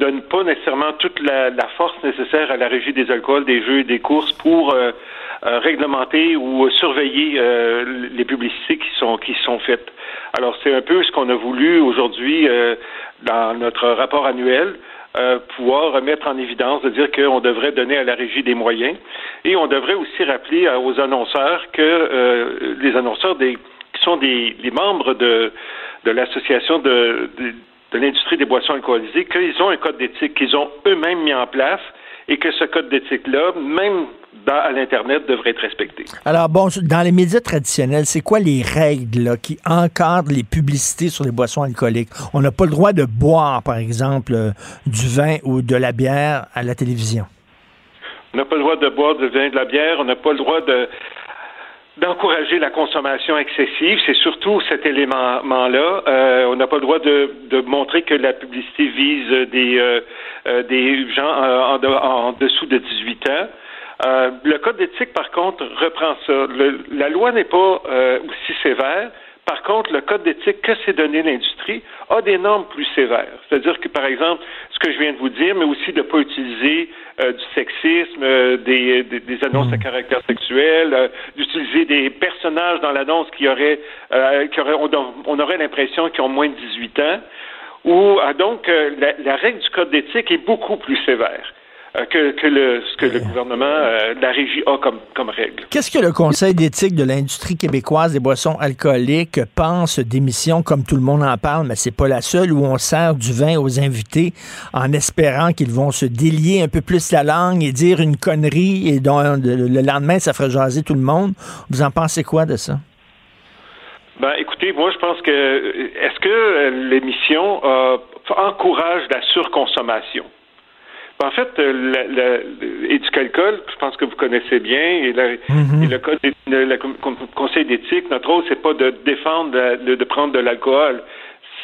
donne pas nécessairement toute la, la, force nécessaire à la régie des alcools, des jeux et des courses pour réglementer ou surveiller les publicités qui sont qui sont faites. Alors c'est un peu ce qu'on a voulu aujourd'hui dans notre rapport annuel. Pouvoir remettre en évidence de dire qu'on devrait donner à la régie des moyens. Et on devrait aussi rappeler aux annonceurs que les annonceurs qui sont des, membres de, l'association de l'industrie des boissons alcoolisées qu'ils ont un code d'éthique qu'ils ont eux-mêmes mis en place et que ce code d'éthique-là, même dans, à l'Internet, devrait être respecté. Alors, bon, dans les médias traditionnels, c'est quoi les règles là, qui encadrent les publicités sur les boissons alcooliques? On n'a pas le droit de boire, par exemple, euh, du vin ou de la bière à la télévision. On n'a pas le droit de boire du vin, de la bière. On n'a pas le droit de d'encourager la consommation excessive. C'est surtout cet élément-là. Euh, on n'a pas le droit de, de, montrer que la publicité vise des, euh, euh des gens en, en, dessous de 18 ans. Euh, le code d'éthique, par contre, reprend ça. Le, la loi n'est pas euh, aussi sévère. Par contre, le code d'éthique que s'est donné l'industrie a des normes plus sévères. C'est-à-dire que, par exemple, ce que je viens de vous dire, mais aussi de ne pas utiliser euh, du sexisme, euh, des, des, des, annonces à caractère sexuel, euh, d'utiliser des personnages dans l'annonce qui auraient, qui auraient on, on aurait l'impression qu'ils ont moins de 18 ans. Ou donc la, la règle du code d'éthique est beaucoup plus sévère. Euh, que, le, ce que le gouvernement, euh, la régie a comme, comme règle. Qu'est-ce que le Conseil d'éthique de l'industrie québécoise des boissons alcooliques pense d'émissions comme tout le monde en parle, mais c'est pas la seule, où on sert du vin aux invités en espérant qu'ils vont se délier un peu plus la langue et dire une connerie et dont le lendemain, ça ferait jaser tout le monde? Vous en pensez quoi de ça? Ben, écoutez, moi, je pense que est-ce que l'émission euh, encourage la surconsommation? En fait, euh, Éducalcool, je pense que vous connaissez bien, et, mm-hmm. le, code, le, conseil d'éthique, notre rôle, c'est pas de défendre de, de prendre de l'alcool,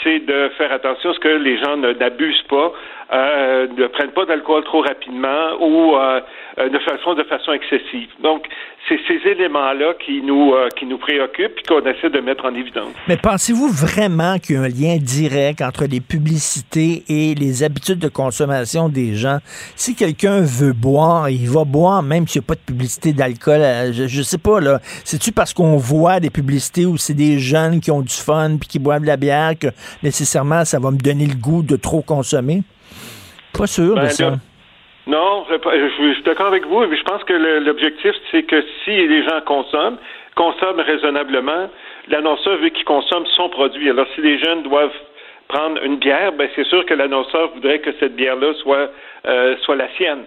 c'est de faire attention à ce que les gens n'abusent pas, euh, ne prennent pas d'alcool trop rapidement ou euh, euh, de façon de façon excessive. Donc, c'est ces éléments-là qui nous euh, qui nous préoccupent et qu'on essaie de mettre en évidence. Mais pensez-vous vraiment qu'il y a un lien direct entre les publicités et les habitudes de consommation des gens? Si quelqu'un veut boire, il va boire même s'il n'y a pas de publicité d'alcool. Je, ne sais pas, là. C'est-tu parce qu'on voit des publicités où c'est des jeunes qui ont du fun puis qui boivent de la bière que nécessairement ça va me donner le goût de trop consommer? Pas sûr de ben, ça. Non, je, suis d'accord avec vous, je pense que l'objectif, c'est que si les gens consomment, consomment raisonnablement, l'annonceur veut qu'ils consomment son produit. Alors, si les jeunes doivent prendre une bière, ben c'est sûr que l'annonceur voudrait que cette bière-là soit euh, soit la sienne.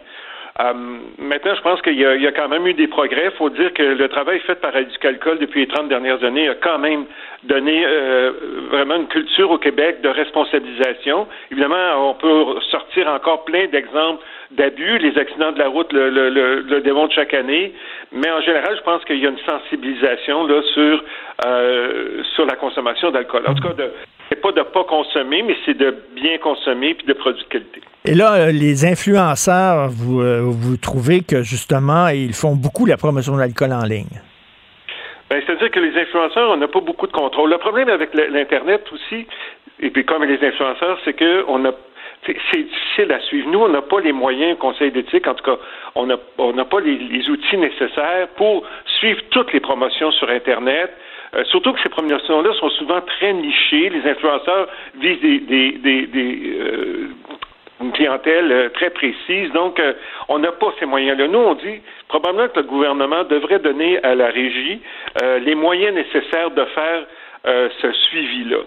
Euh, maintenant, je pense qu'il y, y, a quand même eu des progrès. Il faut dire que le travail fait par Éducalcool depuis les 30 dernières années a quand même donné euh, vraiment une culture au Québec de responsabilisation. Évidemment, on peut sortir encore plein d'exemples d'abus. Les accidents de la route le, le, le, démontrent chaque année. Mais en général, je pense qu'il y a une sensibilisation là, sur, euh, sur la consommation d'alcool. En tout cas, de, c'est pas de pas consommer, mais c'est de bien consommer puis de produits de qualité. Et là, euh, les influenceurs, vous, euh, vous trouvez que justement, ils font beaucoup la promotion de l'alcool en ligne? Ben, c'est-à-dire que les influenceurs, on n'a pas beaucoup de contrôle. Le problème avec l'Internet aussi, et puis comme les influenceurs, c'est qu'on a c'est difficile à suivre. Nous, on n'a pas les moyens, conseil d'éthique, en tout cas, on n'a pas les, les, outils nécessaires pour suivre toutes les promotions sur Internet. Euh, surtout que ces promotions-là sont souvent très nichées. Les influenceurs visent des, des, des, euh, une clientèle euh, très précise. Donc, on n'a pas ces moyens-là. Nous, on dit probablement que le gouvernement devrait donner à la régie les moyens nécessaires de faire ce suivi-là.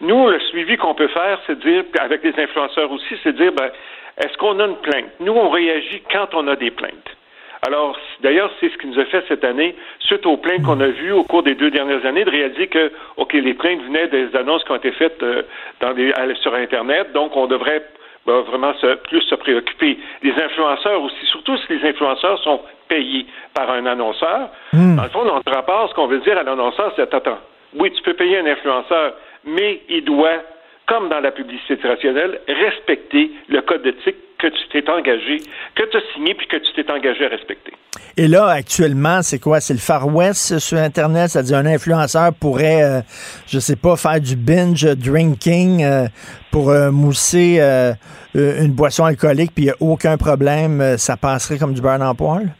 Nous, le suivi qu'on peut faire, c'est dire, avec les influenceurs aussi, c'est dire, ben, est-ce qu'on a une plainte? Nous, on réagit quand on a des plaintes. Alors, d'ailleurs, c'est ce qui nous a fait cette année, suite aux plaintes qu'on a vues au cours des deux dernières années, de réaliser que, OK, les plaintes venaient des annonces qui ont été faites euh, dans des, sur Internet, donc on devrait ben, vraiment se, plus se préoccuper. Les influenceurs aussi, surtout si les influenceurs sont payés par un annonceur. Hmm. Dans le fond, dans notre rapport, ce qu'on veut dire à l'annonceur, c'est attends, oui, tu peux payer un influenceur, mais il doit, comme dans la publicité traditionnelle, respecter le code d'éthique que tu t'es engagé, que tu as signé puis que tu t'es engagé à respecter. Et là, actuellement, c'est quoi? C'est le Far West sur Internet? C'est-à-dire un influenceur pourrait, euh, je sais pas, faire du binge drinking euh, pour euh, mousser une boisson alcoolique, puis il n'y a aucun problème, ça passerait comme du beurre en poil?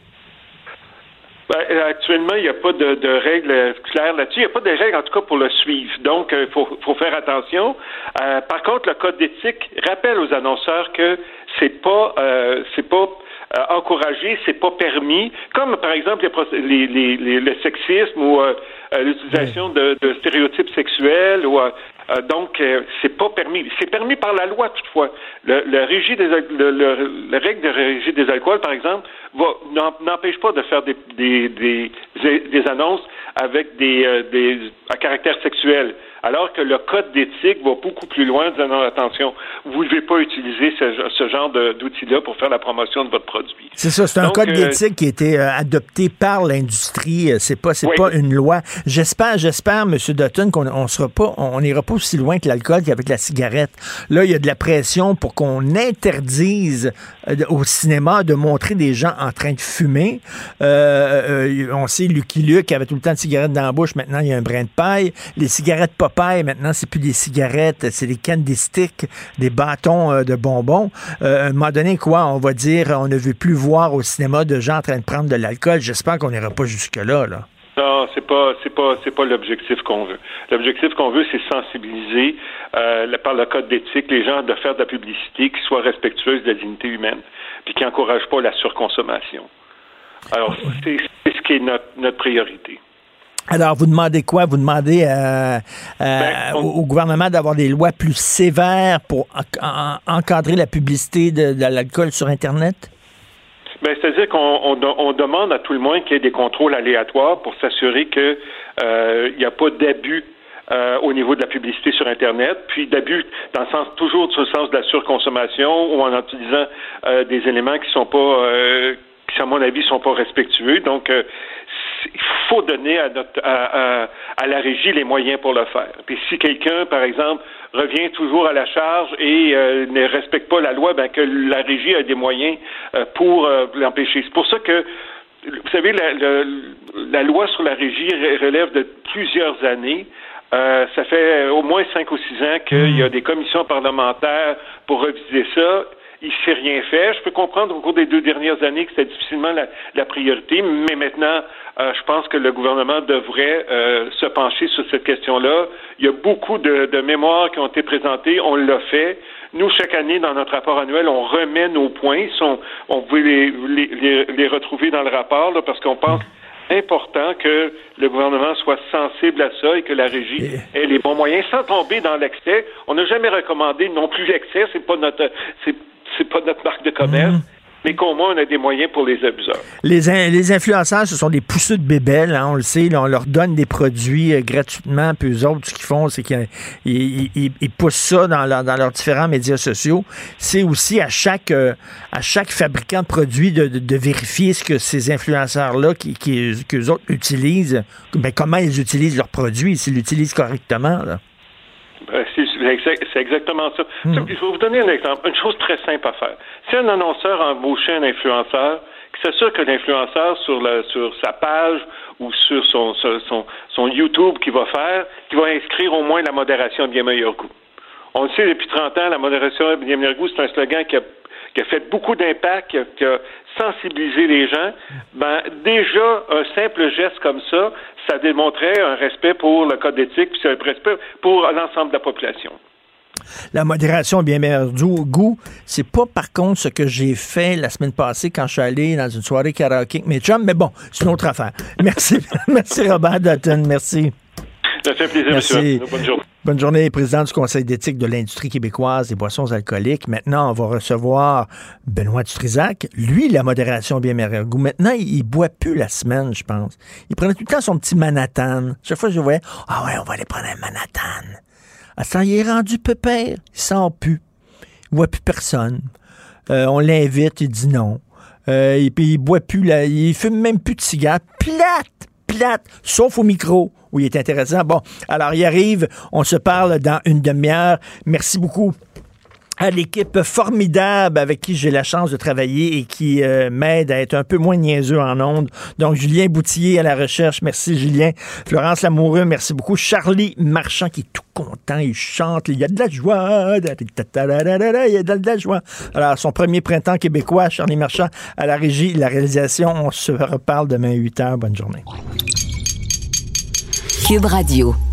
Ben, actuellement, il n'y a pas de, règles claires là-dessus. Il n'y a pas de règles, en tout cas, pour le suivre. Donc, il faut, faut, faire attention. par contre, le code d'éthique rappelle aux annonceurs que c'est pas, c'est pas euh, encouragé, c'est pas permis, comme par exemple les, les, les, le sexisme ou euh, euh, l'utilisation de, de, stéréotypes sexuels ou donc c'est pas permis. C'est permis par la loi toutefois. Le, le régime des le, le, règle de régime des alcools, par exemple, n'empêche pas de faire des, des, des, annonces avec des, des à caractère sexuel alors que le code d'éthique va beaucoup plus loin, disant non, attention, vous ne devez pas utiliser ce, genre d'outils-là pour faire la promotion de votre produit. C'est ça, c'est un code euh, d'éthique qui a été euh, adopté par l'industrie. Euh, c'est pas, c'est pas une loi. J'espère, j'espère, M. Dutton, qu'on on sera pas, on n'ira pas aussi loin que l'alcool qu'avec la cigarette. Là, il y a de la pression pour qu'on interdise au cinéma de montrer des gens en train de fumer. on sait, Lucky Luke avait tout le temps de cigarettes dans la bouche. Maintenant, il y a un brin de paille. Les cigarettes pas maintenant, c'est plus des cigarettes, c'est des cannes des sticks, des bâtons euh, de bonbons. Euh, à un moment donné, quoi, on va dire, on ne veut plus voir au cinéma de gens en train de prendre de l'alcool. J'espère qu'on n'ira pas jusque-là, là. Non, c'est pas, c'est pas, c'est pas l'objectif qu'on veut. L'objectif qu'on veut, c'est sensibiliser euh, par le code d'éthique les gens de faire de la publicité qui soit respectueuse de la dignité humaine, puis qui n'encourage pas la surconsommation. Alors, c'est, ce qui est notre, notre priorité. Alors, vous demandez quoi? Vous demandez euh, euh, ben, au, gouvernement d'avoir des lois plus sévères pour encadrer la publicité de, l'alcool sur Internet? Ben, c'est-à-dire qu'on demande à tout le monde qu'il y ait des contrôles aléatoires pour s'assurer qu'il euh, n'y a pas d'abus au niveau de la publicité sur Internet, puis d'abus dans le sens toujours sur le sens de la surconsommation ou en utilisant des éléments qui sont pas qui, à mon avis, sont pas respectueux. Donc, il faut donner à, notre, à, à, la régie les moyens pour le faire. Puis si quelqu'un, par exemple, revient toujours à la charge et euh, ne respecte pas la loi, ben que la régie a des moyens euh, pour euh, l'empêcher. C'est pour ça que vous savez, la, la, loi sur la régie relève de plusieurs années. ça fait au moins cinq ou six ans qu'il y a des commissions parlementaires pour reviser ça il s'est rien fait. Je peux comprendre au cours des deux dernières années que c'était difficilement la, la, priorité, mais maintenant, euh, je pense que le gouvernement devrait euh, se pencher sur cette question-là. Il y a beaucoup de, de mémoires qui ont été présentées, on l'a fait. Nous, chaque année, dans notre rapport annuel, on remet nos points. Sont, on veut les, les, les, retrouver dans le rapport là, parce qu'on pense important que le gouvernement soit sensible à ça et que la régie ait les bons moyens sans tomber dans l'excès. On n'a jamais recommandé non plus l'excès, c'est pas notre c'est c'est pas notre marque de commerce. Mm. Mais qu'au moins, on a des moyens pour les abuseurs. Les, les influenceurs, ce sont des pousseux de bébelles, hein, on le sait. on leur donne des produits euh, gratuitement, puis eux autres, ce qu'ils font, c'est qu'ils ils, poussent ça dans, dans, leurs différents médias sociaux. C'est aussi à chaque, euh, à chaque fabricant de produits de, de, vérifier ce que ces influenceurs-là, qui, qui, qu'eux autres utilisent, ben, comment ils utilisent leurs produits, s'ils l'utilisent correctement. Ben, c'est exactement ça. Hmm. Je vais vous donner un exemple, une chose très simple à faire. Si un annonceur embauchait un influenceur, qui s'assure que l'influenceur sur, sur sa page ou sur son, son, son YouTube qu'il va faire, qui va inscrire au moins la modération bien meilleur goût. On le sait depuis 30 ans, la modération bien meilleur goût, c'est un slogan qui a, qui a fait beaucoup d'impact, qui, a sensibilisé les gens. Ben, déjà, un simple geste comme ça, ça démontrait un respect pour le code d'éthique, puis un respect pour l'ensemble de la population. La modération bien meilleur goût, c'est pas par contre ce que j'ai fait la semaine passée quand je suis allé dans une soirée karaoke avec mes chums, mais bon, c'est une autre affaire. Merci, merci Robert Dutton, merci. Ça fait plaisir, monsieur. Bonne journée. Bonne journée, président du Conseil d'éthique de l'industrie québécoise des boissons alcooliques. Maintenant, on va recevoir Benoît Dutrisac. Lui, la modération bien meilleur goût. Maintenant, il, boit plus la semaine, je pense. Il prenait tout le temps son petit Manhattan. Chaque fois, je voyais, ah ouais, on va aller prendre un Manhattan. À ça, il est rendu pépère. Il sent plus. Il voit plus personne. Euh, on l'invite, il dit non. Euh, et puis, il boit plus, là, il fume même plus de cigares. Plate! Plate! Sauf au micro, où il est intéressant. Bon, alors, il arrive. On se parle dans une demi-heure. Merci beaucoup à l'équipe formidable avec qui j'ai la chance de travailler et qui euh, m'aide à être un peu moins niaiseux en ondes. Donc, Julien Boutier à la recherche. Merci, Julien. Florence Lamoureux, merci beaucoup. Charlie Marchand qui est tout content. Il chante. Il y a de la joie. Il y a de la joie. Alors, son premier printemps québécois, Charlie Marchand à la régie, la réalisation. On se reparle demain à 8 h. Bonne journée. Cube Radio.